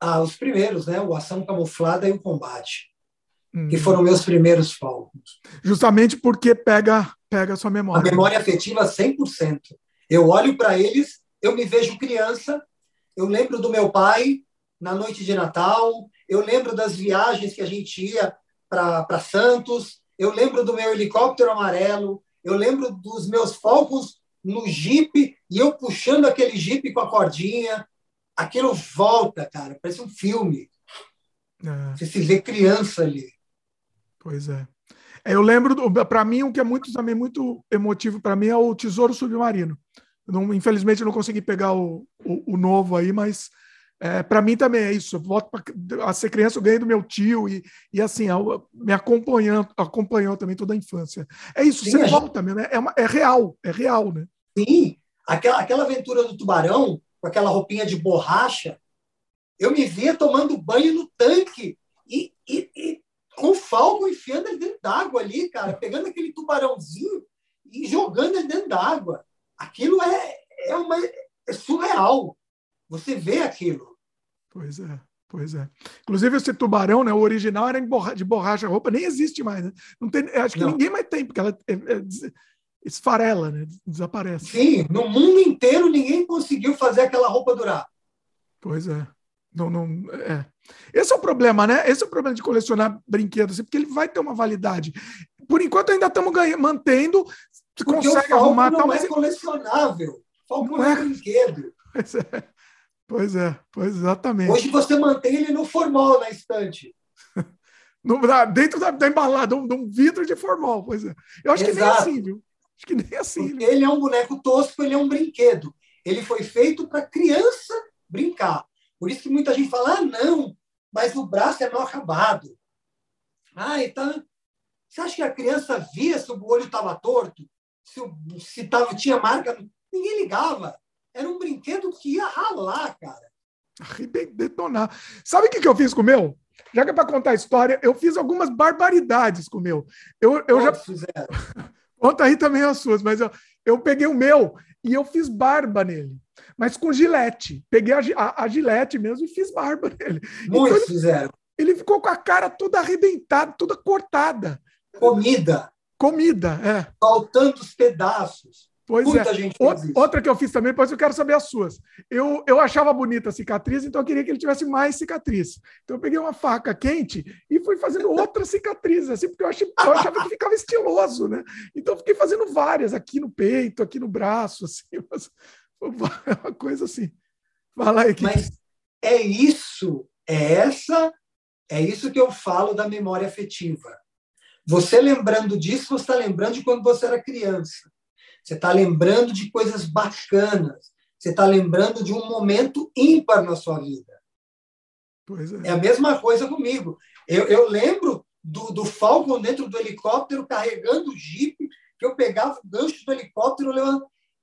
Ah, os primeiros, né? O Ação Camuflada e o Combate. Hum. Que foram meus primeiros Falcons. Justamente porque pega, pega a sua memória. A memória afetiva 100%. Eu olho para eles, eu me vejo criança, eu lembro do meu pai na noite de Natal, eu lembro das viagens que a gente ia para Santos, eu lembro do meu helicóptero amarelo, eu lembro dos meus Falcons no Jeep e eu puxando aquele Jeep com a cordinha. Aquilo volta, cara, parece um filme. É. Você se vê criança ali. Pois é. É eu lembro, para mim, o que é muito também muito emotivo para mim é o Tesouro Submarino. Não, infelizmente, eu não consegui pegar o, o, o novo aí, mas é, para mim também é isso. Eu volto pra, a ser criança, eu ganhei do meu tio e, e assim, me acompanhando, acompanhou também toda a infância. É isso, Sim, você volta mesmo, é, uma, é real, é real, né? Sim, aquela, aquela aventura do tubarão, com aquela roupinha de borracha, eu me via tomando banho no tanque e, e, e com o enfiando ele dentro d'água ali, cara, pegando aquele tubarãozinho e jogando ele dentro d'água. Aquilo é, é, uma, é surreal. Você vê aquilo. Pois é, pois é. Inclusive, esse tubarão, né, o original era de borracha, roupa nem existe mais. Né? Não tem, acho que Não. ninguém mais tem, porque ela é, é, esfarela, né? desaparece. Sim, no mundo inteiro ninguém conseguiu fazer aquela roupa durar. Pois é. Não, não, é. Esse é o problema, né? Esse é o problema de colecionar brinquedos, assim, porque ele vai ter uma validade. Por enquanto ainda estamos mantendo, você porque consegue arrumar não tal, é mas colecionável. Falcão não é, é brinquedo. Pois é. Pois é, pois exatamente. Hoje você mantém ele no formol na estante. no, dentro da, da embalada, de um, um, vidro de formol, pois é. Eu acho Exato. que nem assim, viu? Acho que nem assim. Porque ele é um boneco tosco, ele é um brinquedo. Ele foi feito para criança brincar. Por isso que muita gente fala, ah, não, mas o braço é mal acabado. Ah, então, você acha que a criança via se o olho estava torto? Se, se tava, tinha marca? Ninguém ligava. Era um brinquedo que ia ralar, cara. Detonar. Sabe o que, que eu fiz com o meu? Já que é para contar a história, eu fiz algumas barbaridades com o meu. Eu, eu já. Fizeram? Conta aí também as suas, mas eu, eu peguei o meu e eu fiz barba nele. Mas com gilete. Peguei a, a, a gilete mesmo e fiz barba nele. Muitos então, fizeram. Ele ficou com a cara toda arrebentada, toda cortada. Comida. Comida, é. Faltando os pedaços. Pois Muita é. Gente Outra que eu fiz também, depois eu quero saber as suas. Eu, eu achava bonita a cicatriz, então eu queria que ele tivesse mais cicatriz. Então eu peguei uma faca quente e fui fazendo outras cicatrizes, assim, porque eu, achei, eu achava que ficava estiloso, né? Então eu fiquei fazendo várias aqui no peito, aqui no braço, assim, mas, uma coisa assim. Fala aí. Que... Mas é isso, é essa, é isso que eu falo da memória afetiva. Você lembrando disso, você está lembrando de quando você era criança. Você está lembrando de coisas bacanas. Você está lembrando de um momento ímpar na sua vida. É. é. a mesma coisa comigo. Eu, eu lembro do, do Falcon dentro do helicóptero carregando o Jeep, que eu pegava o gancho do helicóptero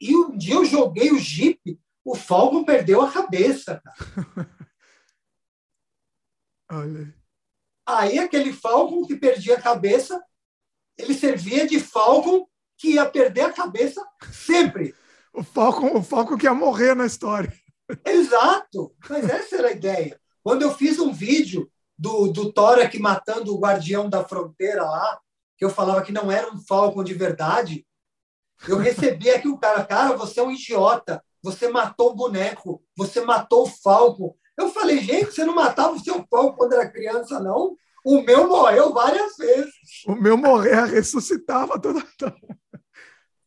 e um dia eu joguei o Jeep, o Falcon perdeu a cabeça. Olha. Aí aquele Falcon que perdia a cabeça, ele servia de Falcon que ia perder a cabeça sempre. O Falcon, o Falcon que ia morrer na história. Exato, mas essa era a ideia. Quando eu fiz um vídeo do, do Thor aqui matando o guardião da fronteira lá, que eu falava que não era um Falcon de verdade, eu recebi aqui o cara, cara, você é um idiota, você matou o boneco, você matou o Falcon. Eu falei, gente, você não matava o seu Falcon quando era criança, não? O meu morreu várias vezes. O meu morrer ressuscitava toda, toda,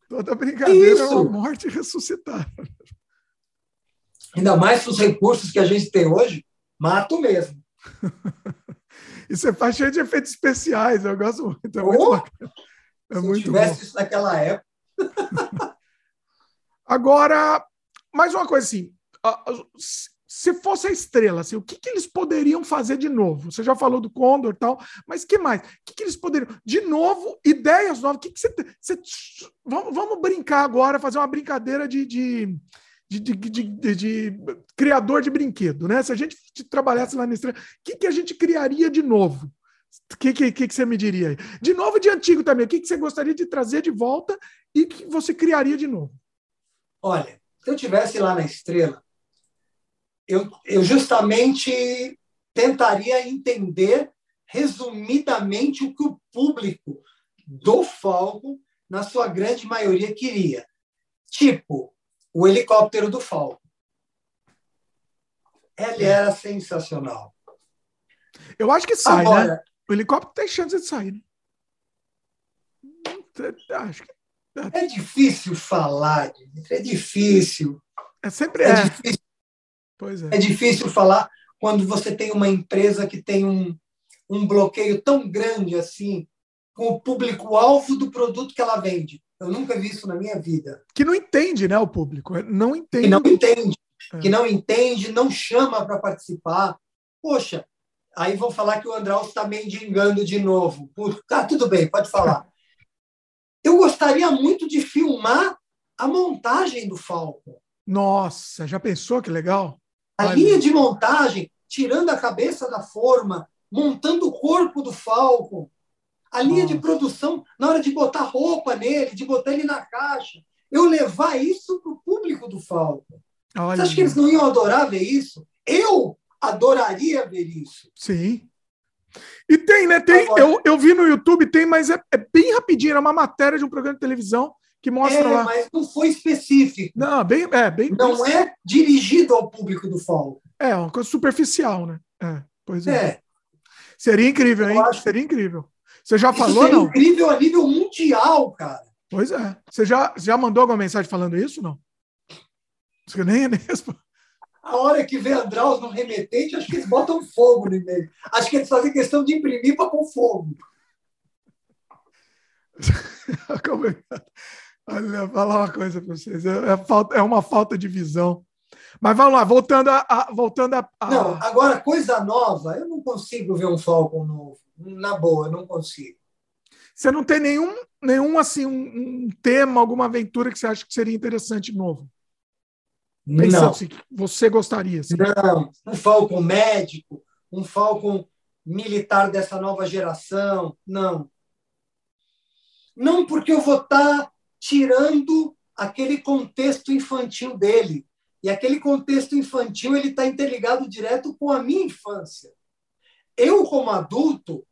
toda brincadeira, Isso. uma morte ressuscitava. Ainda mais os recursos que a gente tem hoje, mato mesmo. e você faz cheio de efeitos especiais, eu gosto muito. É muito oh, é se muito tivesse bom. isso naquela época. Agora, mais uma coisa assim. Se fosse a estrela, assim, o que, que eles poderiam fazer de novo? Você já falou do Condor e tal, mas que mais? O que, que eles poderiam. De novo, ideias novas. O que, que você, você. Vamos, vamos brincar agora, fazer uma brincadeira de, de de, de, de, criador de brinquedo, né? Se a gente trabalhasse lá na estrela, o que, que a gente criaria de novo? O que, que, que, você me diria aí? De novo de antigo também, o que, que você gostaria de trazer de volta e que você criaria de novo? Olha, se eu tivesse lá na estrela, eu, eu justamente tentaria entender resumidamente o que o público do Falco, na sua grande maioria, queria. Tipo, o helicóptero do Falco. Ele era sensacional. Eu acho que sai, né? Agora, né? O helicóptero tem chance de sair, né? Acho que... É difícil falar, é difícil. É sempre é. é. Difícil. É. é difícil falar quando você tem uma empresa que tem um, um bloqueio tão grande assim com o público-alvo do produto que ela vende. Eu nunca vi isso na minha vida. Que não entende, né, o público? É, não entende. Que não entende. É. Que não entende, não chama para participar. Poxa, aí vão falar que o Andraus está mendigando de novo. Tá, tudo bem, pode falar. Eu gostaria muito de filmar a montagem do Falcon. Nossa, já pensou que legal? A linha de montagem, tirando a cabeça da forma, montando o corpo do Falcon, a linha de produção, na hora de botar roupa nele, de botar ele na caixa, eu levar isso para o público do Falcon. Olha. Você acha que eles não iam adorar ver isso? Eu adoraria ver isso. Sim. E tem, né? Tem, Agora, eu, eu vi no YouTube, tem, mas é, é bem rapidinho, é uma matéria de um programa de televisão que mostra é, lá. Mas não foi específico. Não, bem, é bem. Não é dirigido ao público do Falcon. É, uma coisa superficial, né? É, pois é. é. Seria incrível, hein? Acho... Seria incrível. Você já falou, isso é não? incrível a nível mundial, cara. Pois é. Você já, já mandou alguma mensagem falando isso, não? Você nem é mesmo. A hora que vê Andraus no remetente, acho que eles botam fogo no e-mail. Acho que eles fazem questão de imprimir para pôr fogo. Olha, vou falar uma coisa para vocês. É, é, é, uma falta de visão. Mas vamos lá, voltando a. a voltando a, a, Não, agora, coisa nova, eu não consigo ver um Falcon novo na boa, não consigo. Você não tem nenhum, nenhum assim, um, um tema, alguma aventura que você acha que seria interessante novo? Pensando não. assim, que você gostaria. Assim. Não, um Falcon médico, um Falcon militar dessa nova geração, não. Não porque eu vou estar tá tirando aquele contexto infantil dele. E aquele contexto infantil ele está interligado direto com a minha infância. Eu, como adulto,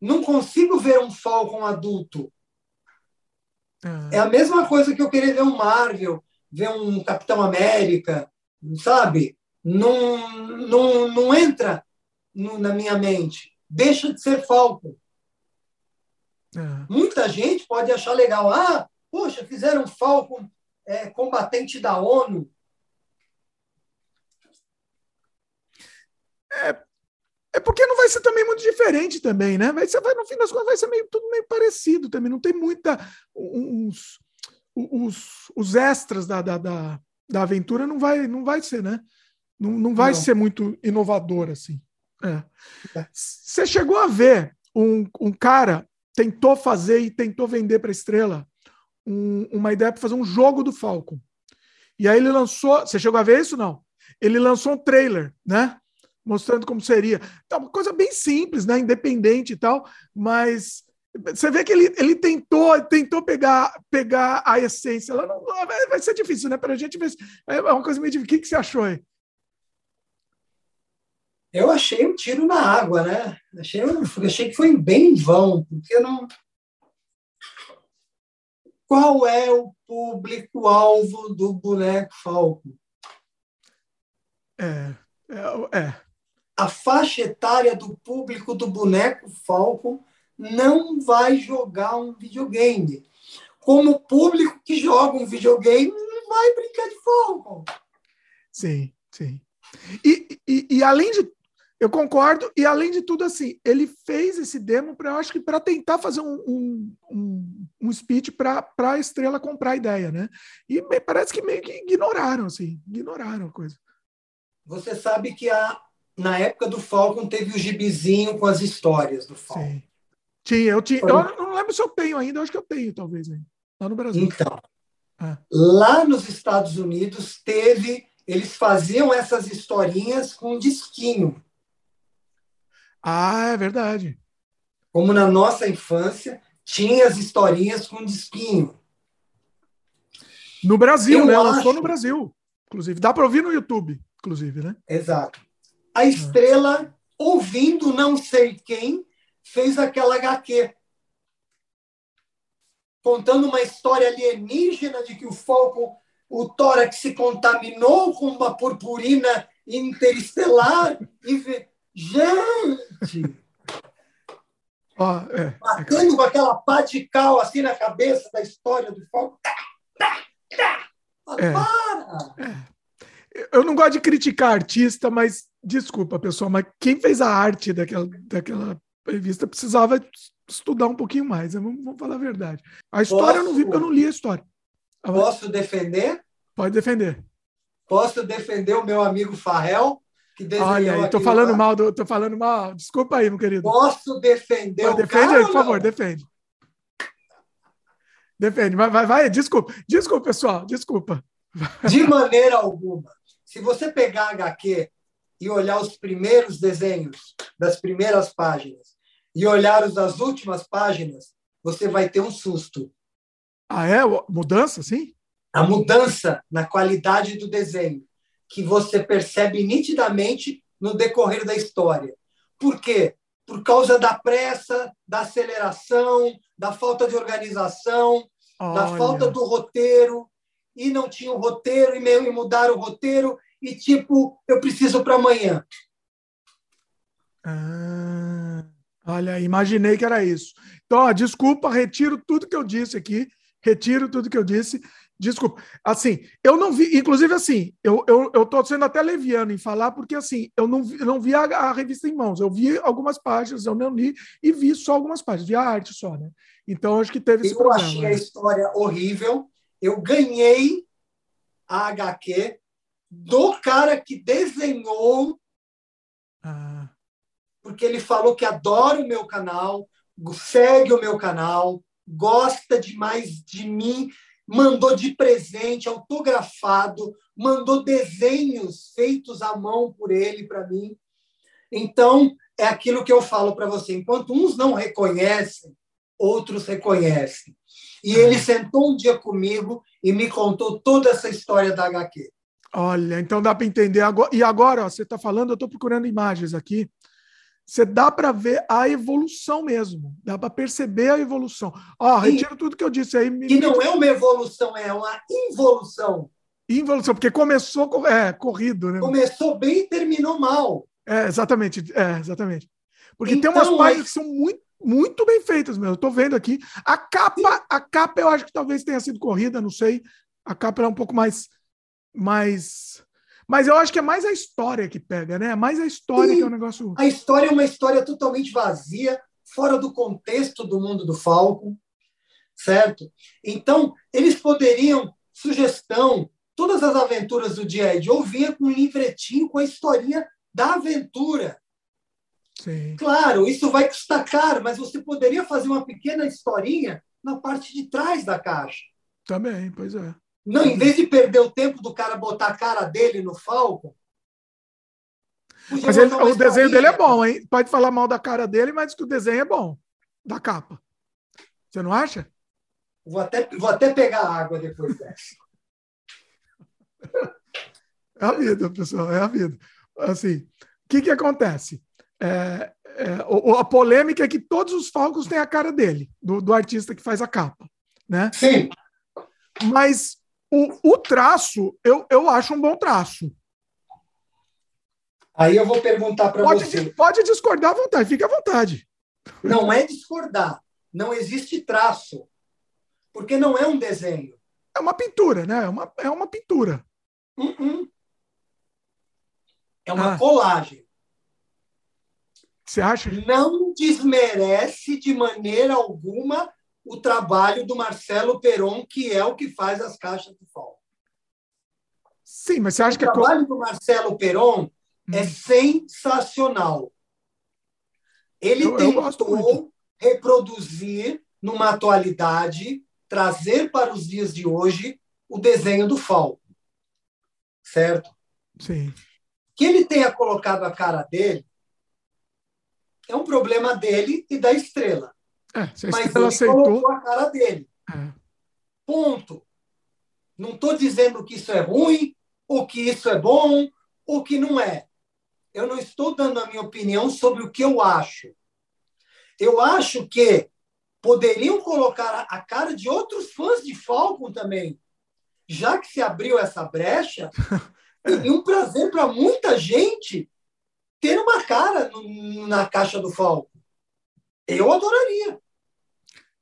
não consigo ver um Falcon adulto. Uhum. É a mesma coisa que eu querer ver um Marvel, ver um Capitão América, sabe? Não, não, não entra no, na minha mente. Deixa de ser Falcon. Uhum. Muita gente pode achar legal. Ah, poxa, fizeram Falcon é, combatente da ONU. É, é porque não vai ser também muito diferente também, né? Vai ser, vai, no fim das contas, vai ser meio, tudo meio parecido também. Não tem muita. Os, os, os extras da, da, da, da, aventura não vai, não vai ser, né? Não, não vai não. ser muito inovador assim. É. é. Você chegou a ver um, um cara tentou fazer e tentou vender para a Estrela um, uma ideia para fazer um jogo do Falcon. E aí ele lançou. Você chegou a ver isso? Não. Ele lançou um trailer, né? mostrando como seria. Então, uma coisa bem simples, né? Independente e tal, mas você vê que ele, ele tentou tentou pegar, pegar a essência. Ela não, vai ser difícil, né? Para a gente ver. É uma coisa meio difícil. O que, que você achou aí? Eu achei um tiro na água, né? Achei, achei que foi bem em vão, porque não, Qual é o público-alvo do boneco Falco? É, é, é. A faixa etária do público do boneco Falco não vai jogar um videogame. Como o público que joga um videogame não vai brincar de Falcon. Sim, sim. E, e, e, além de. Eu concordo, e além de tudo, assim, ele fez esse demo para, eu acho que para tentar fazer um, um, um, um speech para a estrela comprar a ideia, né? E parece que meio que ignoraram, assim, ignoraram a coisa. Você sabe que a, na época do Falcon teve o gibizinho com as histórias do Falcon. Sim. Tinha, eu tinha. Eu não lembro se eu tenho ainda, eu acho que eu tenho, talvez, hein? lá no Brasil. Então, ah. lá nos Estados Unidos teve, eles faziam essas historinhas com disquinho. Ah, é verdade. Como na nossa infância, tinha as historinhas com disquinho. No Brasil, eu né? Acho... Lançou no Brasil, inclusive. Dá para ouvir no YouTube, inclusive, né? Exato. A estrela, ouvindo não sei quem, fez aquela HQ contando uma história alienígena de que o Falcon, o tórax se contaminou com uma purpurina interestelar e. gente oh, é, batendo com aquela pá de cal assim na cabeça da história do Falcon tá, tá, tá. É, para é. eu não gosto de criticar artista mas desculpa pessoal mas quem fez a arte daquela daquela revista precisava estudar um pouquinho mais, vamos, vamos, falar a verdade. A história Posso... eu não vi porque eu não li a história. Posso defender? Pode defender. Posso defender o meu amigo Farrell, que desenhou Olha, estou falando lá. mal, do, tô falando mal. Desculpa aí, meu querido. Posso defender Pode, o Defende cara, aí, por favor, defende. Defende, vai, vai, vai, desculpa. Desculpa, pessoal, desculpa. De maneira alguma. Se você pegar a HQ e olhar os primeiros desenhos das primeiras páginas e olhar os das últimas páginas, você vai ter um susto. Ah, é? Mudança, sim? A mudança na qualidade do desenho, que você percebe nitidamente no decorrer da história. Por quê? Por causa da pressa, da aceleração, da falta de organização, Olha. da falta do roteiro, e não tinha o roteiro, e meio mudar o roteiro, e tipo, eu preciso para amanhã. Ah. Olha, imaginei que era isso. Então, ó, desculpa, retiro tudo que eu disse aqui, retiro tudo que eu disse. Desculpa. Assim, eu não vi, inclusive assim, eu, eu, eu tô sendo até leviano em falar, porque assim, eu não vi, não vi a, a, revista em mãos, eu vi algumas páginas, eu não li e vi só algumas páginas, vi a arte só, né? Então, acho que teve esse eu problema. Eu achei a história horrível, eu ganhei a HQ do cara que desenhou ah porque ele falou que adora o meu canal, segue o meu canal, gosta demais de mim, mandou de presente, autografado, mandou desenhos feitos à mão por ele para mim. Então, é aquilo que eu falo para você: enquanto uns não reconhecem, outros reconhecem. E ele sentou um dia comigo e me contou toda essa história da HQ. Olha, então dá para entender. E agora, ó, você está falando, eu estou procurando imagens aqui você dá para ver a evolução mesmo, dá para perceber a evolução. Ó, retiro tudo que eu disse aí. Que não é uma evolução, é uma involução. Involução, porque começou é, corrido, né? Começou bem e terminou mal. É, exatamente, é, exatamente. Porque então, tem umas então, páginas que são muito, muito bem feitas mesmo. Eu tô vendo aqui. A capa, a capa eu acho que talvez tenha sido corrida, não sei. A capa é um pouco mais mais mas eu acho que é mais a história que pega, né? É mais a história Sim, que é um negócio. A história é uma história totalmente vazia, fora do contexto do mundo do Falcon, certo? Então, eles poderiam, sugestão, todas as aventuras do dia de ouvir com um livretinho com a historinha da aventura. Sim. Claro, isso vai custar caro, mas você poderia fazer uma pequena historinha na parte de trás da caixa. Também, pois é. Não, em vez de perder o tempo do cara botar a cara dele no Falcon. Mas ele, o desenho dele é bom, hein? Pode falar mal da cara dele, mas que o desenho é bom. Da capa. Você não acha? Vou até, vou até pegar água depois dessa. É a vida, pessoal, é a vida. Assim, o que, que acontece? É, é, a polêmica é que todos os Falcons têm a cara dele, do, do artista que faz a capa. né? Sim. Mas o, o traço, eu, eu acho um bom traço. Aí eu vou perguntar para você. Pode discordar à vontade, fique à vontade. Não é discordar. Não existe traço. Porque não é um desenho. É uma pintura, né? É uma, é uma pintura. Uh -uh. É uma ah. colagem. Você acha? Não desmerece de maneira alguma o trabalho do Marcelo Peron, que é o que faz as caixas de fall. Sim, mas você acha o que o trabalho do Marcelo Peron é hum. sensacional. Ele eu, tentou eu reproduzir numa atualidade, trazer para os dias de hoje o desenho do Falco. Certo? Sim. Que ele tenha colocado a cara dele é um problema dele e da estrela. É, se Mas ele aceitou... colocou a cara dele. É. Ponto. Não estou dizendo que isso é ruim, ou que isso é bom, ou que não é. Eu não estou dando a minha opinião sobre o que eu acho. Eu acho que poderiam colocar a cara de outros fãs de Falcon também. Já que se abriu essa brecha, é um prazer para muita gente ter uma cara no, na caixa do Falcon. Eu adoraria.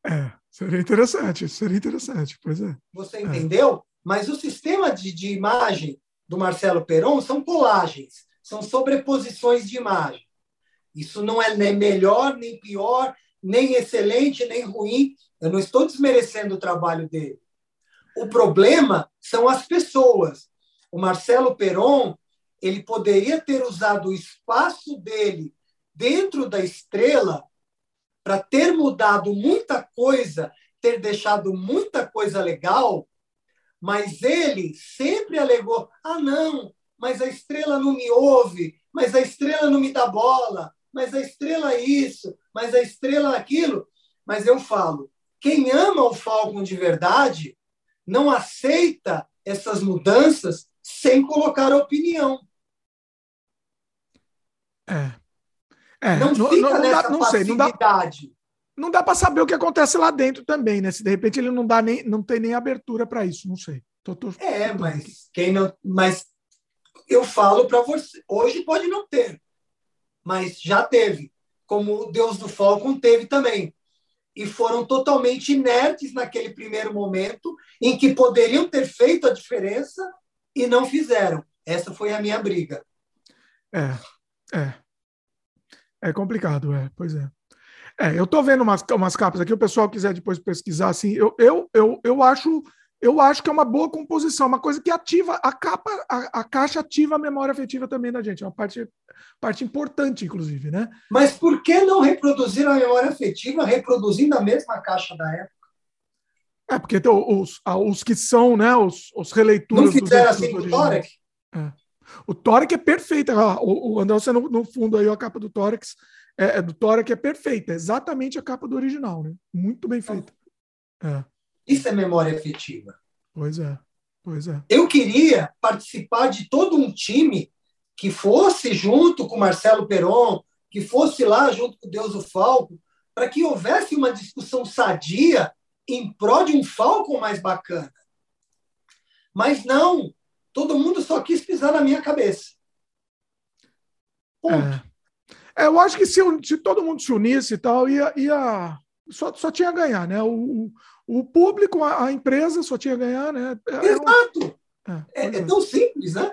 É, seria interessante, seria interessante, pois é. Você entendeu? É. Mas o sistema de, de imagem do Marcelo Peron são colagens, são sobreposições de imagem. Isso não é nem melhor, nem pior, nem excelente, nem ruim. Eu não estou desmerecendo o trabalho dele. O problema são as pessoas. O Marcelo Peron, ele poderia ter usado o espaço dele dentro da estrela para ter mudado muita coisa, ter deixado muita coisa legal, mas ele sempre alegou: ah, não, mas a estrela não me ouve, mas a estrela não me dá bola, mas a estrela é isso, mas a estrela é aquilo. Mas eu falo, quem ama o Falcon de verdade não aceita essas mudanças sem colocar opinião. É. é. Não, não fica não, nessa dá, não. Sei, não dá, dá para saber o que acontece lá dentro também, né? Se de repente ele não dá nem, não tem nem abertura para isso, não sei. Tô, tô, é, tô mas quem não, mas eu falo para você, hoje pode não ter, mas já teve, como o Deus do Falcon teve também. E foram totalmente inertes naquele primeiro momento, em que poderiam ter feito a diferença e não fizeram. Essa foi a minha briga. É, é. É complicado, é, pois é. É, eu estou vendo umas, umas capas aqui, o pessoal quiser depois pesquisar, assim, eu, eu, eu, eu acho eu acho que é uma boa composição, uma coisa que ativa a capa, a, a, caixa ativa a memória afetiva também da gente, é uma parte, parte importante, inclusive, né? Mas por que não reproduzir a memória afetiva reproduzindo a mesma caixa da época? É, porque os, os que são, né, os, os releituras. Não fizeram assim com o Tórax? É. O Tórax é perfeito. O, o André, você no, no, fundo aí, a capa do Tórax é, é do Tórax é perfeita, é exatamente a capa do original, né? Muito bem feita. É. Isso é memória afetiva. Pois é, pois é. Eu queria participar de todo um time que fosse junto com Marcelo Peron, que fosse lá junto com Deus o Falco, para que houvesse uma discussão sadia em prol de um Falcon mais bacana. Mas não, todo mundo só quis pisar na minha cabeça. É. É, eu acho que se, se, todo mundo se unisse e tal, ia, ia só, só tinha a ganhar, né? O, o público, a, a empresa só tinha a ganhar, né? É, é Exato! É, é, é, tão simples, né?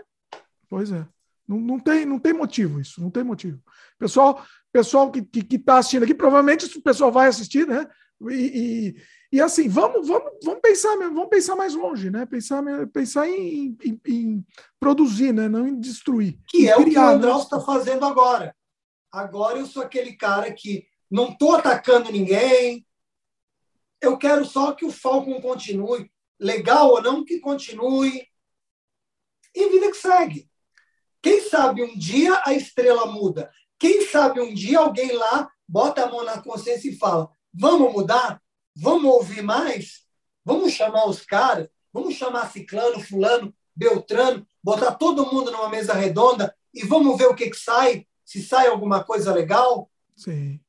Pois é. Não, não, tem, não tem motivo isso, não tem motivo. Pessoal, pessoal que está que, que tá assistindo aqui, provavelmente o pessoal vai assistir, né? E, e, e, assim, vamos, vamos, vamos pensar vamos pensar mais longe, né? Pensar, pensar em, em, em produzir, né? Não em destruir. Que é criar, o que o André está né? fazendo agora. Agora eu sou aquele cara que não estou atacando ninguém, eu quero só que o Falcon continue. Legal ou não, que continue. E vida que segue. Quem sabe um dia a estrela muda. Quem sabe um dia alguém lá bota a mão na consciência e fala: vamos mudar? Vamos ouvir mais? Vamos chamar os caras? Vamos chamar Ciclano, Fulano, Beltrano, botar todo mundo numa mesa redonda e vamos ver o que, que sai? Se sai alguma coisa legal? Sim.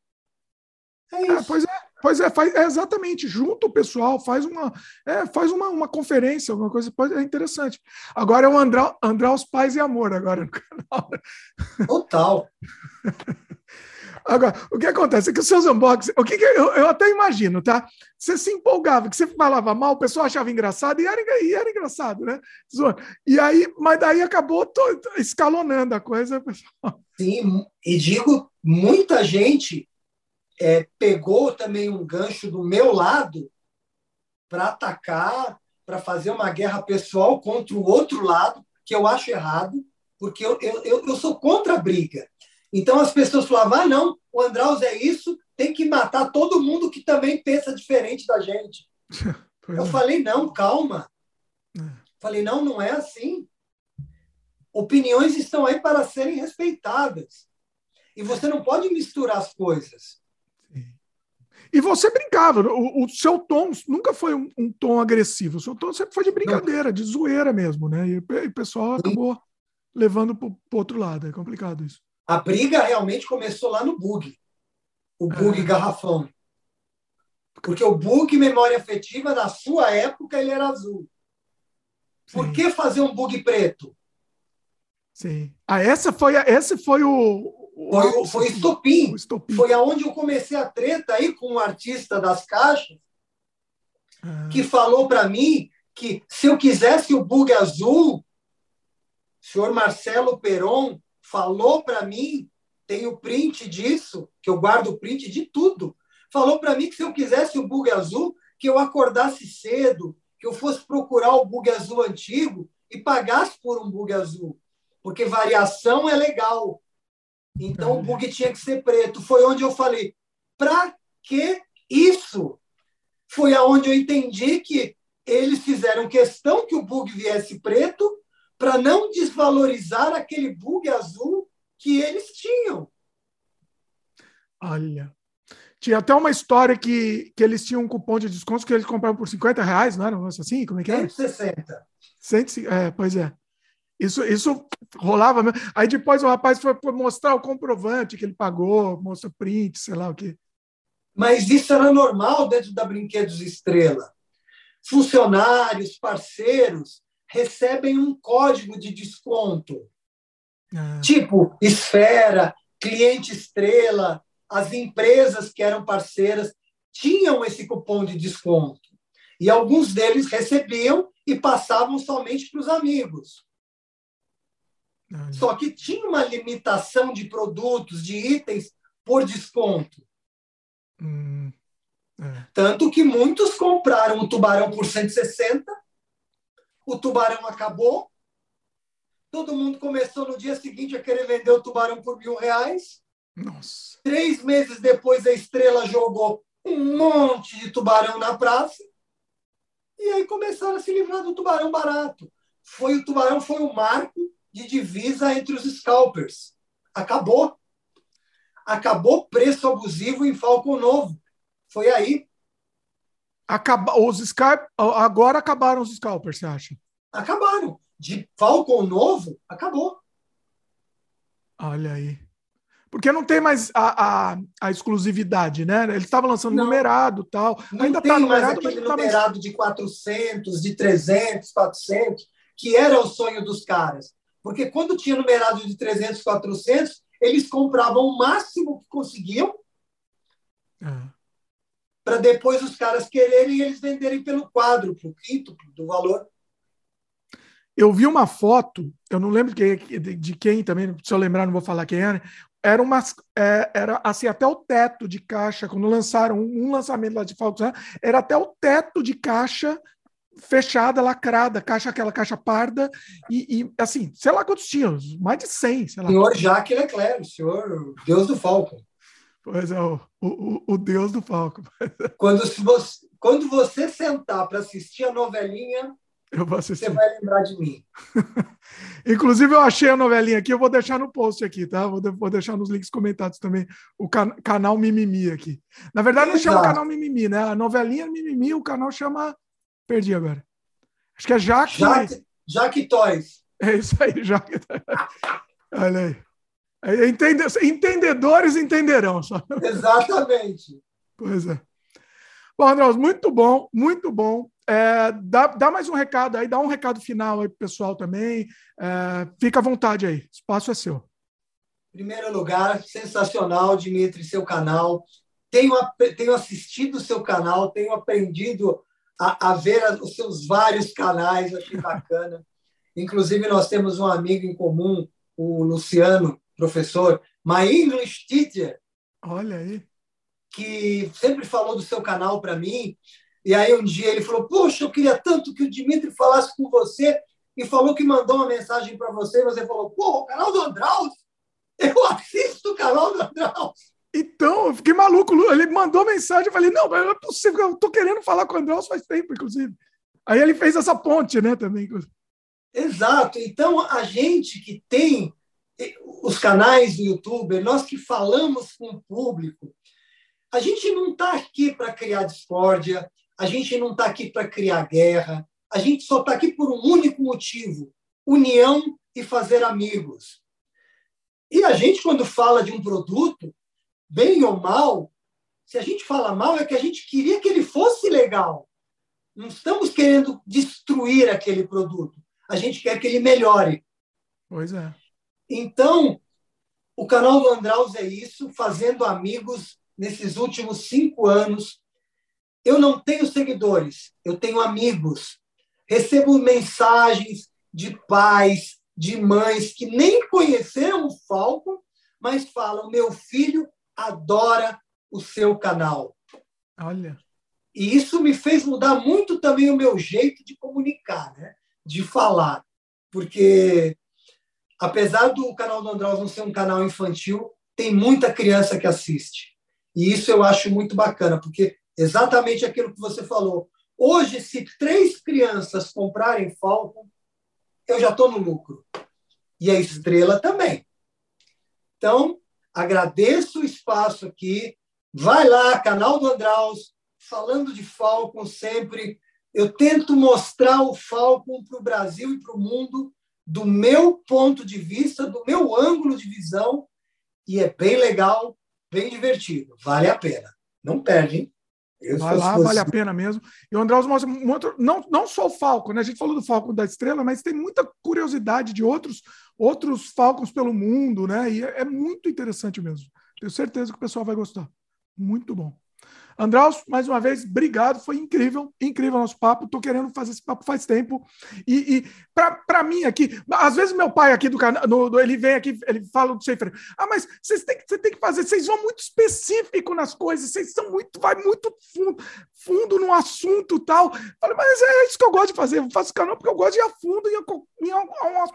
É isso. Pois é. Pois é, faz, é, exatamente, junto o pessoal, faz uma, é, faz uma, uma conferência, alguma coisa, pode, é interessante. Agora é o André, André os Pais e Amor, agora no canal. Total. Agora, o que acontece é que os seus unboxings, o que, que eu, eu, até imagino, tá? Você se empolgava, que você falava mal, o pessoal achava engraçado e era, e era engraçado, né? E aí, mas daí acabou todo, escalonando a coisa. Pessoal. Sim, e digo, muita gente é, pegou também um gancho do meu lado para atacar, para fazer uma guerra pessoal contra o outro lado, que eu acho errado, porque eu, eu, eu sou contra a briga. Então as pessoas falavam: ah, não, o Andraus é isso, tem que matar todo mundo que também pensa diferente da gente. eu é. falei: não, calma. É. Falei: não, não é assim. Opiniões estão aí para serem respeitadas. E você não pode misturar as coisas. E você brincava, o, o seu tom nunca foi um, um, tom agressivo, o seu tom sempre foi de brincadeira, não. de zoeira mesmo, né? E, e o pessoal acabou Sim. levando para o outro lado, é complicado isso. A briga realmente começou lá no bug, o bug garrafão. Porque o bug memória afetiva, na sua época, ele era azul. Sim. Por que fazer um bug preto? Sim. Ah, essa foi, esse foi o, foi, o, foi estopim. estopim. Foi aonde eu comecei a treta aí com um artista das caixas ah. que falou para mim que se eu quisesse o bug azul, o senhor Marcelo Peron falou para mim, tem o print disso, que eu guardo o print de tudo. Falou para mim que se eu quisesse o bug azul, que eu acordasse cedo, que eu fosse procurar o bug azul antigo e pagasse por um bug azul. Porque variação é legal, então o bug tinha que ser preto. Foi onde eu falei: para que isso? Foi aonde eu entendi que eles fizeram questão que o bug viesse preto para não desvalorizar aquele bug azul que eles tinham. Olha. Tinha até uma história que, que eles tinham um cupom de desconto que eles compravam por 50 reais, não era um assim? Como é que era? 160. 160. É, pois é. Isso, isso rolava mesmo. Aí depois o rapaz foi mostrar o comprovante que ele pagou, mostra print, sei lá o quê. Mas isso era normal dentro da Brinquedos Estrela. Funcionários, parceiros recebem um código de desconto. Ah. Tipo, Esfera, Cliente Estrela, as empresas que eram parceiras tinham esse cupom de desconto. E alguns deles recebiam e passavam somente para os amigos. Só que tinha uma limitação de produtos, de itens por desconto. Hum, é. Tanto que muitos compraram o tubarão por 160, o tubarão acabou, todo mundo começou no dia seguinte a querer vender o tubarão por mil reais. Nossa. Três meses depois, a estrela jogou um monte de tubarão na praça. E aí começaram a se livrar do tubarão barato. Foi o tubarão foi o marco de divisa entre os scalpers. Acabou. Acabou preço abusivo em Falcon Novo. Foi aí. Acaba, os scalp, agora acabaram os scalpers, você acha? Acabaram. De Falcon Novo, acabou. Olha aí. Porque não tem mais a, a, a exclusividade, né? Ele estava lançando não. numerado tal. Não Ainda tem tá numerado, mais aquele tá numerado mais... de 400, de 300, 400, que era o sonho dos caras. Porque quando tinha numerado de 300, 400, eles compravam o máximo que conseguiam é. Para depois os caras quererem e eles venderem pelo quadro, o quinto do valor. Eu vi uma foto, eu não lembro de quem, de quem também, se eu lembrar, não vou falar quem era. Era, uma, é, era assim, até o teto de caixa, quando lançaram um, lançamento lá de Falcon, era até o teto de caixa fechada, lacrada, caixa aquela caixa parda e, e, assim, sei lá quantos tinham, mais de 100, sei lá. Senhor Jacques Leclerc, o senhor Deus do Falcon. Pois é, o, o, o Deus do Falcon. Quando você, quando você sentar para assistir a novelinha. Você vai lembrar de mim. Inclusive, eu achei a novelinha aqui, eu vou deixar no post aqui, tá? Vou, vou deixar nos links comentados também o can canal Mimimi aqui. Na verdade, não chama canal Mimimi, né? A novelinha Mimimi, o canal chama Perdi agora. Acho que é Jaque. Jaque, Jaque Toys. É isso aí, Jaque. Olha aí. Entende, entendedores entenderão. Só. Exatamente. Pois é. Bom, André, muito bom, muito bom. É, dá, dá mais um recado aí, dá um recado final aí pro pessoal também. É, fica à vontade aí, espaço é seu. Primeiro lugar, sensacional, Dimitri, seu canal. Tenho, tenho assistido o seu canal, tenho aprendido a, a ver os seus vários canais, achei bacana. Inclusive, nós temos um amigo em comum, o Luciano, professor, my English teacher. Olha aí. Que sempre falou do seu canal para mim. E aí um dia ele falou: Poxa, eu queria tanto que o Dimitri falasse com você. E falou que mandou uma mensagem para você. E você falou: Pô, o canal do Andraus? Eu assisto o canal do Andraus. Então, eu fiquei maluco. Ele mandou mensagem. Eu falei: Não, não é possível. Eu tô querendo falar com o Andraus faz tempo, inclusive. Aí ele fez essa ponte, né, também. Exato. Então, a gente que tem os canais do YouTube, nós que falamos com o público, a gente não está aqui para criar discórdia, a gente não está aqui para criar guerra, a gente só está aqui por um único motivo: união e fazer amigos. E a gente, quando fala de um produto, bem ou mal, se a gente fala mal, é que a gente queria que ele fosse legal. Não estamos querendo destruir aquele produto. A gente quer que ele melhore. Pois é. Então, o canal do Andraus é isso, fazendo amigos nesses últimos cinco anos. Eu não tenho seguidores, eu tenho amigos. Recebo mensagens de pais, de mães que nem conheceram o Falco, mas falam: meu filho adora o seu canal. Olha. E isso me fez mudar muito também o meu jeito de comunicar, né? de falar. Porque apesar do canal do Andraus não ser um canal infantil, tem muita criança que assiste. E isso eu acho muito bacana, porque exatamente aquilo que você falou. Hoje, se três crianças comprarem Falcon, eu já estou no lucro. E a estrela também. Então, agradeço o espaço aqui. Vai lá, canal do Andraus, falando de Falcon sempre. Eu tento mostrar o Falcon para o Brasil e para o mundo do meu ponto de vista, do meu ângulo de visão, e é bem legal, bem divertido. Vale a pena. Não perde, hein? Eu Vai lá, vale a pena mesmo. E o Andraus mostra muito, não, não só o Falco, né? A gente falou do Falco da Estrela, mas tem muita curiosidade de outros outros Falcons pelo mundo, né? E é, é muito interessante mesmo. Tenho certeza que o pessoal vai gostar. Muito bom. Andraus, mais uma vez, obrigado. Foi incrível, incrível o nosso papo. Estou querendo fazer esse papo faz tempo. E, e para mim aqui, às vezes meu pai aqui do canal, ele vem aqui, ele fala do Seifer. Ah, mas vocês têm, você tem que fazer, vocês vão muito específico nas coisas, vocês são muito, vai muito fundo, fundo no assunto tal. Falei, mas é isso que eu gosto de fazer. Eu faço canal porque eu gosto de ir a fundo e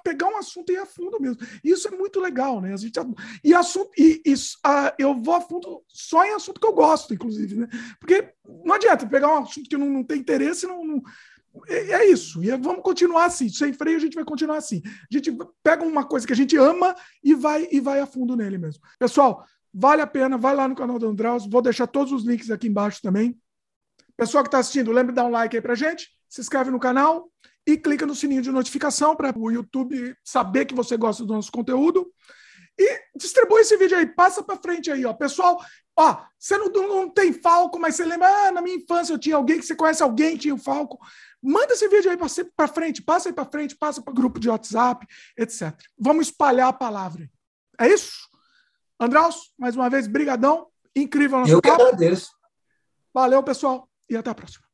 pegar um assunto e ir a fundo mesmo. Isso é muito legal, né? A gente, e assunto, e, e uh, eu vou a fundo só em assunto que eu gosto, inclusive, né? Porque não adianta pegar um assunto que não, não tem interesse, não, não é, é isso. E vamos continuar assim. Sem freio, a gente vai continuar assim. A gente pega uma coisa que a gente ama e vai e vai a fundo nele mesmo. Pessoal, vale a pena. Vai lá no canal do Andraus. Vou deixar todos os links aqui embaixo também. Pessoal que está assistindo, lembre de dar um like aí pra gente. Se inscreve no canal e clica no sininho de notificação para o YouTube saber que você gosta do nosso conteúdo. E distribui esse vídeo aí, passa para frente aí, ó. Pessoal, ó, você não, não tem Falco, mas você lembra, ah, na minha infância eu tinha alguém que você conhece alguém que tinha o Falco. Manda esse vídeo aí para frente, passa aí para frente, passa para grupo de WhatsApp, etc. Vamos espalhar a palavra. É isso? Andraus, mais uma vez, brigadão. Incrível nosso Eu que agradeço. Valeu, pessoal, e até a próxima.